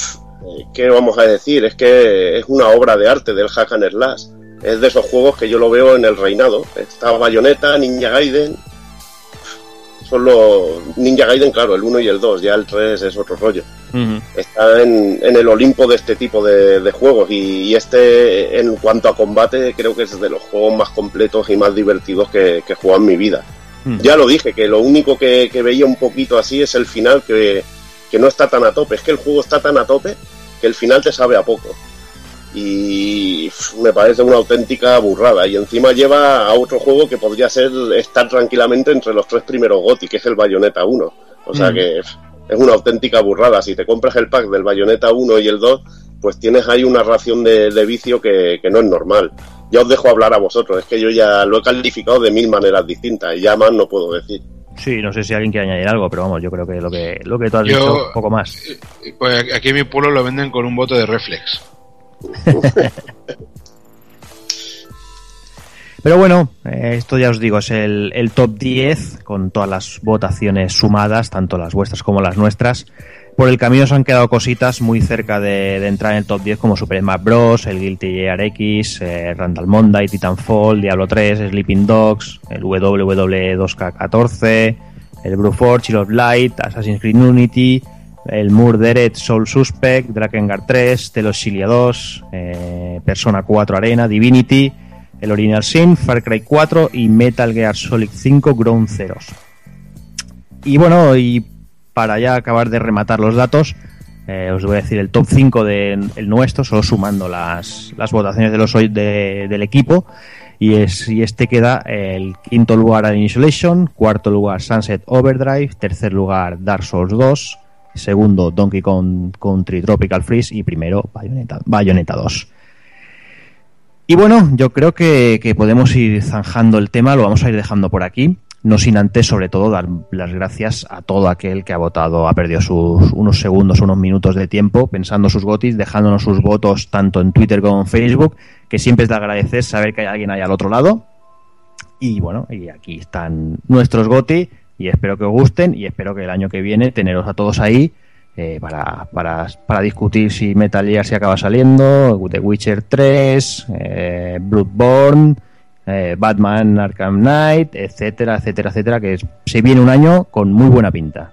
¿Qué vamos a decir? Es que es una obra de arte del Hack and Slash. Es de esos juegos que yo lo veo en el reinado. Está Bayonetta, Ninja Gaiden. Son los. Ninja Gaiden, claro, el 1 y el 2. Ya el 3 es otro rollo. Está en, en el Olimpo de este tipo de, de juegos. Y, y este, en cuanto a combate, creo que es de los juegos más completos y más divertidos que, que he jugado en mi vida. Ya lo dije, que lo único que, que veía un poquito así es el final, que, que no está tan a tope. Es que el juego está tan a tope que el final te sabe a poco. Y me parece una auténtica burrada. Y encima lleva a otro juego que podría ser estar tranquilamente entre los tres primeros GOTI, que es el Bayonetta 1. O sea Mm. que es una auténtica burrada. Si te compras el pack del Bayonetta 1 y el 2, pues tienes ahí una ración de, de vicio que, que no es normal. Ya os dejo hablar a vosotros, es que yo ya lo he calificado de mil maneras distintas y ya más no puedo decir. Sí, no sé si alguien quiere añadir algo, pero vamos, yo creo que lo que, lo que tú has Yo- dicho, poco más. Pues aquí en mi pueblo lo venden con un voto de reflex. Pero bueno, eh, esto ya os digo, es el, top 10 con todas las votaciones sumadas, tanto las vuestras como las nuestras. Por el camino se han quedado cositas muy cerca de, entrar en el top 10 como Super Smash Bros, el Guilty Gear X, eh, Randall Monday, Titanfall, Diablo 3, Sleeping Dogs, el WW2K14, el Bruforge, Chill of Light, Assassin's Creed Unity, el Murdered Soul Suspect, Drakengard 3, Teloxilia 2, eh, Persona 4 Arena, Divinity, el Original Sin, Far Cry 4 y Metal Gear Solid 5 Ground Zeroes. Y bueno, y para ya acabar de rematar los datos, eh, os voy a decir el top 5 de el nuestro, solo sumando las, las votaciones de los de- del equipo. Y, es, y este queda el quinto lugar Alien Isolation, cuarto lugar Sunset Overdrive, tercer lugar Dark Souls 2, segundo Donkey Kong Country Tropical Freeze y primero Bayonetta, Bayonetta 2. Y bueno, yo creo que, que podemos ir zanjando el tema, lo vamos a ir dejando por aquí. No sin antes, sobre todo, dar las gracias a todo aquel que ha votado, ha perdido sus unos segundos, unos minutos de tiempo pensando sus gotis, dejándonos sus votos tanto en Twitter como en Facebook, que siempre es de agradecer saber que hay alguien ahí al otro lado. Y bueno, y aquí están nuestros goti y espero que os gusten y espero que el año que viene teneros a todos ahí eh, para, para, para discutir si Metal Gear se acaba saliendo, The Witcher 3, eh, Bloodborne, eh, Batman Arkham Knight, etcétera, etcétera, etcétera, que se viene un año con muy buena pinta.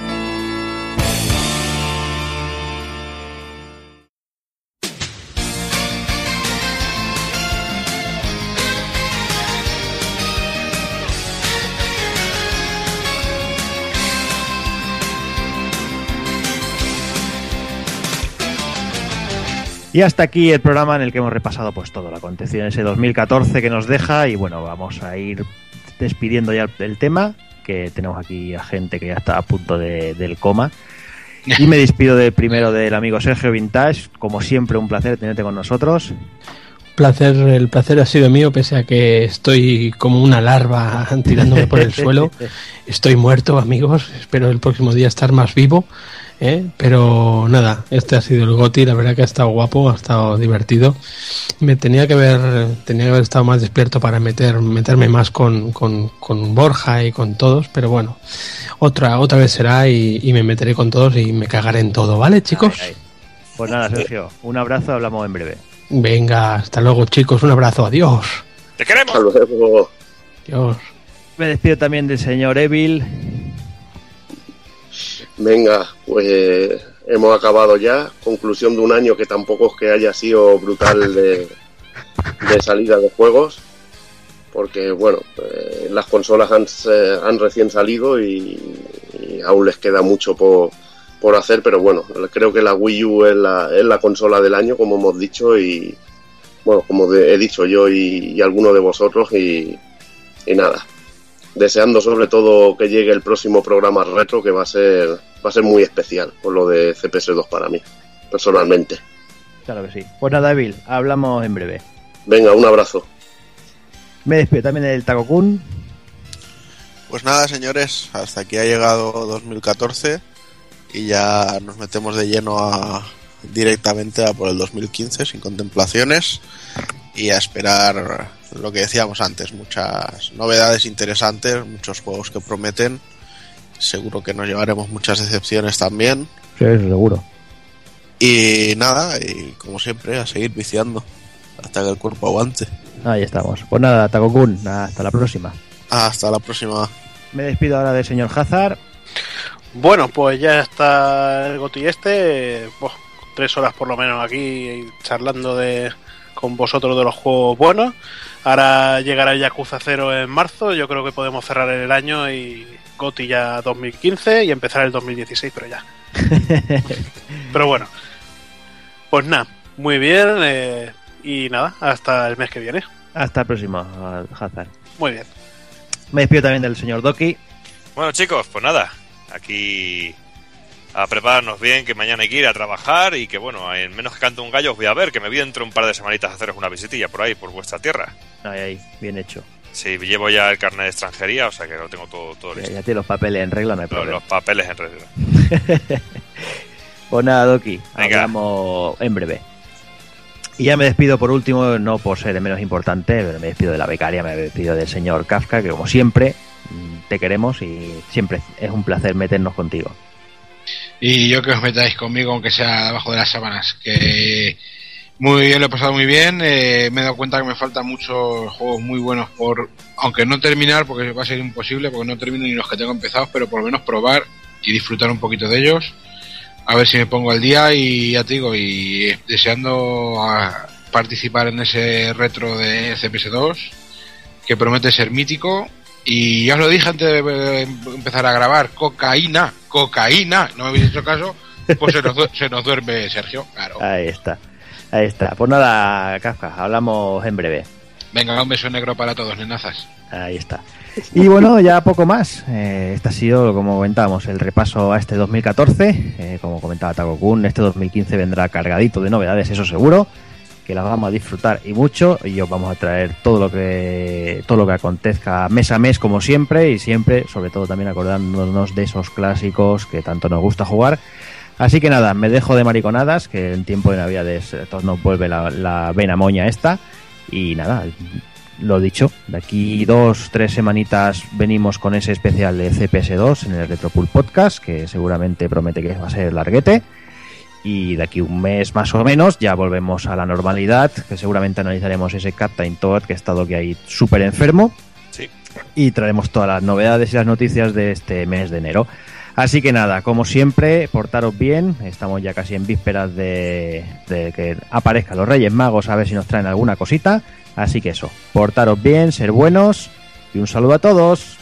Y hasta aquí el programa en el que hemos repasado pues todo lo acontecido en ese 2014 que nos deja y bueno, vamos a ir despidiendo ya el tema, que tenemos aquí a gente que ya está a punto de- del coma. Y me despido de, primero del amigo Sergio Vintage, como siempre un placer tenerte con nosotros. Placer, el placer ha sido mío, pese a que estoy como una larva tirándome por el suelo. Estoy muerto, amigos. Espero el próximo día estar más vivo. ¿eh? Pero nada, este ha sido el Goti. La verdad que ha estado guapo, ha estado divertido. Me tenía que haber, tenía que haber estado más despierto para meter, meterme más con, con, con Borja y con todos. Pero bueno, otra, otra vez será y, y me meteré con todos y me cagaré en todo, ¿vale, chicos? Ay, ay. Pues nada, Sergio, un abrazo, hablamos en breve. Venga, hasta luego, chicos. Un abrazo. Adiós. ¡Te queremos! Hasta luego. Adiós. Me despido también del señor Evil. Venga, pues hemos acabado ya. Conclusión de un año que tampoco es que haya sido brutal de, de salida de juegos. Porque, bueno, eh, las consolas han, eh, han recién salido y, y aún les queda mucho por, por hacer. Pero bueno, creo que la Wii U es la, es la consola del año, como hemos dicho. Y, bueno, como de- he dicho yo y, y alguno de vosotros. Y, y nada, deseando sobre todo que llegue el próximo programa retro que va a ser va a ser muy especial por lo de CPS2 para mí personalmente Claro que sí. Pues nada, Evil, hablamos en breve. venga un abrazo Me despido también del Takokun. Pues nada, señores, hasta aquí ha llegado 2014 y ya nos metemos de lleno a directamente a por el 2015 sin contemplaciones y a esperar lo que decíamos antes, muchas novedades interesantes, muchos juegos que prometen. Seguro que nos llevaremos muchas decepciones también. Sí, seguro. Y nada, y como siempre, a seguir viciando hasta que el cuerpo aguante. Ahí estamos. Pues nada, Takokun, hasta la próxima. Hasta la próxima. Me despido ahora del señor Hazard. Bueno, pues ya está el Goti este. buah, tres horas por lo menos aquí charlando de con vosotros de los juegos buenos. Ahora llegará el Yakuza 0 en marzo. Yo creo que podemos cerrar el año y Goti ya 2015 y empezar el 2016, pero ya. pero bueno, pues nada, muy bien. eh, y nada, hasta el mes que viene. Hasta el próximo, Hazard. Muy bien. Me despido también del señor Doki. Bueno, chicos, pues nada, aquí a prepararnos bien, que mañana hay que ir a trabajar y que, bueno, en menos que canto un gallo os voy a ver, que me voy dentro de un par de semanitas a haceros una visitilla por ahí, por vuestra tierra. Ahí, ahí, bien hecho. Sí, llevo ya el carnet de extranjería, o sea que lo tengo todo, todo listo. ya tiene los papeles en regla, no hay Los, problema. los papeles en regla. Pues nada, Doki, Venga. hablamos en breve. Y ya me despido por último, no por ser el menos importante, pero me despido de la becaria, me despido del señor Kafka, que como siempre te queremos y siempre es un placer meternos contigo. Y yo que os metáis conmigo, aunque sea debajo de las sábanas. Que muy bien, lo he pasado muy bien. eh, me he dado cuenta que me faltan muchos juegos muy buenos por. Aunque no terminar, porque va a ser imposible, porque no termino ni los que tengo empezados, pero por lo menos probar y disfrutar un poquito de ellos. A ver si me pongo al día y ya te digo, y deseando participar en ese retro de CPS2, que promete ser mítico. Y ya os lo dije antes de empezar a grabar, cocaína, cocaína, no me habéis hecho caso, pues se nos, se nos duerme Sergio, claro. Ahí está, ahí está. Pues nada, Kafka, hablamos en breve. Venga, un beso negro para todos, nenazas. Ahí está. Y bueno, ya poco más. Eh, este ha sido, como comentábamos, el repaso a este 2014. Eh, como comentaba Takokun, este 2015 vendrá cargadito de novedades, eso seguro. Que las vamos a disfrutar y mucho. Y os vamos a traer todo lo que todo lo que acontezca mes a mes, como siempre. Y siempre, sobre todo, también acordándonos de esos clásicos que tanto nos gusta jugar. Así que nada, me dejo de mariconadas, que en tiempo de Navidades eh, todos nos vuelve la, la vena moña esta. Y nada, lo dicho, de aquí dos, tres semanitas venimos con ese especial de CPS2 en el Retropool Podcast, que seguramente promete que va a ser larguete. Y de aquí un mes más o menos ya volvemos a la normalidad, que seguramente analizaremos ese Captain Toad que ha estado aquí ahí súper enfermo. Sí. Y traeremos todas las novedades y las noticias de este mes de enero. Así que nada, como siempre, portaros bien. Estamos ya casi en vísperas de, de que aparezcan los Reyes Magos a ver si nos traen alguna cosita. Así que eso, portaros bien, ser buenos y un saludo a todos.